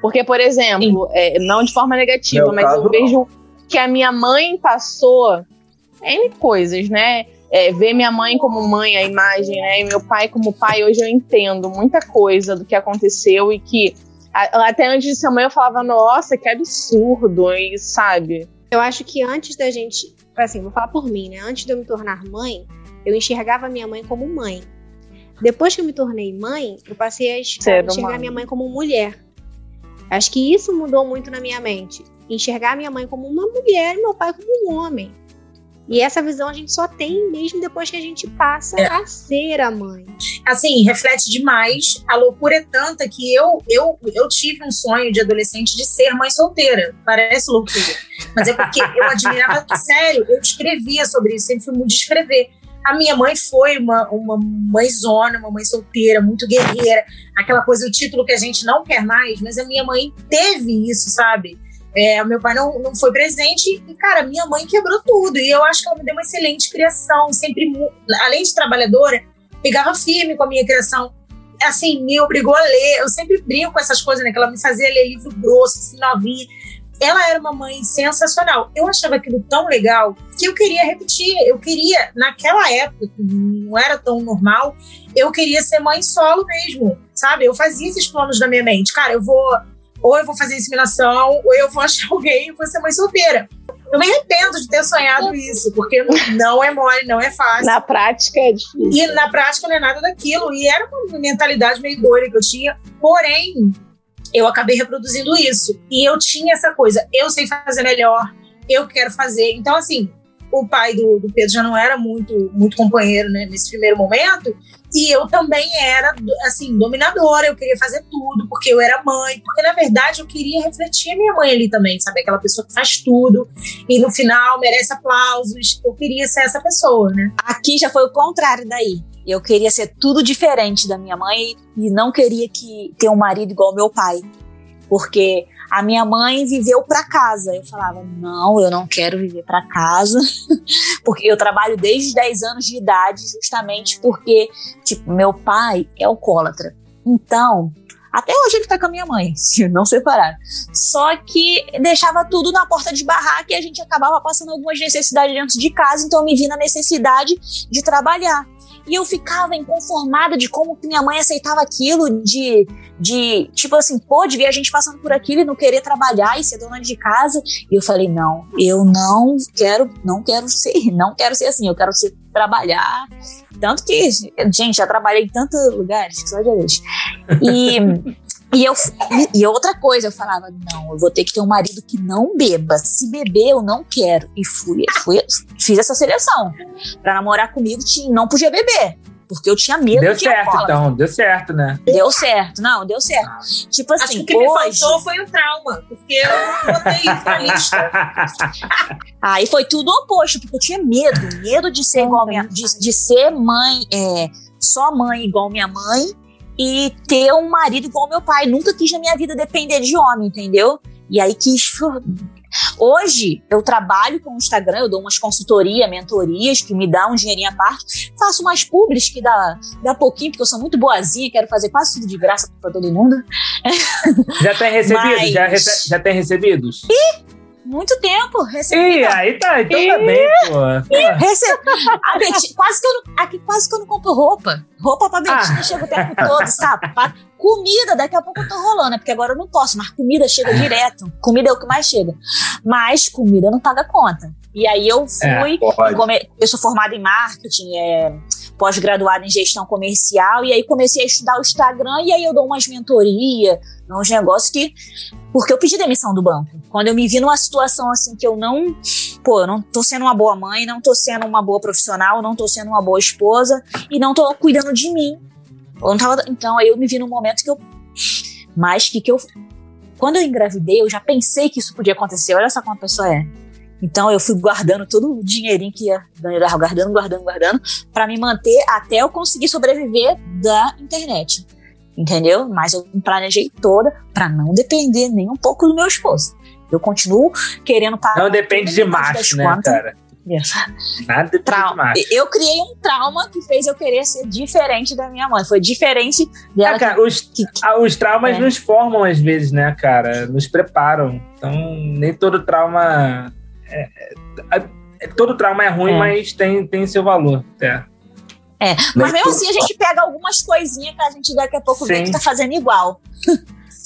Porque, por exemplo, é, não de forma negativa, Meu mas caso, eu não. vejo que a minha mãe passou N coisas, né? É, ver minha mãe como mãe, a imagem, né? E meu pai como pai, hoje eu entendo muita coisa do que aconteceu e que a- até antes de ser mãe eu falava, nossa, que absurdo, e sabe? Eu acho que antes da gente. Assim, vou falar por mim, né? Antes de eu me tornar mãe, eu enxergava minha mãe como mãe. Depois que eu me tornei mãe, eu passei a enxergar humano. minha mãe como mulher. Acho que isso mudou muito na minha mente. Enxergar minha mãe como uma mulher e meu pai como um homem. E essa visão a gente só tem mesmo depois que a gente passa É. a ser a mãe. assim, reflete demais. A loucura é tanta que eu, eu, eu tive um sonho de adolescente de ser mãe solteira. Parece loucura. Mas é porque eu admirava, sério, eu escrevia sobre isso, sempre fui muito de escrever. A minha mãe foi uma, uma mãezona, uma mãe solteira, muito guerreira. Aquela coisa, o título que a gente não quer mais, mas a minha mãe teve isso, sabe? É, meu pai não, não foi presente e, cara, minha mãe quebrou tudo. E eu acho que ela me deu uma excelente criação. Sempre, além de trabalhadora, pegava firme com a minha criação. Assim, me obrigou a ler. Eu sempre brinco com essas coisas, né? Que ela me fazia ler livro grosso, assim, novinha. Ela era uma mãe sensacional. Eu achava aquilo tão legal que eu queria repetir. Eu queria, naquela época, que não era tão normal, eu queria ser mãe solo mesmo, sabe? Eu fazia esses planos na minha mente. Cara, eu vou. Ou eu vou fazer inseminação, ou eu vou achar alguém e vou ser mãe solteira. Eu me arrependo de ter sonhado isso, porque não é mole, não é fácil. Na prática é difícil. E na prática não é nada daquilo. E era uma mentalidade meio doida que eu tinha. Porém, eu acabei reproduzindo isso. E eu tinha essa coisa, eu sei fazer melhor, eu quero fazer. Então, assim, o pai do, do Pedro já não era muito, muito companheiro né, nesse primeiro momento. E eu também era, assim, dominadora, eu queria fazer tudo, porque eu era mãe, porque na verdade eu queria refletir a minha mãe ali também, sabe? Aquela pessoa que faz tudo e no final merece aplausos. Eu queria ser essa pessoa, né? Aqui já foi o contrário daí. Eu queria ser tudo diferente da minha mãe e não queria que ter um marido igual meu pai. Porque a minha mãe viveu para casa. Eu falava: "Não, eu não quero viver para casa". porque eu trabalho desde 10 anos de idade, justamente porque tipo, meu pai é alcoólatra. Então, até hoje ele tá com a minha mãe, se não separar. Só que deixava tudo na porta de barraca e a gente acabava passando algumas necessidades dentro de casa, então eu me vi na necessidade de trabalhar. E eu ficava inconformada de como minha mãe aceitava aquilo, de, de tipo assim, pô, de ver a gente passando por aquilo e não querer trabalhar e ser dona de casa. E eu falei, não, eu não quero, não quero ser, não quero ser assim, eu quero ser trabalhar. Tanto que, gente, já trabalhei em tantos lugares, que só de Deus. E e, eu, e outra coisa, eu falava, não, eu vou ter que ter um marido que não beba. Se beber, eu não quero. E fui, fui fiz essa seleção. Pra namorar comigo, não podia beber. Porque eu tinha medo deu de certo, alcoólatra. então, deu certo, né? Deu certo, não, deu certo. Tipo assim, Acho que o que me hoje, faltou foi o trauma, porque eu botei isso na lista. Aí foi tudo oposto, porque eu tinha medo, medo de ser igual minha, de, de ser mãe, é, só mãe igual minha mãe e ter um marido igual meu pai. Nunca quis na minha vida depender de homem, entendeu? E aí quis. Hoje eu trabalho com o Instagram, eu dou umas consultoria, mentorias que me dá um dinheirinho à parte, faço umas publis que dá, dá pouquinho, porque eu sou muito boazinha, quero fazer quase tudo de graça para todo mundo. Já tem recebido? Mas- Já, rece- já tem recebidos? Muito tempo, recebi. Ih, aí tá, então tá bem, pô. Rece- A quase que eu não, aqui quase que eu não compro roupa. Roupa pra Betina Ah. chega o tempo todo, sapato. Comida, daqui a pouco eu tô rolando, né? Porque agora eu não posso, mas comida chega direto. Comida é o que mais chega. Mas comida não paga conta. E aí eu fui. Pode. come- Eu sou formada em marketing, é, pós-graduada em gestão comercial, e aí comecei a estudar o Instagram, e aí eu dou umas mentorias, uns negócios que. Porque eu pedi demissão do banco. Quando eu me vi numa situação assim que eu não. Pô, eu não tô sendo uma boa mãe, não tô sendo uma boa profissional, não tô sendo uma boa esposa, e não tô cuidando de mim. Tava, então aí eu me vi num momento que eu. Mas que, que eu. Quando eu engravidei, eu já pensei que isso podia acontecer. Olha só como a pessoa é. Então eu fui guardando todo o dinheirinho que ia guardando, guardando, guardando, para me manter até eu conseguir sobreviver da internet. Entendeu? Mas eu me planejei toda para não depender nem um pouco do meu esposo. Eu continuo querendo pagar. Não depende de macho, né, contas. cara? Isso. Nada de Trauma. Eu criei um trauma que fez eu querer ser diferente da minha mãe. Foi diferente dela. Ah, cara, os, que- ah, os traumas É. nos formam às vezes, né, cara? Nos preparam. Então, nem todo trauma. É, é- é- todo trauma é ruim, É. mas tem, tem seu valor. É. É, mas mesmo assim a gente pega algumas coisinhas que a gente daqui a pouco vê que tá fazendo igual.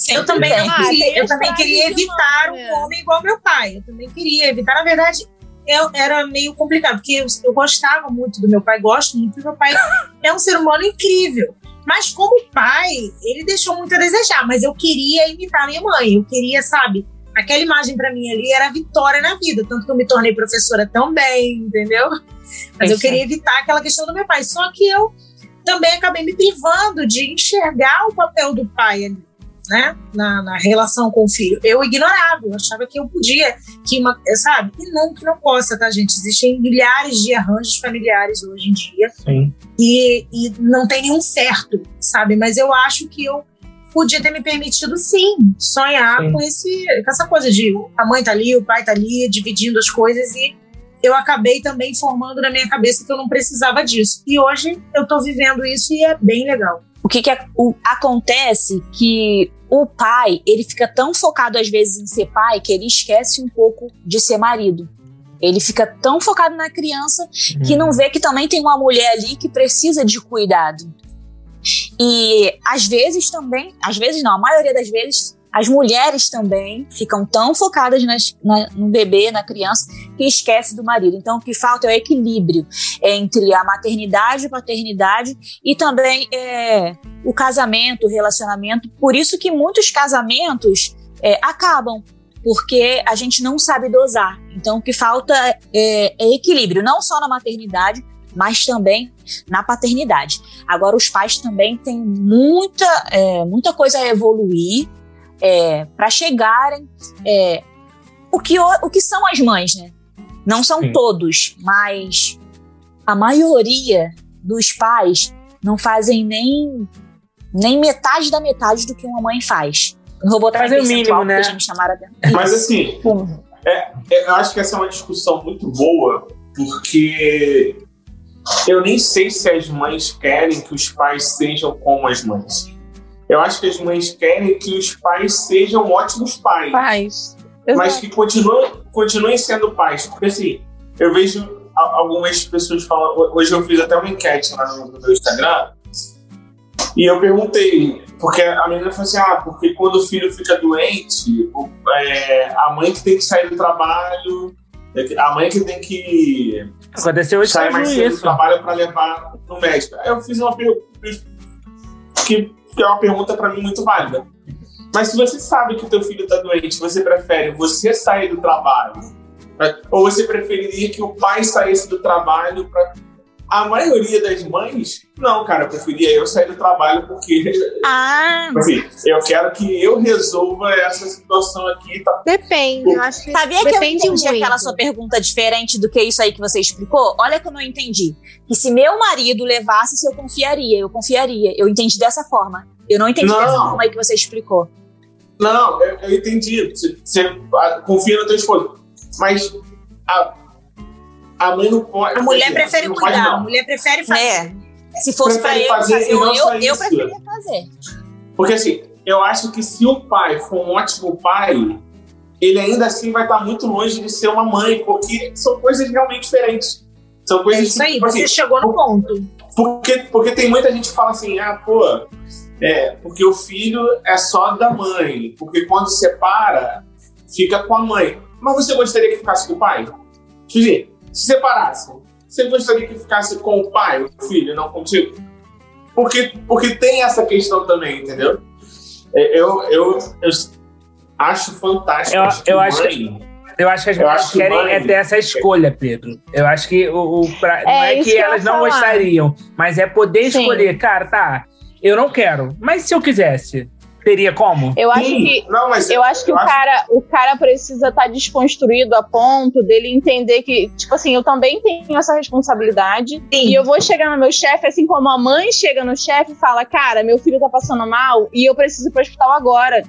Eu também, Ah, queria, tem eu também queria evitar um homem igual meu pai. Eu também queria evitar. Na verdade, eu, era meio complicado, porque eu, eu gostava muito do meu pai, gosto muito do meu pai. É um ser humano incrível. Mas como pai, ele deixou muito a desejar. Mas eu queria imitar minha mãe. Eu queria, sabe? Aquela imagem pra mim ali era vitória na vida. Tanto que eu me tornei professora também, entendeu? Mas eu queria evitar aquela questão do meu pai. Só que eu também acabei me privando de enxergar o papel do pai ali, né? Na, na relação com o filho. Eu ignorava, eu achava que eu podia, que uma, sabe? E não que não possa, tá, gente? Existem milhares de arranjos familiares hoje em dia Sim. e, e não tem nenhum certo, sabe? Mas eu acho que eu podia ter me permitido, sim, sonhar Sim. com, esse, com essa coisa de a mãe tá ali, o pai tá ali, dividindo as coisas e eu acabei também formando na minha cabeça que eu não precisava disso. E hoje eu tô vivendo isso e é bem legal. O que, que a- o- acontece que o pai, ele fica tão focado às vezes em ser pai que ele esquece um pouco de ser marido. Ele fica tão focado na criança que não vê que também tem uma mulher ali que precisa de cuidado. E às vezes também, às vezes não, a maioria das vezes, as mulheres também ficam tão focadas nas- na- no bebê, na criança, que esquece do marido. Então o que falta é o equilíbrio entre a maternidade e paternidade e também é, o casamento, o relacionamento. Por isso que muitos casamentos é, acabam, porque a gente não sabe dosar. Então o que falta é, é equilíbrio, não só na maternidade, mas também na paternidade. Agora os pais também têm muita, é, muita coisa a evoluir para chegarem é, o, que, o, que são as mães, né? Não são Sim. todos, mas a maioria dos pais não fazem nem, nem metade da metade do que uma mãe faz. Não vou Fazem o mínimo, né? a Mas assim, é, é, eu acho que essa é uma discussão muito boa, porque eu nem sei se as mães querem que os pais sejam como as mães. Eu acho que as mães querem que os pais sejam ótimos pais. Faz. mas Exato. que continuem, continuem sendo pais. Porque assim, eu vejo algumas pessoas falando. Hoje eu fiz até uma enquete lá no, meu Instagram. E eu perguntei, porque a menina falou assim: ah, porque quando o filho fica doente, é, a mãe que tem que sair do trabalho, é a mãe que tem que Aconteceu hoje sair com mais cedo do isso. trabalho para levar no médico. Aí eu fiz uma pergunta que, que é uma pergunta para mim muito válida. Mas se você sabe que o teu filho está doente, você prefere você sair do trabalho? né? Ou você preferiria que o pai saísse do trabalho para a maioria das mães, não, cara, eu preferia eu sair do trabalho porque Ah, assim, eu quero que eu resolva essa situação aqui. Tá? Depende, eu acho que Sabia que eu entendi muito. aquela sua pergunta diferente do que isso aí que você explicou? Olha como eu entendi. Que se meu marido levasse, se eu confiaria, eu confiaria. Eu entendi dessa forma. Eu não entendi Não. dessa forma aí que você explicou. Não, eu, eu entendi. Você, você, confia no teu esposo. Mas a, a mãe não pode. A mulher prefere cuidar, a mulher prefere fazer. É. Se fosse pra Prefere eu fazer fazer, eu, eu, eu preferia fazer. Porque assim, eu acho que se o pai for um ótimo pai, ele ainda assim vai estar muito longe de ser uma mãe, porque são coisas realmente diferentes. São É coisas isso aí, tipo assim, você chegou no ponto. Porque, porque tem muita gente que fala assim, ah, pô, é, porque o filho é só da mãe, porque quando separa, fica com a mãe. Mas você gostaria que ficasse com o pai? Tipo assim, se separasse, você gostaria que ficasse com o pai, o filho, não contigo? Porque, porque tem essa questão também, entendeu? É, Eu, eu, eu acho fantástico. Eu- acho que eu acho mãe- Eu acho que as mulheres que querem mãe- é ter essa escolha, Pedro. Eu acho que o, o pra- não é que que elas não gostariam, mas é poder Sim. escolher. Cara, tá, eu não quero. Mas se eu quisesse, teria como? Eu acho Sim, que não, mas Eu acho que eu o acho- cara, o cara precisa estar desconstruído a ponto dele entender que, tipo assim, eu também tenho essa responsabilidade. E eu vou chegar no meu chefe, assim como a mãe chega no chefe e fala: Cara, meu filho tá passando mal e eu preciso ir pro hospital agora.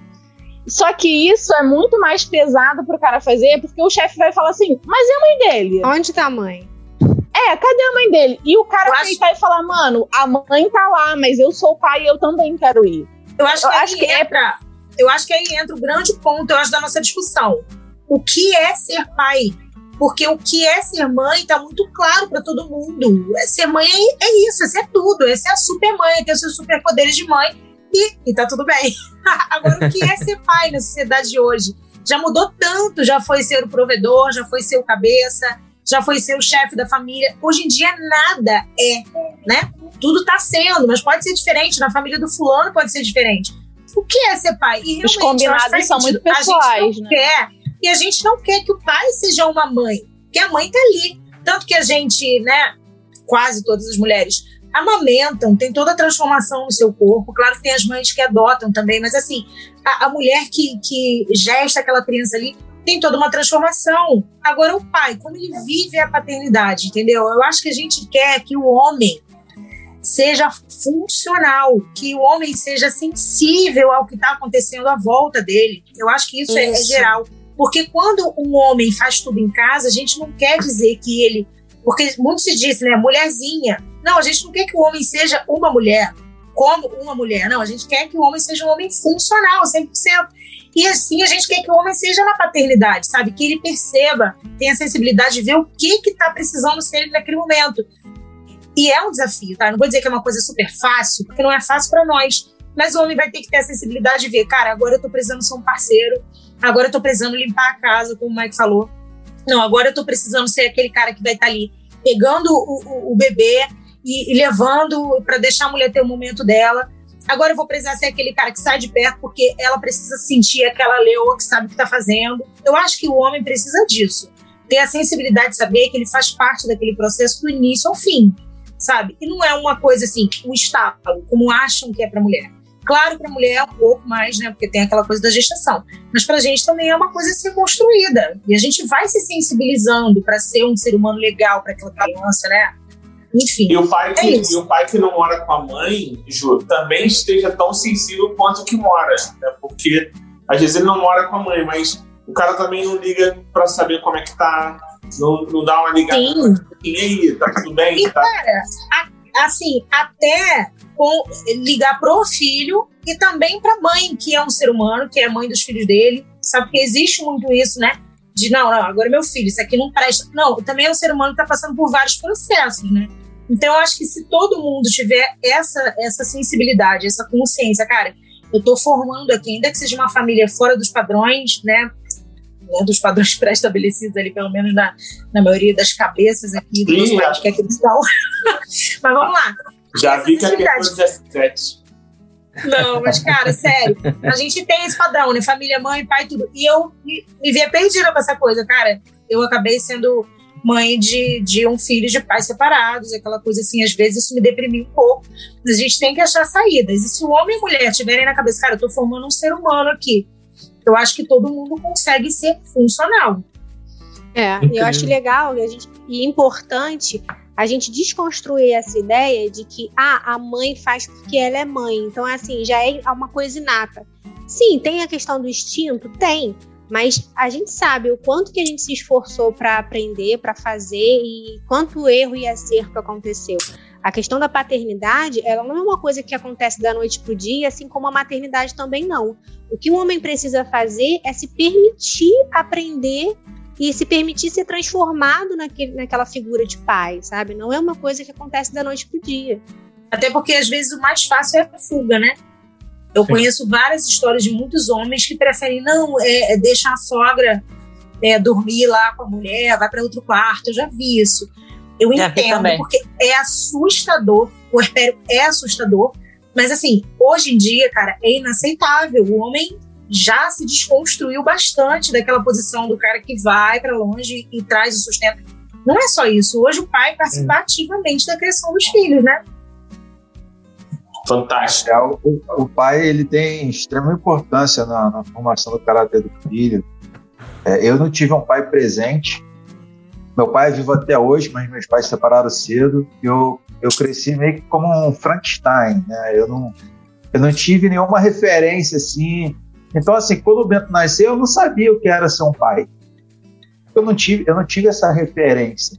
Só que isso é muito mais pesado pro cara fazer, porque o chefe vai falar assim: Mas e a mãe dele? Onde tá a mãe? É, cadê a mãe dele? E o cara Eu acho- e falar: Mano, a mãe tá lá, mas eu sou o pai e eu também quero ir. Eu acho Eu que acho aí que é- entra. Eu acho que aí entra o grande ponto, eu acho, da nossa discussão. O que é ser pai? Porque o que é ser mãe tá muito claro para todo mundo. É Ser mãe é, é isso, é ser tudo. É ser a super mãe, é ter os seus superpoderes de mãe e, e tá tudo bem. Agora, o que é ser pai na sociedade de hoje? Já mudou tanto, já foi ser o provedor, já foi ser o cabeça, já foi ser o chefe da família. Hoje em dia, nada é, né? Tudo tá sendo, mas pode ser diferente. Na família do fulano pode ser diferente. O que é ser pai? E Os combinados são muito pessoais, a gente não né? Quer, e a gente não quer que o pai seja uma mãe, porque a mãe tá ali. Tanto que a gente, né, quase todas as mulheres, amamentam, tem toda a transformação no seu corpo. Claro que tem as mães que adotam também, mas assim, a, a mulher que, que gesta aquela criança ali tem toda uma transformação. Agora, o pai, como ele vive a paternidade, entendeu? Eu acho que a gente quer que o homem seja funcional, que o homem seja sensível ao que está acontecendo à volta dele. Eu acho que isso, é- Isso. É, geral. Porque quando um homem faz tudo em casa, a gente não quer dizer que ele. Porque muito se diz, né? Mulherzinha. Não, a gente não quer que o homem seja uma mulher, como uma mulher. Não, a gente quer que o homem seja um homem funcional, 100%. E assim a gente quer que o homem seja na paternidade, sabe? Que ele perceba, tenha a sensibilidade de ver o que que tá precisando ser ele naquele momento. E é um desafio, tá? Não vou dizer que é uma coisa super fácil, porque não é fácil para nós. Mas o homem vai ter que ter a sensibilidade de ver, cara, agora eu tô precisando ser um parceiro, agora eu tô precisando limpar a casa, como o Mike falou. Não, agora eu tô precisando ser aquele cara que vai estar ali pegando o, o- o bebê e, e levando para deixar a mulher ter o momento dela. Agora eu vou precisar ser aquele cara que sai de perto porque ela precisa sentir aquela leoa que sabe o que está fazendo. Eu acho que o homem precisa disso. Ter a sensibilidade de saber que ele faz parte daquele processo do início ao fim, sabe? E não é uma coisa assim, um estalo, como acham que é para mulher. Claro, para mulher é um pouco mais, né? Porque tem aquela coisa da gestação. Mas para a gente também é uma coisa a ser construída. E a gente vai se sensibilizando para ser um ser humano legal para aquela criança, né? Enfim. E o, pai que, É e o pai que não mora com a mãe, Ju, também esteja tão sensível quanto que mora. Né? Porque às vezes ele não mora com a mãe, mas o cara também não liga pra saber como é que tá. Não, não dá uma ligada. Sim. E aí, tá tudo bem? E, Tá... cara, a- assim, até com, ligar pro filho e também pra mãe, que é um ser humano, que é mãe dos filhos dele, sabe? Porque existe muito isso, né? De não, não, agora é meu filho, isso aqui não presta. Não, também é um ser humano que tá passando por vários processos, né? Então, eu acho que se todo mundo tiver essa, essa sensibilidade, essa consciência, cara, eu tô formando aqui, ainda que seja uma família fora dos padrões, né? né, dos padrões pré-estabelecidos ali, pelo menos na, na maioria das cabeças aqui do nosso Ih, país, que é cristão. Mas vamos lá. Já vi que é sensibilidade. questão 17. Não, mas, cara, sério. A gente tem esse padrão, né? Família, mãe, pai, tudo. E eu me, me via perdida com essa coisa, cara. Eu acabei sendo mãe de, de um filho de pais separados, aquela coisa assim, às vezes isso me deprimiu um pouco. Mas a gente tem que achar saídas. E se o homem e mulher tiverem na cabeça, cara, eu tô formando um ser humano aqui, eu acho que todo mundo consegue ser funcional. É, Incrível. eu acho legal e, a gente, e importante a gente desconstruir essa ideia de que ah, a mãe faz porque ela é mãe. Então, assim, já é uma coisa inata. Sim, tem a questão do instinto? Tem. Mas a gente sabe o quanto que a gente se esforçou para aprender, para fazer e quanto erro e acerto aconteceu. A questão da paternidade, ela não é uma coisa que acontece da noite pro dia, assim como a maternidade também não. O que o homem precisa fazer é se permitir aprender e se permitir ser transformado naquele, naquela figura de pai, sabe? Não é uma coisa que acontece da noite pro dia. Até porque às vezes o mais fácil é a fuga, né? Eu Sim. conheço várias histórias de muitos homens que preferem, não, é, é, deixa a sogra é, dormir lá com a mulher, vai para outro quarto. Eu já vi isso. Eu Já entendo, também. porque é assustador. O puerpério é assustador. Mas assim, hoje em dia, cara, é inaceitável. O homem já se desconstruiu bastante daquela posição do cara que vai para longe e traz o sustento. Não é só isso. Hoje o pai participa ativamente da criação dos filhos, né? Fantástico. É, o, o pai ele tem extrema importância na, na formação do caráter do filho. É, eu não tive um pai presente. Meu pai é vivo até hoje, mas meus pais se separaram cedo. Eu, eu cresci meio que como um Frankenstein, né? Eu não, eu não tive nenhuma referência assim. Então, assim, quando o Bento nasceu, eu não sabia o que era ser um pai. Eu não tive, eu não tive essa referência.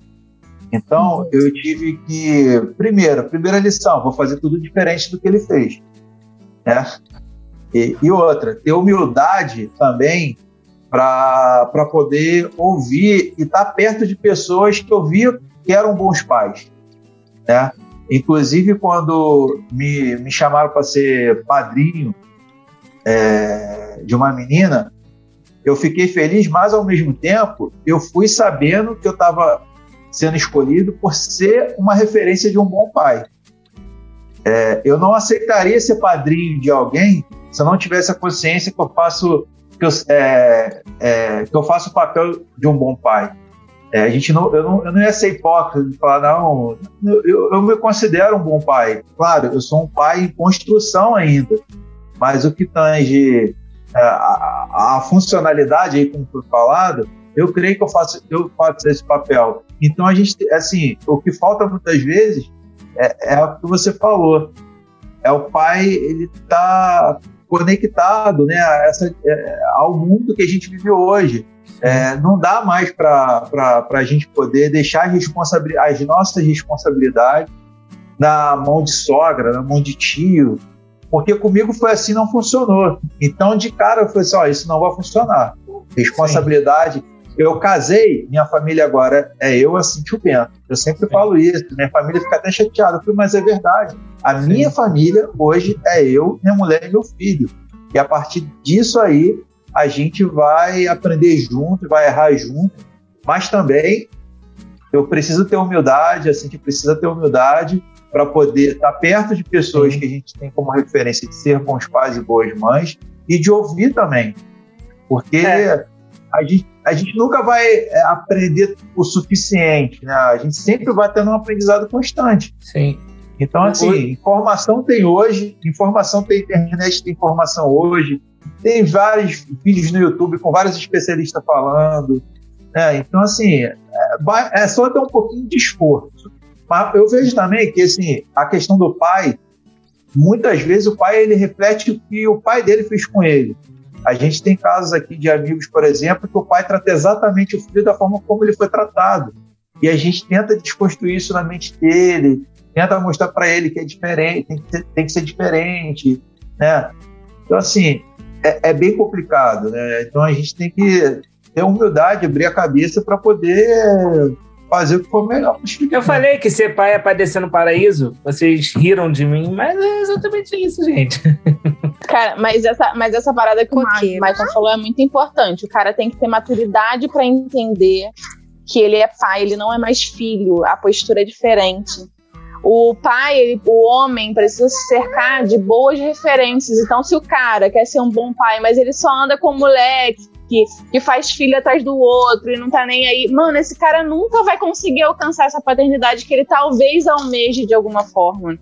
Então, eu tive que, primeiro, primeira lição, vou fazer tudo diferente do que ele fez. Né? E, e outra, ter humildade também para poder ouvir e estar perto de pessoas que eu via que eram bons pais. Né? Inclusive, quando me, me chamaram para ser padrinho é, de uma menina, eu fiquei feliz, mas ao mesmo tempo eu fui sabendo que eu estava sendo escolhido por ser uma referência de um bom pai. É, eu não aceitaria ser padrinho de alguém se eu não tivesse a consciência que eu faço que eu, é, é, que eu faço o papel de um bom pai. É, a gente não, eu, não, eu não ia ser hipócrita de falar, não, eu, eu me considero um bom pai. Claro, eu sou um pai em construção ainda, mas o que tange é, a, a funcionalidade, aí, como foi falado, eu creio que eu faço, eu faço esse papel. Então, a gente, assim, o que falta muitas vezes é, é o que você falou. É o pai, ele tá conectado, né, a essa, é, ao mundo que a gente vive hoje. É, não dá mais para a gente poder deixar as nossas responsabilidades na mão de sogra, na mão de tio, porque comigo foi assim, não funcionou. Então, de cara, eu falei assim: ó, isso não vai funcionar. Responsabilidade. Sim. Eu casei, minha família agora é eu, assim, o Bento. Eu sempre Sim. falo isso, minha família fica até chateada. Eu falei, mas é verdade. A Sim. minha família hoje é eu, minha mulher e meu filho. E a partir disso aí, a gente vai aprender junto, vai errar junto, mas também eu preciso ter humildade, a gente precisa ter humildade para poder estar perto de pessoas que a gente tem como referência de ser bons pais e boas mães e de ouvir também. Porque é. a, gente, a gente nunca vai é, aprender o suficiente, né? A gente sempre vai tendo um aprendizado constante. Sim. Então, assim, informação tem hoje, informação tem internet, tem informação hoje, tem vários vídeos no YouTube com vários especialistas falando. Né? Então, assim, é, é só ter um pouquinho de esforço. Mas eu vejo também que assim, a questão do pai, muitas vezes o pai ele reflete o que o pai dele fez com ele. A gente tem casos aqui de amigos, por exemplo, que o pai trata exatamente o filho da forma como ele foi tratado. E a gente tenta desconstruir isso na mente dele, tenta mostrar para ele que é diferente, tem que, ser, tem que ser diferente, né? Então, assim, é, é, bem complicado, né? Então a gente tem que ter humildade, abrir a cabeça para poder fazer o que for melhor para os filhos. Eu falei que ser pai é padecer no paraíso, vocês riram de mim, mas é exatamente isso, gente. Cara, mas essa, mas essa parada que o Michael falou é muito importante. O cara tem que ter maturidade para entender que ele é pai, ele não é mais filho, a postura é diferente. O pai, ele, o homem, precisa se cercar de boas referências. Então, se o cara quer ser um bom pai, mas ele só anda com moleque, que, que faz filho atrás do outro e não tá nem aí. Mano, esse cara nunca vai conseguir alcançar essa paternidade que ele talvez almeje de alguma forma.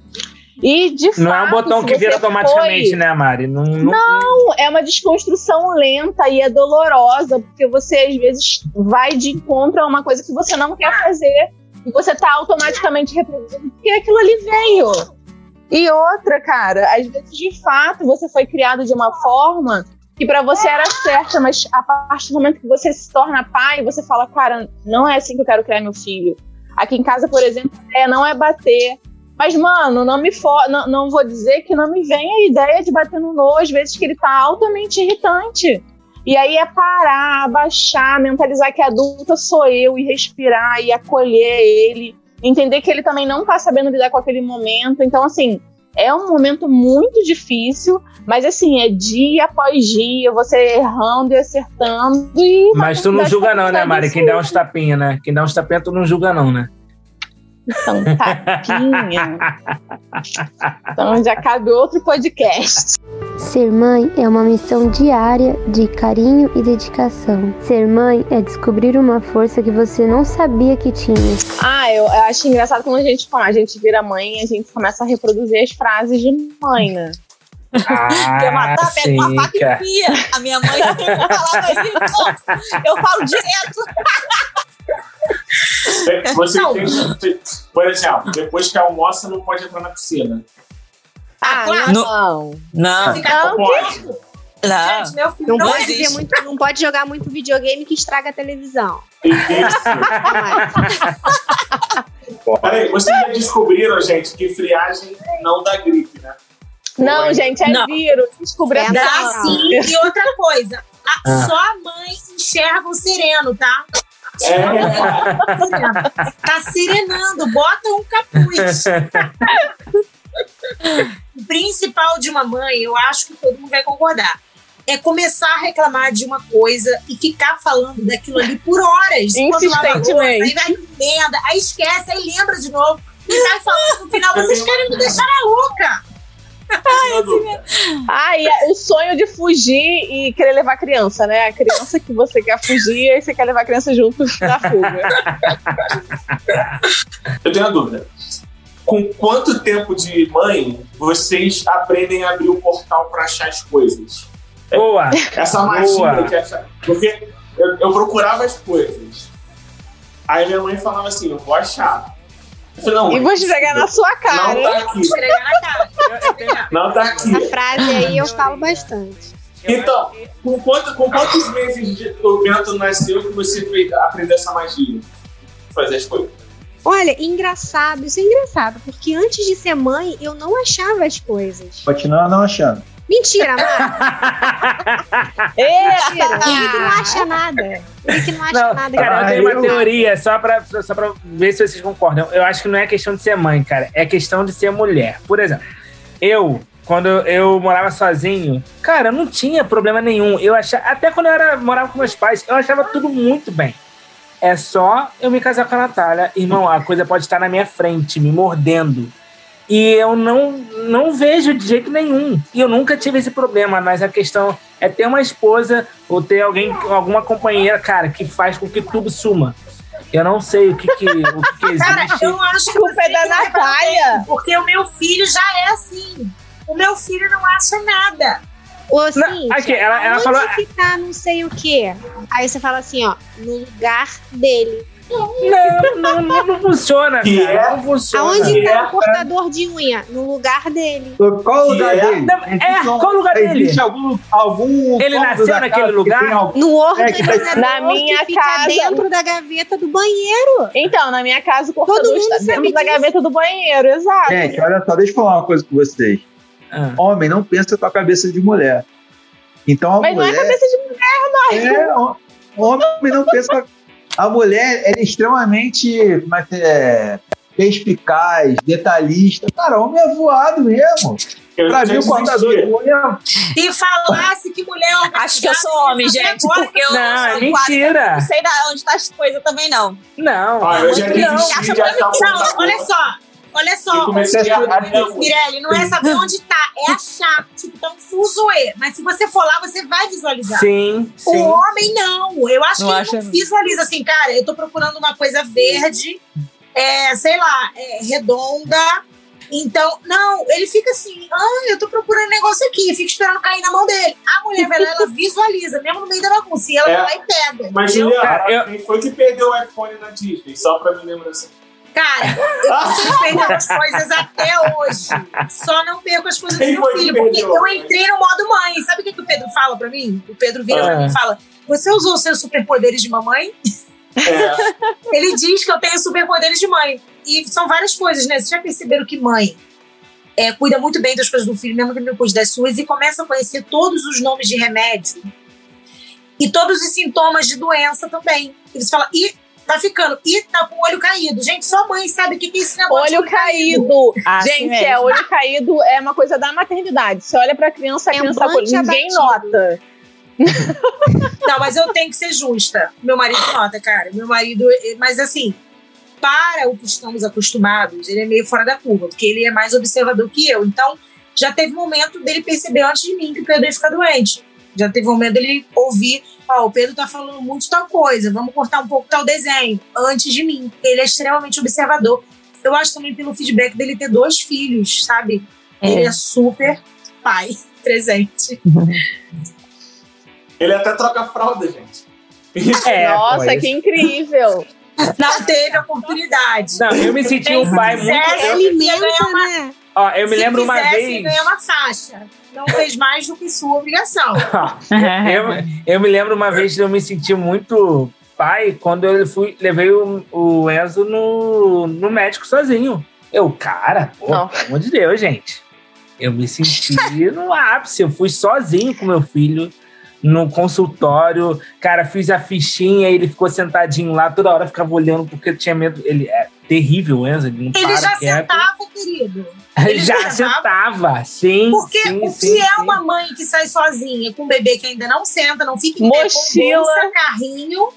E de não fato, é um botão que vira automaticamente, foi... né, Mari? Não, não... não, é uma desconstrução lenta e é dolorosa, porque você às vezes vai de encontro a uma coisa que você não quer fazer e você tá automaticamente reproduzindo porque aquilo ali veio. E outra, cara, às vezes de fato você foi criado de uma forma que para você era certa, mas a partir do momento que você se torna pai, você fala, cara, não é assim que eu quero criar meu filho. Aqui em casa, por exemplo, é, não é bater. Mas, mano, não me for, não, não vou dizer que não me vem a ideia de bater no Noah, às vezes que ele tá altamente irritante. E aí é parar, abaixar, mentalizar que adulta sou eu e respirar e acolher ele. Entender que ele também não tá sabendo lidar com aquele momento. Então, assim, é um momento muito difícil, mas assim, é dia após dia, você errando e acertando. E mas tu não julga, não, né, Mari? Quem dá uns tapinhas, né? Quem dá uns tapinhas, tu não julga, não, né? Então, tapinha. então já cabe outro podcast. Ser mãe é uma missão diária de carinho e dedicação. Ser mãe é descobrir uma força que você não sabia que tinha. Ah, eu, eu acho engraçado quando a gente, a gente vira mãe, a gente começa a reproduzir as frases de mãe, né? Ah, Quer matar? Pega uma faca e pia. A minha mãe falava isso. Eu falo direto. Você tem, por exemplo, depois que almoça, não pode entrar na piscina. Ah, claro. Não. Não. Não, pode. Não. Gente, meu filho não, não pode, muito, não pode jogar muito videogame que estraga a televisão. Peraí, vocês já descobriram, gente, que friagem não dá gripe, né? Não, Foi. gente, é não. vírus. Descobri é Dá sim. E outra coisa, a, ah. só a mãe enxerga o sereno, tá? É. Tá serenando, bota um capuz. o principal de uma mãe, eu acho que todo mundo vai concordar, é começar a reclamar de uma coisa e ficar falando daquilo ali por horas. Insistentemente. Aí vai merda, aí esquece, aí lembra de novo. E vai falando no final, vocês querem me deixar a louca. Ai, é o sonho de fugir e querer levar a criança, né? A criança que você quer fugir e você quer levar a criança junto na fuga. Eu tenho uma dúvida. Com quanto tempo de mãe vocês aprendem a abrir o portal para achar as coisas? Boa! Essa magia de achar. Porque eu, eu procurava as coisas. Aí minha mãe falava assim: eu vou achar. Não, E vou esfregar na sua não cara. tá aqui. Esfregar na cara. Não tá aqui. A frase aí eu falo bastante. Então, com, quanto, com quantos meses de, o Bento nasceu que você fez, aprendeu essa magia? Fazer as coisas. Olha, engraçado, isso é engraçado, porque antes de ser mãe, eu não achava as coisas. Continua não achando. Mentira, Mara. Mentira. Ele que não acha nada. Ele que não acha Não, nada. cara, eu Ah, tenho uma eu- teoria, só pra, só pra ver se vocês concordam. Eu acho que não é questão de ser mãe, cara. É questão de ser mulher. Por exemplo, eu, quando eu morava sozinho, cara, eu não tinha problema nenhum. Eu achava, até quando eu era, morava com meus pais, eu achava tudo muito bem. É só eu me casar com a Natália. Irmão, a coisa pode estar na minha frente, me mordendo. E eu não, não vejo de jeito nenhum. E eu nunca tive esse problema, mas a questão é ter uma esposa ou ter alguém, alguma companheira, cara, que faz com que tudo suma. Eu não sei o que, que, o que, que Cara, existe. eu acho que você é da Natália. Porque o meu filho já é assim. O meu filho não acha nada. Ô, Não, Cíntia, aqui, ela- ela falou- que tá não sei o quê? Aí você fala assim, ó, no lugar dele. Não, não, não, não funciona, Que cara. é? Não funciona. Aonde tá é, o cortador de unha? No lugar dele. Qual o lugar é? dele? Não, é, qual o lugar dele? Existe algum, algum Ele nasceu da naquele lugar? algum- No É, organizador Na minha que fica casa- dentro da gaveta do banheiro. Então, na minha casa, o cortador está dentro da disso. gaveta do banheiro, exato. Gente, olha só, deixa eu falar uma coisa com vocês. Ah. Homem não pensa com a cabeça de mulher. Então a Mas não é mulher. cabeça de mulher, É, o- homem não pensa com a... a mulher ela é extremamente é é, perspicaz, detalhista. Cara, homem é voado mesmo. Eu Pra mim, o cortador de desisti. unha. Se falasse que mulher é Acho que eu sou homem, gente, porque eu Não, é mentira. Não sei da onde tá as coisas também, não. Não, Ah, eu já de achar Não, olha só. Olha só. comecei a Mirelle, não é saber onde tá, é achar. Tipo, tá um fuzuê. Mas se você for lá, você vai visualizar. Sim, O sim. homem não. Eu acho Não que acha ele não visualiza assim, cara, eu tô procurando uma coisa verde, é, sei lá, é, redonda. Então, não, ele fica assim, ah, eu tô procurando um negócio aqui, fica esperando cair na mão dele. A mulher vai lá, ela visualiza, mesmo no meio da bagunça, e ela É. vai lá e pega. Mas? Juliana, eu- quem foi que perdeu o iPhone na Disney? Só pra me lembrar assim. Cara, eu consigo perder as coisas até hoje. Só não perco as coisas do Quem meu foi que filho, porque eu entrei no modo mãe. Sabe o que, que o Pedro fala pra mim? O Pedro vira pra Ah. mim e fala: Você usou os seus superpoderes de mamãe? É, Ele diz que eu tenho superpoderes de mãe. E são várias coisas, né? Vocês já perceberam que mãe é, cuida muito bem das coisas do filho, mesmo que não cuide das suas, e começa a conhecer todos os nomes de remédio e todos os sintomas de doença também. E você fala, ih, tá ficando, ih, tá com o olho caído. Gente, só mãe sabe o que que é esse negócio. de Olho caído. Assim Gente, é, olho caído é uma coisa da maternidade. Você olha pra criança, a criança Semblante ninguém abatido. nota. Não, mas eu tenho que ser justa. Meu marido nota, cara. Meu marido. Mas assim, para o que estamos acostumados, ele é meio fora da curva, porque ele é mais observador que eu. Então, já teve momento dele perceber antes de mim que o Pedro ia ficar doente. Já teve momento dele ouvir, ó, o Pedro tá falando muito tal coisa, vamos cortar um pouco tal desenho, antes de mim. Ele é extremamente observador. Eu acho também pelo feedback dele ter dois filhos, sabe? Ele é super pai presente. ele até troca fralda, gente. É, Nossa, pois. que incrível. Não teve oportunidade. Não, eu me senti um pai muito. Eu, Alimenta, uma- né? ó, eu me Se lembro uma vez. ganhar uma faixa. Não fez mais do que sua obrigação. eu, eu me lembro uma vez de eu me sentir muito pai quando eu fui, levei o, o Enzo no, no médico sozinho. Eu, cara, pô, Não. pelo amor de Deus, gente. Eu me senti no ápice. Eu fui sozinho com meu filho no consultório. Cara, fiz a fichinha, ele ficou sentadinho lá, toda hora ficava olhando porque eu tinha medo. Ele é terrível, o Enzo, ele não Ele para já quieto. sentava, querido. ele já já sentava, sim. Porque sim, o sim, que é sim. uma mãe que sai sozinha com um bebê que ainda não senta, não fica em pé, Mochila. com bolsa, carrinho.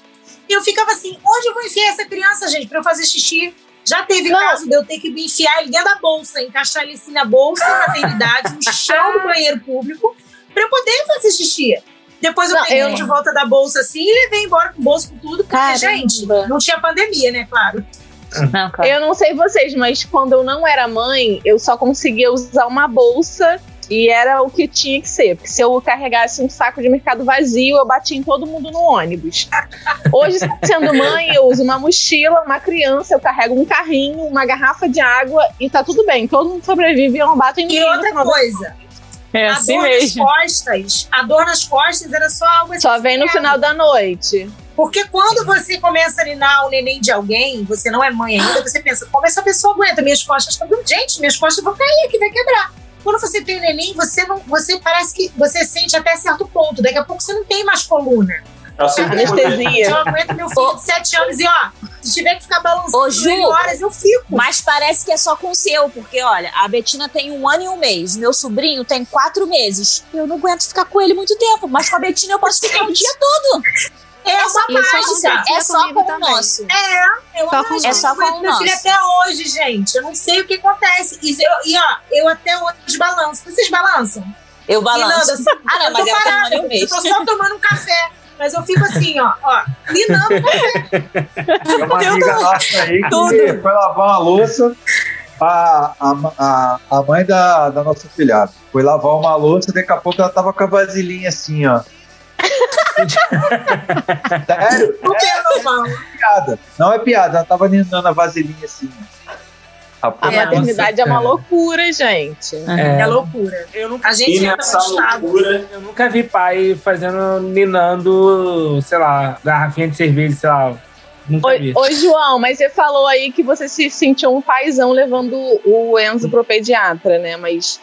E eu ficava assim, onde eu vou enfiar essa criança, gente, pra eu fazer xixi? Já teve Não. caso de eu ter que me enfiar ele dentro da bolsa, encaixar ele assim na bolsa, na maternidade, no chão do banheiro público, pra eu poder fazer xixi. Depois eu Não, peguei eu- ele de volta da bolsa assim e levei embora com o bolso com tudo, porque, Caramba. gente, não tinha pandemia, né, claro. Não, cara. Eu não sei vocês, mas quando eu não era mãe, eu só conseguia usar uma bolsa E era o que tinha que ser. Porque se eu carregasse um saco de mercado vazio, eu batia em todo mundo no ônibus. Hoje, sendo mãe, eu uso uma mochila, uma criança, eu carrego um carrinho, uma garrafa de água e tá tudo bem. Todo mundo sobrevive e eu não bato em E ninguém. outra coisa, É a assim dor mesmo. nas costas, a dor nas costas era só algo Só vem no final da noite. Porque quando você começa a ninar o neném de alguém, você não é mãe ainda, você pensa, como essa pessoa aguenta? Minhas costas estão doendo. Gente, minhas costas vão cair aqui, vai quebrar. Quando você tem o neném, você não. Você parece que você sente até certo ponto. Daqui a pouco você não tem mais coluna. Poder. Anestesia. Eu aguento meu filho de 7 anos e, ó, se tiver que ficar balançando Ô, Ju. horas, eu fico. Mas parece que é só com o seu, porque olha, a Betina tem um ano e um mês, meu sobrinho tem quatro meses. Eu não aguento ficar com ele muito tempo, mas com a Betina eu posso ficar o dia todo. É É uma mágica. É só com o nosso. É, é Só com- é só Eu aguento com o meu filho nosso. até hoje, gente. Eu não sei o que acontece. E, eu, e ó, eu até hoje balanço. Vocês balançam? Eu balanço. assim, Ah, não, eu mas tô parada, ano e um mês. Eu tô só tomando um café. Mas eu fico assim, ó, ó, linando café. Tem uma amiga nossa aí que Tudo. foi lavar uma louça. A, a, a, mãe da, da nossa filhada foi lavar uma louça, daqui a pouco ela tava com a vasilhinha assim, ó. Sério? O que é normal. piada. Não é piada, ela tava ninando a vasilhinha assim. ó. A A É, maternidade é uma cara. loucura, gente. É, É, loucura. eu, nunca, A gente E entra nessa loucura, eu nunca vi pai fazendo, ninando, sei lá, garrafinha de cerveja, sei lá. Nunca Oi, vi. oi, João, mas você falou aí que você se sentiu um paizão levando o Enzo pro pediatra, né? Mas.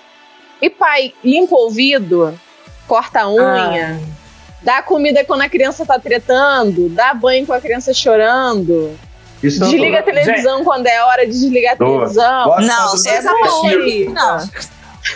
E pai, limpa o ouvido, corta a unha, dá comida quando a criança tá tretando, dá banho com a criança chorando, Isso eu desliga a televisão quando é hora de desligar a televisão. Bota Não, É dormir. essa. Rita. Não.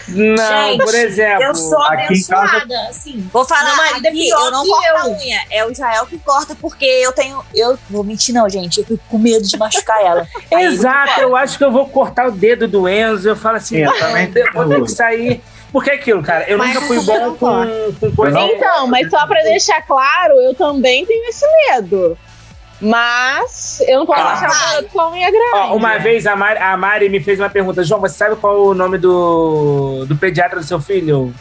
Não, Gente, por exemplo. Eu sou aqui em casa- abençoada, assim. Vou falar marido é aqui, pior eu não que corto eu. a unha. É o Israel que corta, porque eu tenho. Eu vou mentir, não, gente. Eu fico com medo de machucar ela. Exato, eu acho que eu vou cortar o dedo do Enzo. Eu falo assim, Sim, eu "Não, também vou ter que sair. Porque é aquilo, cara, eu Mas nunca fui bom não com, com coisa. Não. Então, mas só pra deixar claro, eu também tenho esse medo. Mas eu não posso Ah. deixar o garoto com a unha grande. Ó, uma vez a Mari, a Mari me fez uma pergunta. João, você sabe qual o nome do, do pediatra do seu filho?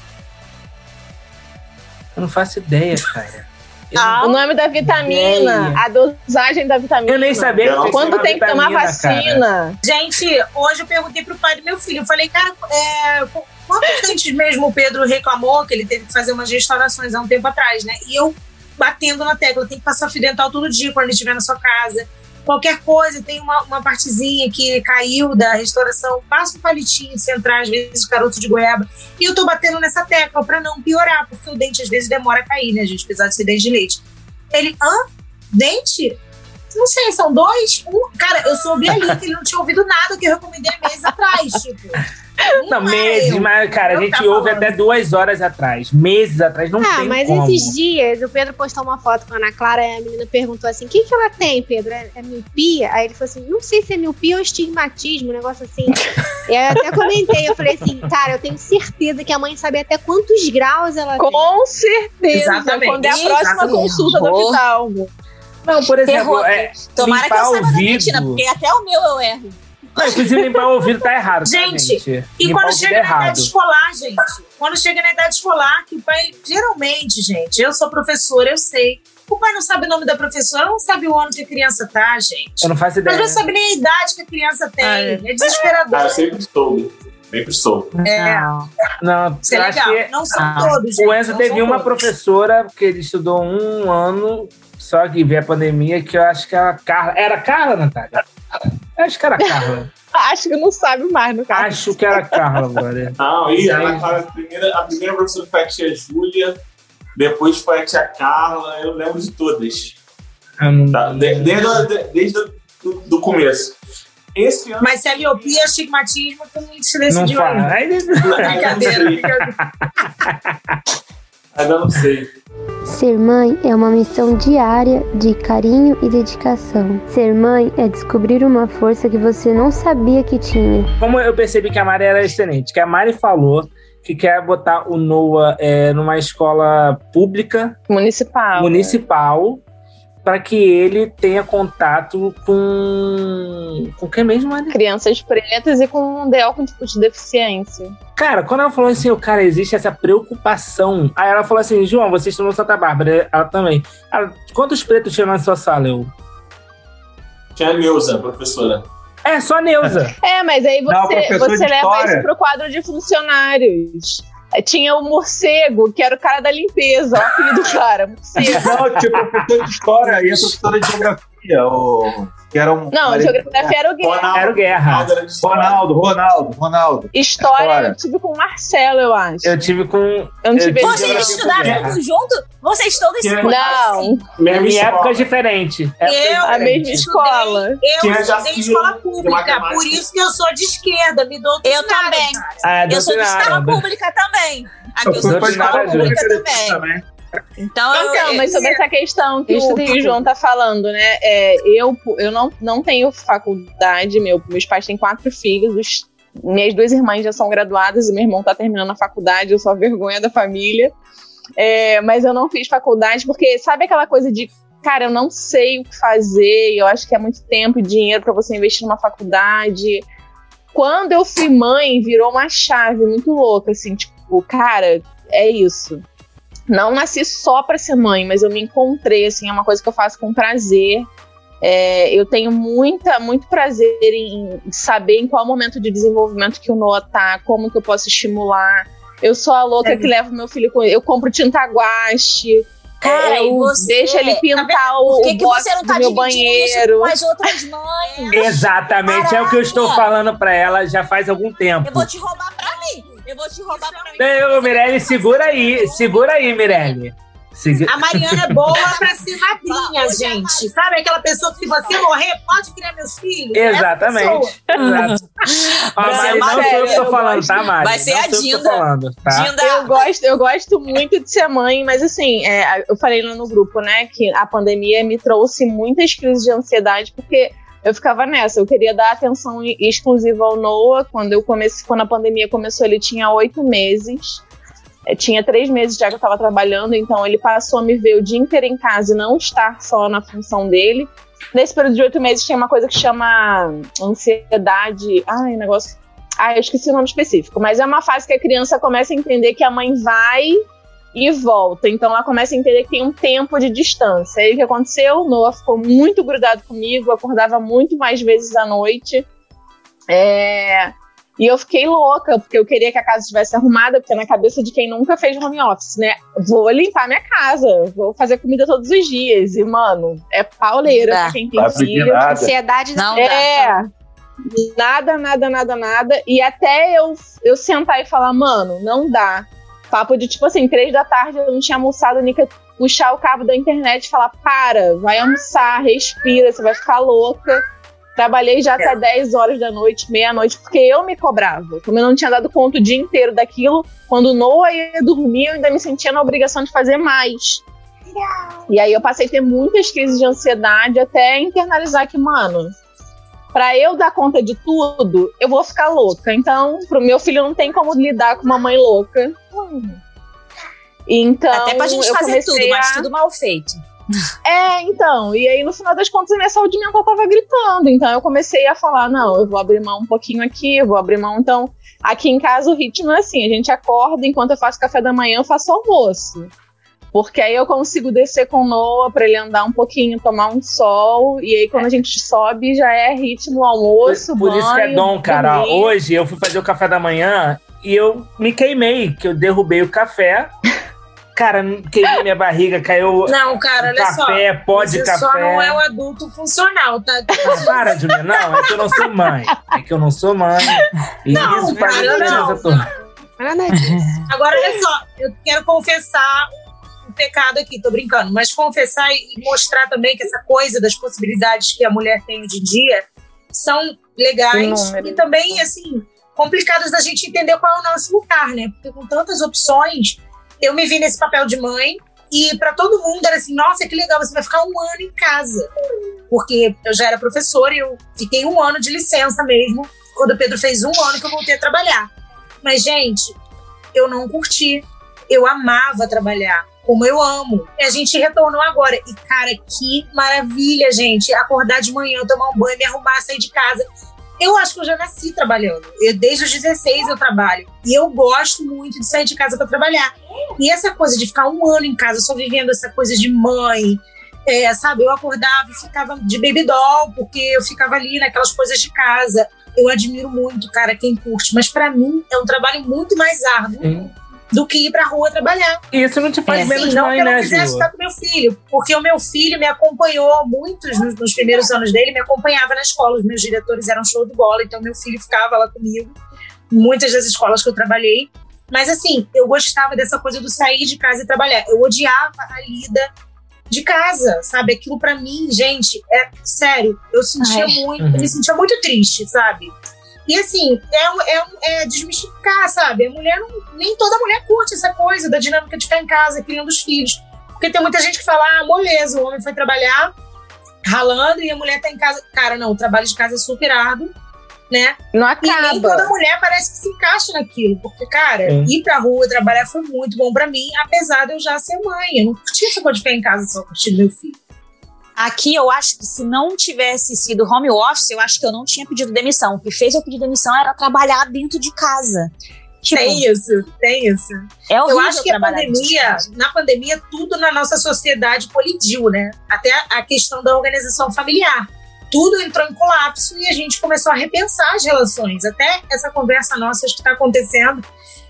Eu não faço ideia, cara. Ah, O nome da vitamina, Ideia. a dosagem da vitamina. eu nem sabia Eu Quando tem que tomar vitamina, cara. vacina. Gente, hoje eu perguntei pro pai do meu filho. Eu falei, cara, é, qu- quantos dentes mesmo o Pedro reclamou que ele teve que fazer umas restaurações há um tempo atrás, né? E eu batendo na tecla, tem que passar fio dental todo dia quando ele estiver na sua casa. Qualquer coisa, tem uma, uma partezinha que caiu da restauração, passa um palitinho central, às vezes caroço de goiaba. E eu tô batendo nessa tecla pra não piorar, porque o dente às vezes demora a cair, né, gente? Apesar de ser dente de leite. Ele, hã? Dente? Não sei, são dois? Um. Cara, eu soube ali que ele não tinha ouvido nada que eu recomendei meses atrás, tipo. Não, é meses, mas, cara, a gente ouve falando. até duas horas atrás. Meses atrás, não Ah, tem mas como. esses dias o Pedro postou uma foto com a Ana Clara e a menina perguntou assim: o que, que ela tem, Pedro? É, é miopia? Aí ele falou assim: não sei se é miopia ou estigmatismo, um negócio assim. e aí eu até comentei, eu falei assim, cara, eu tenho certeza que a mãe sabe até quantos graus ela tem. Com certeza. Exatamente. Quando é a próxima Exatamente. consulta do hospital. Não, por exemplo, é, Tomara que limpar eu o saiba da ouvido. Betina, porque até o meu eu erro. Não, inclusive limpar o ouvido tá errado, tá, Gente, gente? E limpar quando chega é na errado. idade escolar, gente, quando chega na idade escolar, que o pai, geralmente, gente, eu sou professora, eu sei. O pai não sabe o nome da professora, não sabe o ano que a criança tá, gente. Eu não faço ideia. vezes não sabe nem a idade que a criança tem. Ah, é. é. desesperador. Ah, eu sempre soube. Sempre soube. É, Não, isso é eu legal. que Não são Ah. todos, gente. o Enzo não teve uma todos. professora que ele estudou um ano, só que veio a pandemia, que eu acho que era a Carla. Era a Carla, Natália? Eu acho que era a Carla. Acho que não sabe mais, no caso. acho que era a Carla, brother. Não, e a, primeira, a primeira professora foi a tia Júlia, depois foi a tia Carla, eu lembro de todas. Tá? De- desde desde o do, do começo. Esse ano. Mas se é miopia, astigmatismo, tu não se Não decidiu ainda. Brincadeira, brincadeira. Ainda não sei. Ser mãe é uma missão diária de carinho e dedicação. Ser mãe é descobrir uma força que você não sabia que tinha. como eu percebi que a Mari era excelente, que a Mari falou que quer botar o Noah é, numa escola pública, Municipal. municipal, para que ele tenha contato com. com quem mesmo, né? Crianças pretas e com um DL com tipo de deficiência. Cara, quando ela falou assim, o cara, existe essa preocupação. Aí ela falou assim, João, vocês estão no Santa Bárbara. Ela também. Ela, quantos pretos tinha na sua sala? Eu. Tinha a Neuza, professora. É, só a Neuza. É, mas aí Não, você, professor você leva história. isso pro quadro de funcionários. É, Tinha o morcego, que era o cara da limpeza, o filho do cara, morcego. Não, tipo, professor de história e a professora de geografia, o... que era um. Não, geografia era o Guerra. Ronaldo, Era o Guerra. Ronaldo. Ronaldo, Ronaldo. História História. eu tive com o Marcelo, eu acho. Eu tive com. Eu não tive Vocês Geografia estudaram tudo junto? Vocês todos se Que- conhecem? Não, Mesma Em épocas diferentes. Épocas Eu- a mesma escola. Eu Tinha estudei Jacira, escola de pública, por isso que eu sou de esquerda, me dou Eu também. Ah, Eu sou de escola pública também. Aqui eu sou de escola pública também. Então, eu, Então, mas sobre essa questão que, Eu- o, que o João tá falando, né? É, eu eu não, não tenho faculdade, meu, meus pais têm quatro filhos, os- minhas duas irmãs já são graduadas e meu irmão tá terminando a faculdade, eu sou a vergonha da família. É, mas eu não fiz faculdade porque, sabe aquela coisa de, cara, eu não sei o que fazer, eu acho que é muito tempo e dinheiro pra você investir numa faculdade. Quando eu fui mãe, virou uma chave muito louca, assim, tipo, cara, é isso não nasci só para ser mãe, mas eu me encontrei, assim, é uma coisa que eu faço com prazer. É, eu tenho muita, muito prazer em saber em qual momento de desenvolvimento que o Noah tá, como que eu posso estimular. Eu sou a louca É. que leva meu filho com. Eu compro tinta guache. Cara, eu e você? deixo ele pintar o, por que, o que box você não tá do meu banheiro. com as outras mães? Exatamente, é o que eu estou Caraca. falando pra ela já faz algum tempo. Eu vou te roubar pra mim. Eu vou te roubar pra mim. Não, Mirelle, segura aí, segura aí, Mirelle. A Mariana é boa pra ser madrinha, gente. Sabe aquela pessoa que se você morrer, pode criar meus filhos? Exatamente. Exato. Ser Mari, não sou eu que tô falando, tá, Mari? Vai ser não a Dinda. falando, tá? Dinda, Eu gosto, eu gosto muito de ser mãe, mas assim, é, eu falei lá no grupo, né, que a pandemia me trouxe muitas crises de ansiedade, porque eu ficava nessa, eu queria dar atenção exclusiva ao Noah. Quando eu comecei, quando a pandemia começou, ele tinha oito meses. É, tinha três meses já que eu estava trabalhando, então ele passou a me ver o dia inteiro em casa e não estar só na função dele. Nesse período de oito meses tinha uma coisa que chama ansiedade. Ai, negócio. Ah, eu esqueci o nome específico, mas é uma fase que a criança começa a entender que a mãe vai e volta. Então ela começa a entender que tem um tempo de distância. Aí o que aconteceu? O Noah ficou muito grudado comigo, acordava muito mais vezes à noite. É, E eu fiquei louca, porque eu queria que a casa estivesse arrumada, porque na cabeça de quem nunca fez home office, né? Vou limpar minha casa, vou fazer comida todos os dias. E, mano, é pauleira pra quem tem filho. nada. Ansiedade Não É. dá. Nada, nada, nada, nada. E até eu, eu sentar e falar, mano, não dá. Papo de tipo assim, três da tarde eu não tinha almoçado, a Nica puxar o cabo da internet e falar: para, vai almoçar, respira, você vai ficar louca. Trabalhei já até 10 horas da noite, meia-noite, porque eu me cobrava. Como eu não tinha dado conta o dia inteiro daquilo, quando o Noah ia dormir, eu ainda me sentia na obrigação de fazer mais. E aí eu passei a ter muitas crises de ansiedade até internalizar que, mano, Pra eu dar conta de tudo, eu vou ficar louca. Então, pro meu filho não tem como lidar com uma mãe louca. Então, Até pra gente fazer tudo, mas a- tudo mal feito. É, então. E aí, no final das contas, a minha saúde mental tava gritando. Então, eu comecei a falar: não, eu vou abrir mão um pouquinho aqui, eu vou abrir mão. Então, aqui em casa o ritmo é assim: a gente acorda, enquanto eu faço café da manhã, eu faço almoço. Porque aí eu consigo descer com o Noah pra ele andar um pouquinho, tomar um sol. E aí, quando a gente sobe, já é ritmo almoço, Por isso que é banho, dom, cara. dormir. Hoje eu fui fazer o café da manhã e eu me queimei, que eu derrubei o café. Cara, queimei minha barriga, caiu Não, cara, olha só. café, pó de Você café. só não é o adulto funcional, tá? Para, Julia. Não, é que eu não sou mãe. É que eu não sou mãe. E Não, isso diferença não. Nada disso. Agora, olha só, eu quero confessar um pecado aqui, tô brincando, mas confessar e mostrar também que essa coisa das possibilidades que a mulher tem hoje em dia são legais e também, assim, complicadas da gente entender qual é o nosso lugar, né? Porque com tantas opções, eu me vi nesse papel de mãe e para todo mundo era assim, nossa, que legal, você vai ficar um ano em casa. Porque eu já era professora e eu fiquei um ano de licença mesmo, quando o Pedro fez um ano que eu voltei a trabalhar. Mas, gente, eu não curti. Eu amava trabalhar. Como eu amo. E a gente retornou agora. E, cara, que maravilha, gente. Acordar de manhã, tomar um banho, me arrumar, sair de casa. Eu acho que eu já nasci trabalhando. Eu, desde os 16 eu trabalho. E eu gosto muito de sair de casa para trabalhar. E essa coisa de ficar um ano em casa só vivendo essa coisa de mãe, é, sabe? Eu acordava e ficava de baby doll, porque eu ficava ali naquelas coisas de casa. Eu admiro muito, cara, quem curte. Mas para mim é um trabalho muito mais árduo. Sim. Do que ir pra rua trabalhar. Isso não te faz É, menos sim, não mãe, que eu não né, quisesse estar com meu filho, porque o meu filho me acompanhou muitos nos, nos primeiros anos dele, me acompanhava na escola. Os meus diretores eram show de bola, então meu filho ficava lá comigo, muitas das escolas que eu trabalhei. Mas assim, eu gostava dessa coisa do sair de casa e trabalhar. Eu odiava a lida de casa, sabe? Aquilo pra mim, gente, é sério, eu sentia Ai. muito, Uhum. eu me sentia muito triste, sabe? E assim, é, um- é, é desmistificar, sabe? A mulher não, nem toda mulher curte essa coisa da dinâmica de ficar em casa, criando os filhos. Porque tem muita gente que fala, ah, moleza, o homem foi trabalhar ralando e a mulher tá em casa. Cara, não, o trabalho de casa é super árduo, né? Não E nem toda acaba. mulher parece que se encaixa naquilo. Porque, cara, Sim. ir pra rua trabalhar foi muito bom pra mim, apesar de eu já ser mãe. Eu não curti essa coisa de ficar em casa só curtindo meu filho. Aqui eu acho que se não tivesse sido home office, eu acho que eu não tinha pedido demissão. O que fez eu pedir demissão era trabalhar dentro de casa. Tipo, Tem isso, tem isso. é Eu acho que a pandemia, na pandemia, tudo na nossa sociedade colidiu, né? Até a questão da organização familiar. Tudo entrou em colapso e a gente começou a repensar as relações. Até essa conversa nossa acho que está acontecendo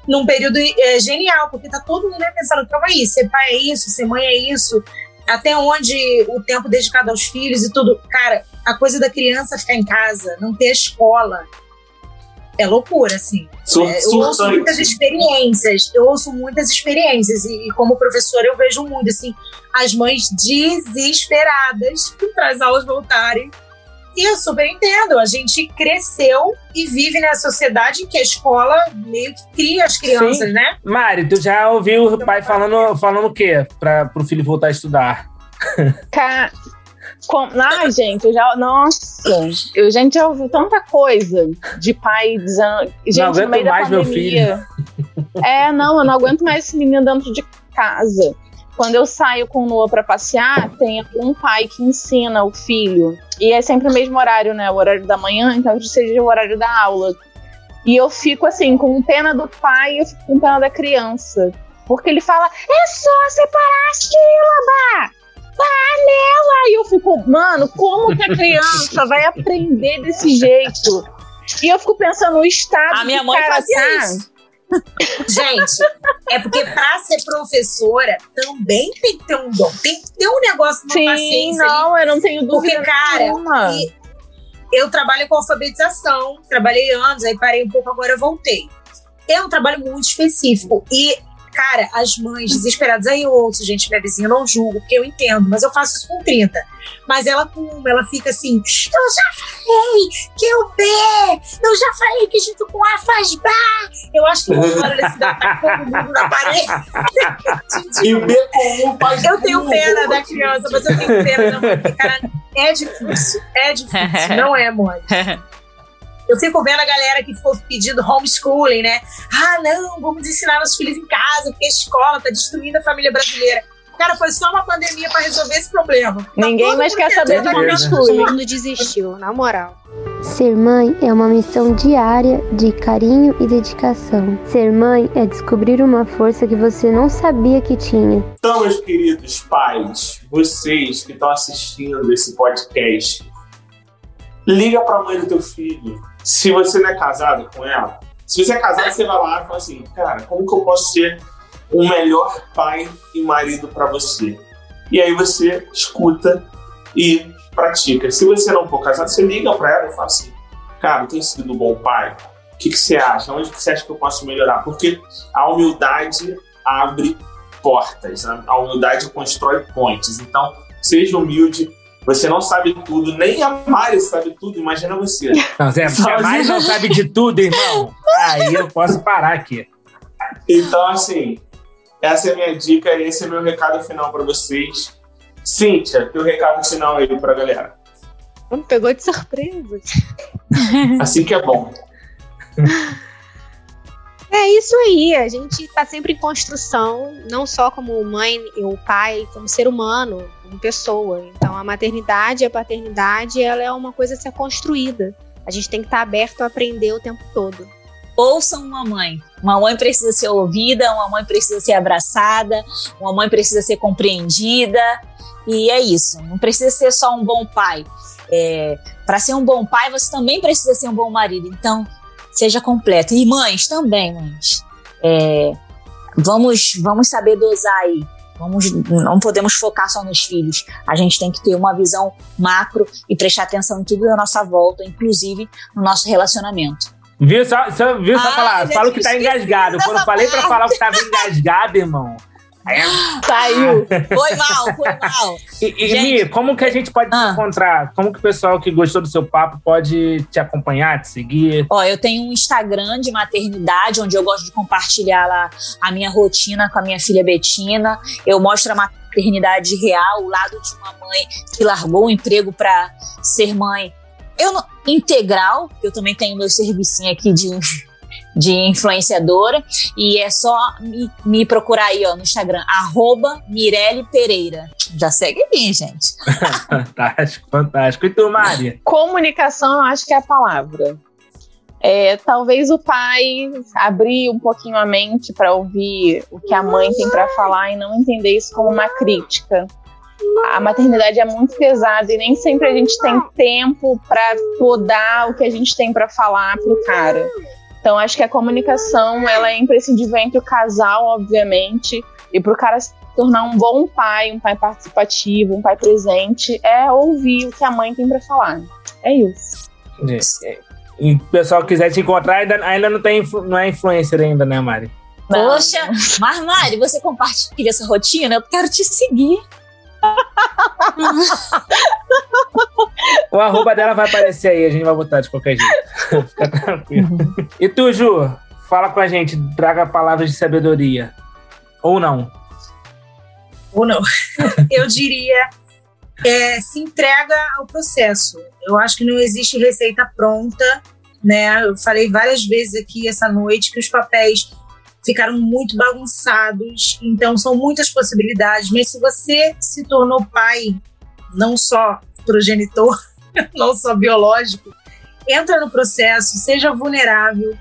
num período é, genial, porque tá todo mundo repensando, calma aí, ser pai é isso, ser mãe é isso, até onde o tempo dedicado aos filhos e tudo. Cara, a coisa da criança ficar em casa, não ter escola, é loucura, assim. Sur É, eu ouço muitas experiências, eu ouço muitas experiências, e, e como professora eu vejo muito, assim, as mães desesperadas para as aulas voltarem. E eu super entendo, a gente cresceu e vive na sociedade em que a escola meio que cria as crianças, Sim. né? Mari, tu já ouviu o pai falando, falando o quê? Pra, pro filho voltar a estudar? Ca... Com... Ai, gente, eu já. Nossa, eu, gente, já ouvi tanta coisa de pai dizendo. Gente, aguento no meio mais da meu pandemia. É, não, eu não aguento mais esse menino dentro de casa. Quando eu saio com o Noah pra passear, tem um pai que ensina o filho. E é sempre o mesmo horário, né? O horário da manhã, então seja o horário da aula. E eu fico assim, com pena do pai e eu fico com pena da criança. Porque ele fala, é só separar a sílaba! Panela! E eu fico, mano, como que a criança vai aprender desse jeito? E eu fico pensando no estado A minha mãe fazia tá. isso. Gente, é porque pra ser professora também tem que ter um dom, tem que ter um negócio, uma Sim, paciência ali. não, eu não tenho dúvida Porque, cara, eu trabalho com alfabetização, trabalhei anos, aí parei um pouco, agora eu voltei. É um trabalho muito específico. E, cara, as mães desesperadas, aí eu ouço, gente, minha vizinha, não julgo, porque eu entendo, mas eu faço isso com 30. Mas ela, com uma, ela fica assim: eu já falei que o B, eu já falei que junto com A faz Bá. Eu acho que o daqui tá todo mundo na parede. E o B comum faz Eu tenho pena da criança, mas eu tenho pena da mãe, porque, cara, é difícil. É difícil, não é, mãe. Eu fico vendo a galera que ficou pedindo homeschooling, né? Ah, não, vamos ensinar nossos filhos em casa, porque a escola tá destruindo a família brasileira. Cara, foi só uma pandemia pra resolver esse problema. Tá Ninguém todo mais quer saber de querendo homeschooling. Todo mundo desistiu, na moral. Ser mãe é uma missão diária de carinho e dedicação. Ser mãe é descobrir uma força que você não sabia que tinha. Então, meus queridos pais, vocês que estão assistindo esse podcast, liga pra mãe do teu filho. Se você não é casado com ela, se você é casado, você vai lá e fala assim, cara, como que eu posso ser o melhor pai e marido pra você? E aí você escuta e pratica. Se você não for casado, você liga pra ela e fala assim, cara, eu tenho sido um bom pai? O que, que você acha? Onde você acha que eu posso melhorar? Porque a humildade abre portas. né? A humildade constrói pontes. Então, seja humilde. Você não sabe tudo, nem a Mari sabe tudo, imagina você. Não, Zé, se a mais não sabe de tudo, irmão, aí eu posso parar aqui. Então, assim, essa é a minha dica, esse é meu recado final para vocês. Cíntia, teu recado final aí pra galera. Me pegou de surpresa. Assim que é bom. É isso aí, a gente está sempre em construção, não só como mãe ou pai, como ser humano, como pessoa. Então a maternidade e a paternidade, ela é uma coisa a ser construída. A gente tem que estar aberto a aprender o tempo todo. Ouçam uma mãe. Uma mãe precisa ser ouvida, uma mãe precisa ser abraçada, uma mãe precisa ser compreendida. E é isso. Não precisa ser só um bom pai. É, Para ser um bom pai, você também precisa ser um bom marido. Então, seja completo. E mães também, mães. É, vamos, vamos saber dosar aí. Vamos, não podemos focar só nos filhos. A gente tem que ter uma visão macro e prestar atenção em tudo da nossa volta, inclusive no nosso relacionamento. Viu só, só, viu só falar? Fala que tá engasgado. Quando eu falei pra falar que tava engasgado, irmão, Saiu. Foi mal, foi mal. E, e Mi, como que a gente pode ah. te encontrar? Como que o pessoal que gostou do seu papo pode te acompanhar, te seguir? Ó, eu tenho um Instagram de maternidade, onde eu gosto de compartilhar lá a minha rotina com a minha filha Betina. Eu mostro a maternidade real, o lado de uma mãe que largou o emprego para ser mãe. Eu não, integral, eu também tenho meu servicinho aqui de de influenciadora. E é só me, me procurar aí ó, no Instagram, arroba Mirelle Pereira. Já segue mim, gente. fantástico, fantástico. E tu, Mari? Comunicação, eu acho que é a palavra. É, talvez o pai abrir um pouquinho a mente para ouvir o que a mãe tem para falar e não entender isso como uma crítica. A maternidade é muito pesada e nem sempre a gente tem tempo para podar o que a gente tem para falar pro cara. Então acho que a comunicação ela é imprescindível entre o casal, obviamente, e para o cara se tornar um bom pai, um pai participativo, um pai presente, é ouvir o que a mãe tem para falar. É isso. É, e o pessoal quiser te encontrar, ainda, ainda não, tem, não é influencer ainda, né, Mari? Poxa, mas Mari, você compartilha essa rotina? Eu quero te seguir o arroba dela vai aparecer aí, a gente vai botar de qualquer jeito. Fica tranquilo. E tu, Ju, fala com a gente, traga palavras de sabedoria. Ou não? Ou não. Eu diria, é, se entrega ao processo. Eu acho que não existe receita pronta, né? Eu falei várias vezes aqui essa noite que os papéis ficaram muito bagunçados, então são muitas possibilidades. Mas se você se tornou pai, não só progenitor, não só biológico, entra no processo, seja vulnerável,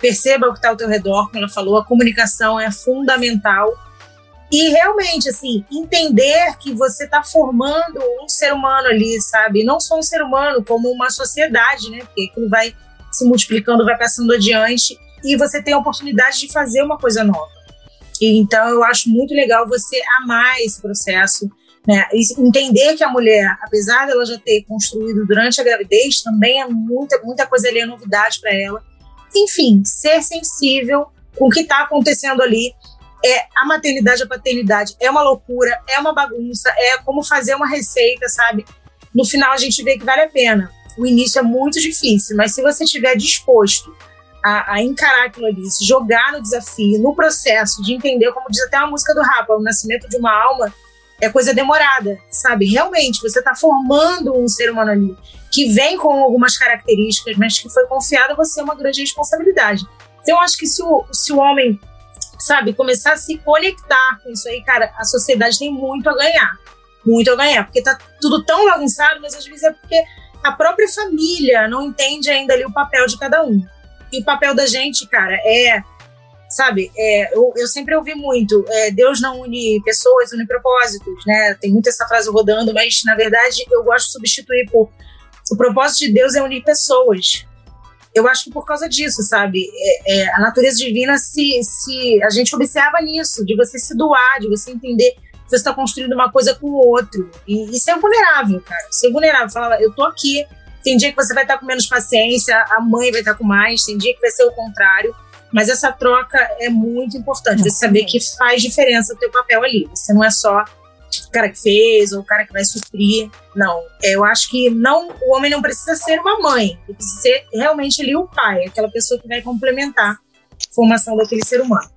perceba o que está ao teu redor, como ela falou, a comunicação é fundamental. E realmente, assim, entender que você está formando um ser humano ali, sabe? Não só um ser humano, como uma sociedade, né? Porque aquilo vai se multiplicando, vai passando adiante e você tem a oportunidade de fazer uma coisa nova. E, então, eu acho muito legal você amar esse processo, né? E entender que a mulher, apesar dela já ter construído durante a gravidez, também é muita, muita coisa ali, é novidade para ela. Enfim, ser sensível com o que está acontecendo ali. É, a maternidade, a paternidade é uma loucura, é uma bagunça, é como fazer uma receita, sabe? No final a gente vê que vale a pena. O início é muito difícil, mas se você estiver disposto a, a, encarar aquilo ali, se jogar no desafio, no processo de entender, como diz até a música do Rapa, o nascimento de uma alma é coisa demorada, sabe? Realmente, você está formando um ser humano ali que vem com algumas características, mas que foi confiado a você uma grande responsabilidade. Então, eu acho que se o, se o homem, sabe, começar a se conectar com isso aí, cara, a sociedade tem muito a ganhar. Muito a ganhar, porque tá tudo tão bagunçado, mas às vezes é porque a própria família não entende ainda ali o papel de cada um. E o papel da gente, cara, é. Sabe, é, eu, eu sempre ouvi muito: é, Deus não une pessoas, une propósitos, né? Tem muito essa frase rodando, mas na verdade eu gosto de substituir por. O propósito de Deus é unir pessoas. Eu acho que por causa disso, sabe? É, é, a natureza divina se, se. A gente observa nisso, de você se doar, de você entender que você está construindo uma coisa com o outro. E, e ser vulnerável, cara. Ser vulnerável. Falar, eu tô aqui, tem dia que você vai estar com menos paciência, a mãe vai estar com mais, tem dia que vai ser o contrário. Mas essa troca é muito importante. Você saber que faz diferença o teu papel ali. Você não é só o cara que fez ou o cara que vai suprir. Não. Eu acho que não, o homem não precisa ser uma mãe. Ele precisa ser realmente ali o pai, aquela pessoa que vai complementar a formação daquele ser humano.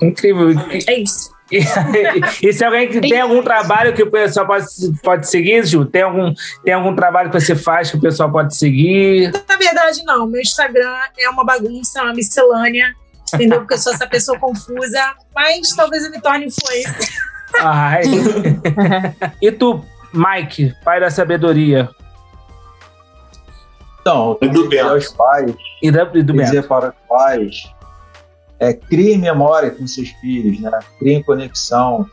Incrível. É isso. E, se alguém que tem algum trabalho que o pessoal pode, pode seguir, Ju? Tem algum, tem algum trabalho que você faz que o pessoal pode seguir? Na verdade, não. Meu Instagram é uma bagunça, é uma miscelânea. entendeu? Porque eu sou essa pessoa confusa, mas talvez eu me torne influencer. Ai. e tu, Mike, pai da sabedoria? Então, E do Bento. aos pais, E, da, e do dizer para os pais, é, criem memória com seus filhos, né? criem conexão,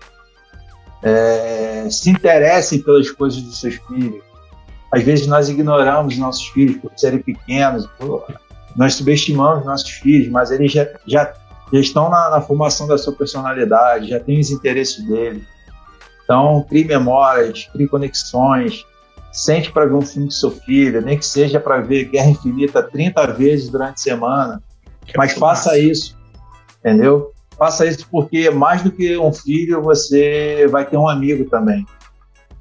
é, se interessem pelas coisas dos seus filhos. Às vezes nós ignoramos nossos filhos por serem pequenos, por- nós subestimamos nossos filhos, mas eles já, já, já estão na, na formação da sua personalidade, já têm os interesses deles. Então, crie memórias, crie conexões, sente para ver um filme com seu filho, nem que seja para ver Guerra Infinita 30 vezes durante a semana, mas faça isso, entendeu? Faça isso porque mais do que um filho, você vai ter um amigo também.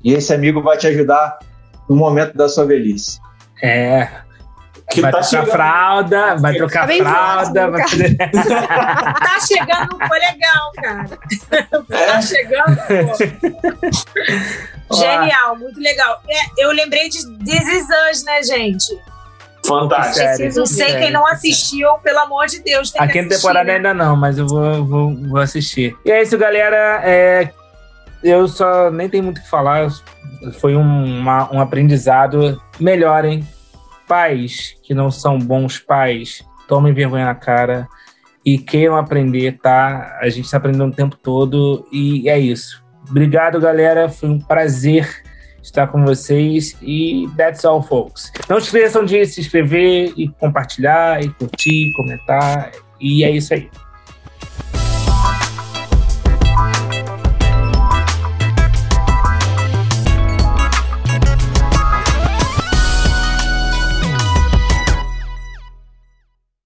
E esse amigo vai te ajudar no momento da sua velhice. É. Que vai tá trocar chegando. fralda, vai Tá trocar bem fralda, vai. Tá chegando, foi legal, cara. É. Tá chegando, pô. Genial, muito legal. É, eu lembrei de This Is Us, né, gente? Fantástico. Preciso Não sei quem não assistiu, pelo amor de Deus. Tem A quinta temporada ainda não, mas eu vou, vou, vou assistir. E é isso, galera. É, eu só nem tenho muito o que falar. Foi um, uma- um aprendizado. Melhorem. Pais que não são bons pais, tomem vergonha na cara e queiram aprender, tá? A gente tá aprendendo o tempo todo e é isso. Obrigado, galera. Foi um prazer estar com vocês e that's all, folks. Não esqueçam de se inscrever e compartilhar e curtir, comentar. E é isso aí.